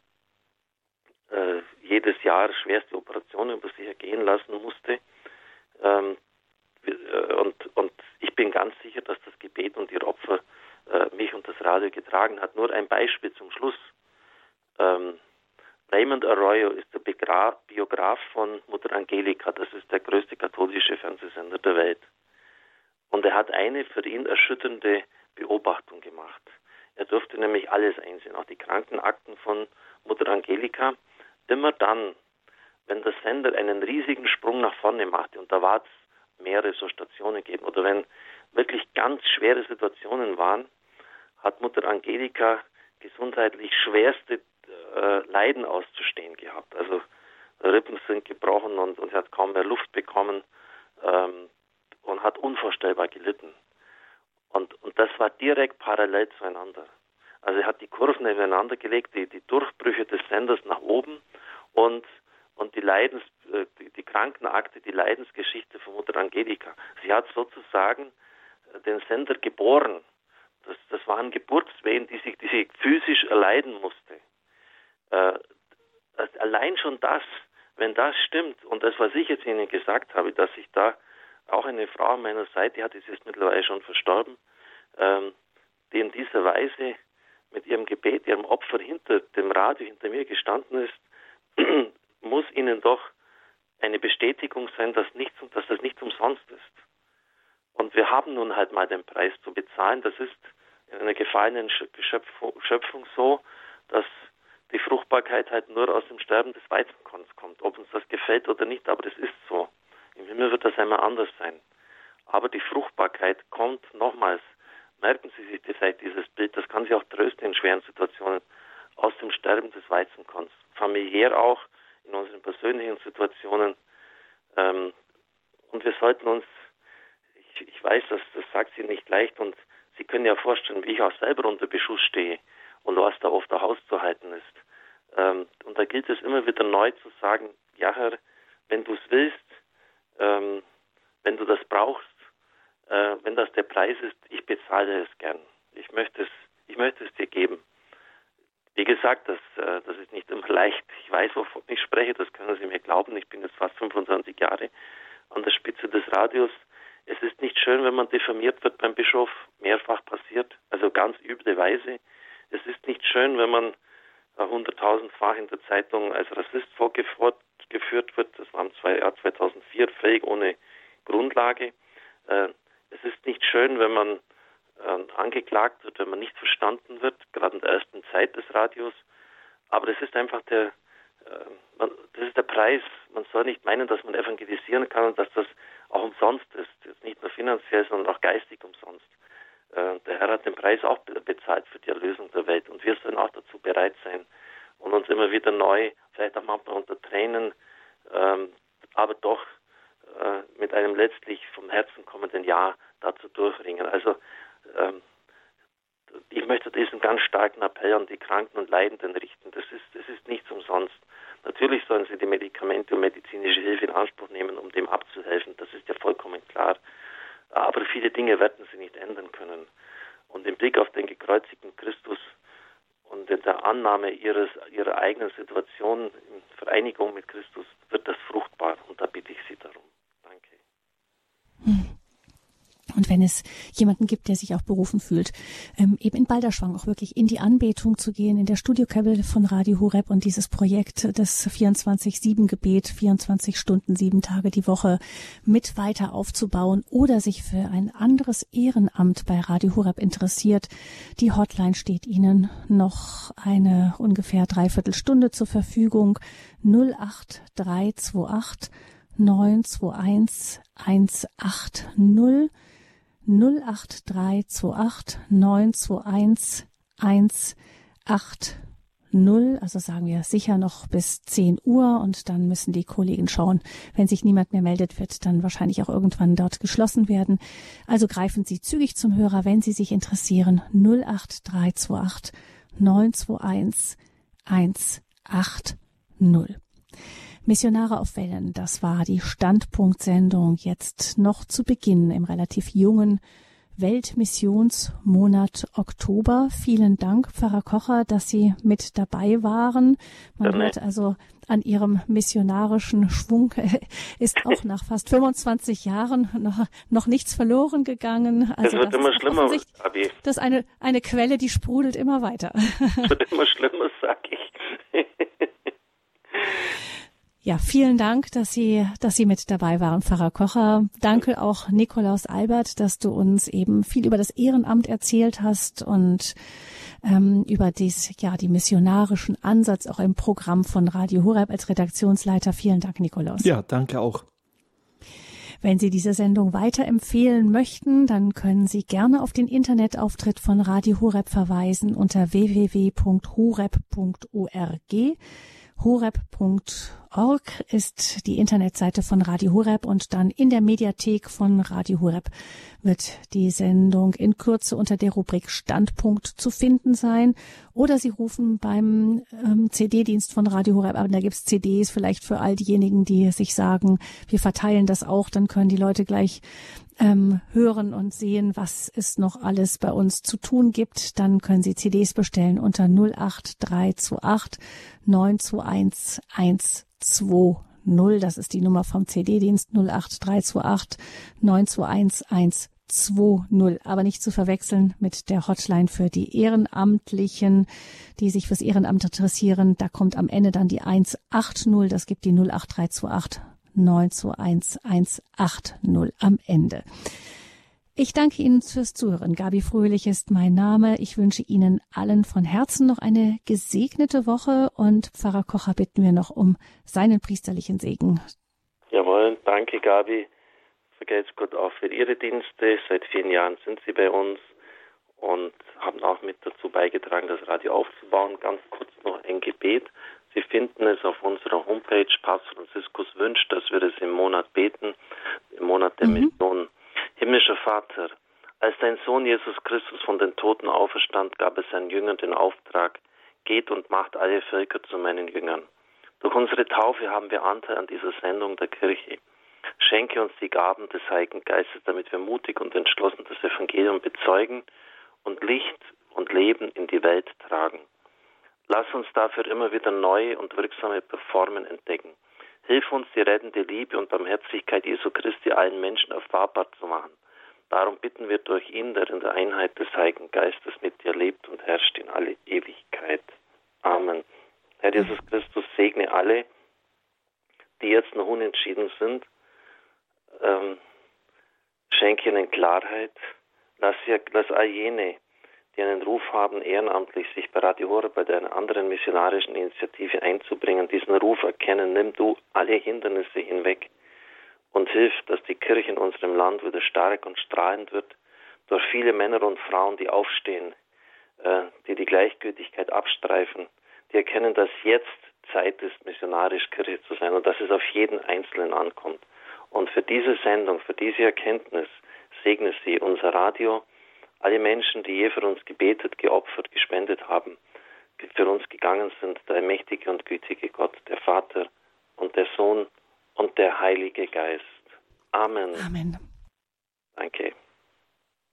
Speaker 2: äh, jedes Jahr schwerste Operationen über sich ergehen lassen musste. Ähm, äh, und, und ich bin ganz sicher, dass das Gebet und ihr Opfer äh, mich und das Radio getragen hat. Nur ein Beispiel zum Schluss. Ähm, Raymond Arroyo ist der Begra Biograf von Mutter Angelika. Das ist der größte katholische Fernsehsender der Welt. Und er hat eine für ihn erschütternde Beobachtung gemacht. Er durfte nämlich alles einsehen, auch die Krankenakten von Mutter Angelika. Immer dann, wenn der Sender einen riesigen Sprung nach vorne machte, und da war es mehrere so Stationen gegeben, oder wenn wirklich ganz schwere Situationen waren, hat Mutter Angelika gesundheitlich schwerste äh, Leiden auszustehen gehabt. Also Rippen sind gebrochen und, und sie hat kaum mehr Luft bekommen ähm, und hat unvorstellbar gelitten. Und, und das war direkt parallel zueinander. Also er hat die Kurven nebeneinander gelegt, die, die Durchbrüche des Senders nach oben und, und die Leidens, äh, die, Krankenakte, die Leidensgeschichte von Mutter Angelika. Sie hat sozusagen äh, den Sender geboren. Das, das waren Geburtswehen, die, sich, die sie physisch erleiden musste. Äh, allein schon das, wenn das stimmt, und das, was ich jetzt Ihnen gesagt habe, dass ich da auch eine Frau an meiner Seite hatte, sie ist mittlerweile schon verstorben, ähm, die in dieser Weise mit ihrem Gebet, ihrem Opfer hinter dem Radio, hinter mir gestanden ist, muss ihnen doch eine Bestätigung sein, dass, nichts, dass das nicht umsonst ist. Und wir haben nun halt mal den Preis zu bezahlen. Das ist in einer gefallenen Schöpfung so, dass die Fruchtbarkeit halt nur aus dem Sterben des Weizenkorns kommt. Ob uns das gefällt oder nicht, aber das ist so. Im Himmel wird das einmal anders sein. Aber die Fruchtbarkeit kommt nochmals merken Sie sich vielleicht dieses Bild, das kann Sie auch trösten in schweren Situationen, aus dem Sterben des Weizenkorns. Familiär auch, in unseren persönlichen Situationen. Ähm, und wir sollten uns, ich, ich weiß, dass das sagt Sie nicht leicht und Sie können ja vorstellen, wie ich auch selber unter Beschuss stehe und was da oft auch auszuhalten ist. Ähm, und da gilt es immer wieder neu zu sagen, ja Herr, wenn du es willst, ähm, wenn du das brauchst, äh, wenn das der Preis ist, ich bezahle es gern. Ich möchte es, ich möchte es dir geben. Wie gesagt, das, äh, das ist nicht immer leicht. Ich weiß, wovon ich spreche, das können Sie mir glauben. Ich bin jetzt fast 25 Jahre an der Spitze des Radios. Es ist nicht schön, wenn man diffamiert wird beim Bischof, mehrfach passiert, also ganz üble Weise. Es ist nicht schön, wenn man hunderttausendfach in der Zeitung als Rassist vorgeführt wird. Das war im Jahr 2004 völlig ohne Grundlage. Äh, es ist nicht schön, wenn man äh, angeklagt wird, wenn man nicht verstanden wird, gerade in der ersten Zeit des Radios. Aber das ist einfach der, äh, man, das ist der Preis. Man soll nicht meinen, dass man evangelisieren kann und dass das auch umsonst ist. Jetzt nicht nur finanziell, sondern auch geistig umsonst. Äh, der Herr hat den Preis auch bezahlt für die Erlösung der Welt und wir sollen auch dazu bereit sein und uns immer wieder neu, vielleicht auch manchmal unter Tränen, ähm, aber doch äh, mit einem letztlich vom Herzen kommenden Ja dazu durchringen. Also ähm, ich möchte diesen ganz starken Appell an die Kranken und Leidenden richten. Das ist, das ist nichts umsonst. Natürlich sollen sie die Medikamente und medizinische Hilfe in Anspruch nehmen, um dem abzuhelfen. Das ist ja vollkommen klar. Aber viele Dinge werden sie nicht ändern können. Und im Blick auf den gekreuzigten Christus und in der Annahme ihres, ihrer eigenen Situation in Vereinigung mit Christus wird das fruchtbar. Und da bitte ich Sie darum.
Speaker 1: Und wenn es jemanden gibt, der sich auch berufen fühlt, ähm, eben in Balderschwang auch wirklich in die Anbetung zu gehen, in der Studiokabelle von Radio Horeb und dieses Projekt, das 24-7-Gebet, 24 Stunden, sieben Tage die Woche mit weiter aufzubauen oder sich für ein anderes Ehrenamt bei Radio Horeb interessiert, die Hotline steht Ihnen noch eine ungefähr dreiviertel Stunde zur Verfügung. 08328 921 180 08328 921 180. Also sagen wir sicher noch bis 10 Uhr und dann müssen die Kollegen schauen, wenn sich niemand mehr meldet, wird dann wahrscheinlich auch irgendwann dort geschlossen werden. Also greifen Sie zügig zum Hörer, wenn Sie sich interessieren. 08328 921 180. Missionare auf Wellen, das war die Standpunktsendung jetzt noch zu Beginn im relativ jungen Weltmissionsmonat Oktober. Vielen Dank, Pfarrer Kocher, dass Sie mit dabei waren. Man hört also an Ihrem missionarischen Schwung ist auch nach fast 25 Jahren noch, noch nichts verloren gegangen.
Speaker 2: Also es wird immer schlimmer,
Speaker 1: Abi. Das ist eine, eine Quelle, die sprudelt immer weiter.
Speaker 2: Es wird immer schlimmer, sag ich.
Speaker 1: Ja, vielen Dank, dass Sie, dass Sie mit dabei waren, Pfarrer Kocher. Danke auch Nikolaus Albert, dass du uns eben viel über das Ehrenamt erzählt hast und ähm, über dies, ja, die missionarischen Ansatz auch im Programm von Radio Horeb als Redaktionsleiter. Vielen Dank, Nikolaus.
Speaker 3: Ja, danke auch.
Speaker 1: Wenn Sie diese Sendung weiterempfehlen möchten, dann können Sie gerne auf den Internetauftritt von Radio Horeb verweisen unter www.horeb.org horeb.org ist die Internetseite von Radio Horeb und dann in der Mediathek von Radio Horeb wird die Sendung in Kürze unter der Rubrik Standpunkt zu finden sein. Oder Sie rufen beim ähm, CD-Dienst von Radio Horeb an, da gibt's CDs vielleicht für all diejenigen, die sich sagen, wir verteilen das auch, dann können die Leute gleich ähm, hören und sehen, was es noch alles bei uns zu tun gibt, dann können Sie CDs bestellen unter 08328 921 120. Das ist die Nummer vom CD-Dienst 08328 921 120. Aber nicht zu verwechseln mit der Hotline für die Ehrenamtlichen, die sich fürs Ehrenamt interessieren. Da kommt am Ende dann die 180. Das gibt die 08328 921 am Ende. Ich danke Ihnen fürs Zuhören. Gabi Fröhlich ist mein Name. Ich wünsche Ihnen allen von Herzen noch eine gesegnete Woche und Pfarrer Kocher bitten wir noch um seinen priesterlichen Segen.
Speaker 2: Jawohl, danke Gabi. Vergelt's Gott auch für Ihre Dienste. Seit vielen Jahren sind Sie bei uns und haben auch mit dazu beigetragen, das Radio aufzubauen. Ganz kurz noch ein Gebet. Sie finden es auf unserer Homepage. Papst Franziskus wünscht, dass wir es im Monat beten, im Monat der mhm. Mission. Himmlischer Vater, als dein Sohn Jesus Christus von den Toten auferstand, gab es seinen Jüngern den Auftrag, geht und macht alle Völker zu meinen Jüngern. Durch unsere Taufe haben wir Anteil an dieser Sendung der Kirche. Schenke uns die Gaben des Heiligen Geistes, damit wir mutig und entschlossen das Evangelium bezeugen und Licht und Leben in die Welt tragen. Lass uns dafür immer wieder neue und wirksame Formen entdecken. Hilf uns, die rettende Liebe und Barmherzigkeit Jesu Christi allen Menschen erfahrbar zu machen. Darum bitten wir durch ihn, der in der Einheit des Heiligen Geistes mit dir lebt und herrscht in alle Ewigkeit. Amen. Herr Jesus Christus, segne alle, die jetzt noch unentschieden sind. Ähm, schenke ihnen Klarheit. Lass, lass all jene, die einen Ruf haben, ehrenamtlich sich bei Radio Horeb, bei der anderen missionarischen Initiative einzubringen, diesen Ruf erkennen, nimm du alle Hindernisse hinweg und hilf, dass die Kirche in unserem Land wieder stark und strahlend wird, durch viele Männer und Frauen, die aufstehen, äh, die die Gleichgültigkeit abstreifen, die erkennen, dass jetzt Zeit ist, missionarisch Kirche zu sein und dass es auf jeden Einzelnen ankommt. Und für diese Sendung, für diese Erkenntnis segne sie unser Radio, alle Menschen, die je für uns gebetet, geopfert, gespendet haben, für uns gegangen sind, der mächtige und gütige Gott, der Vater und der Sohn und der Heilige Geist. Amen.
Speaker 1: Amen.
Speaker 2: Danke.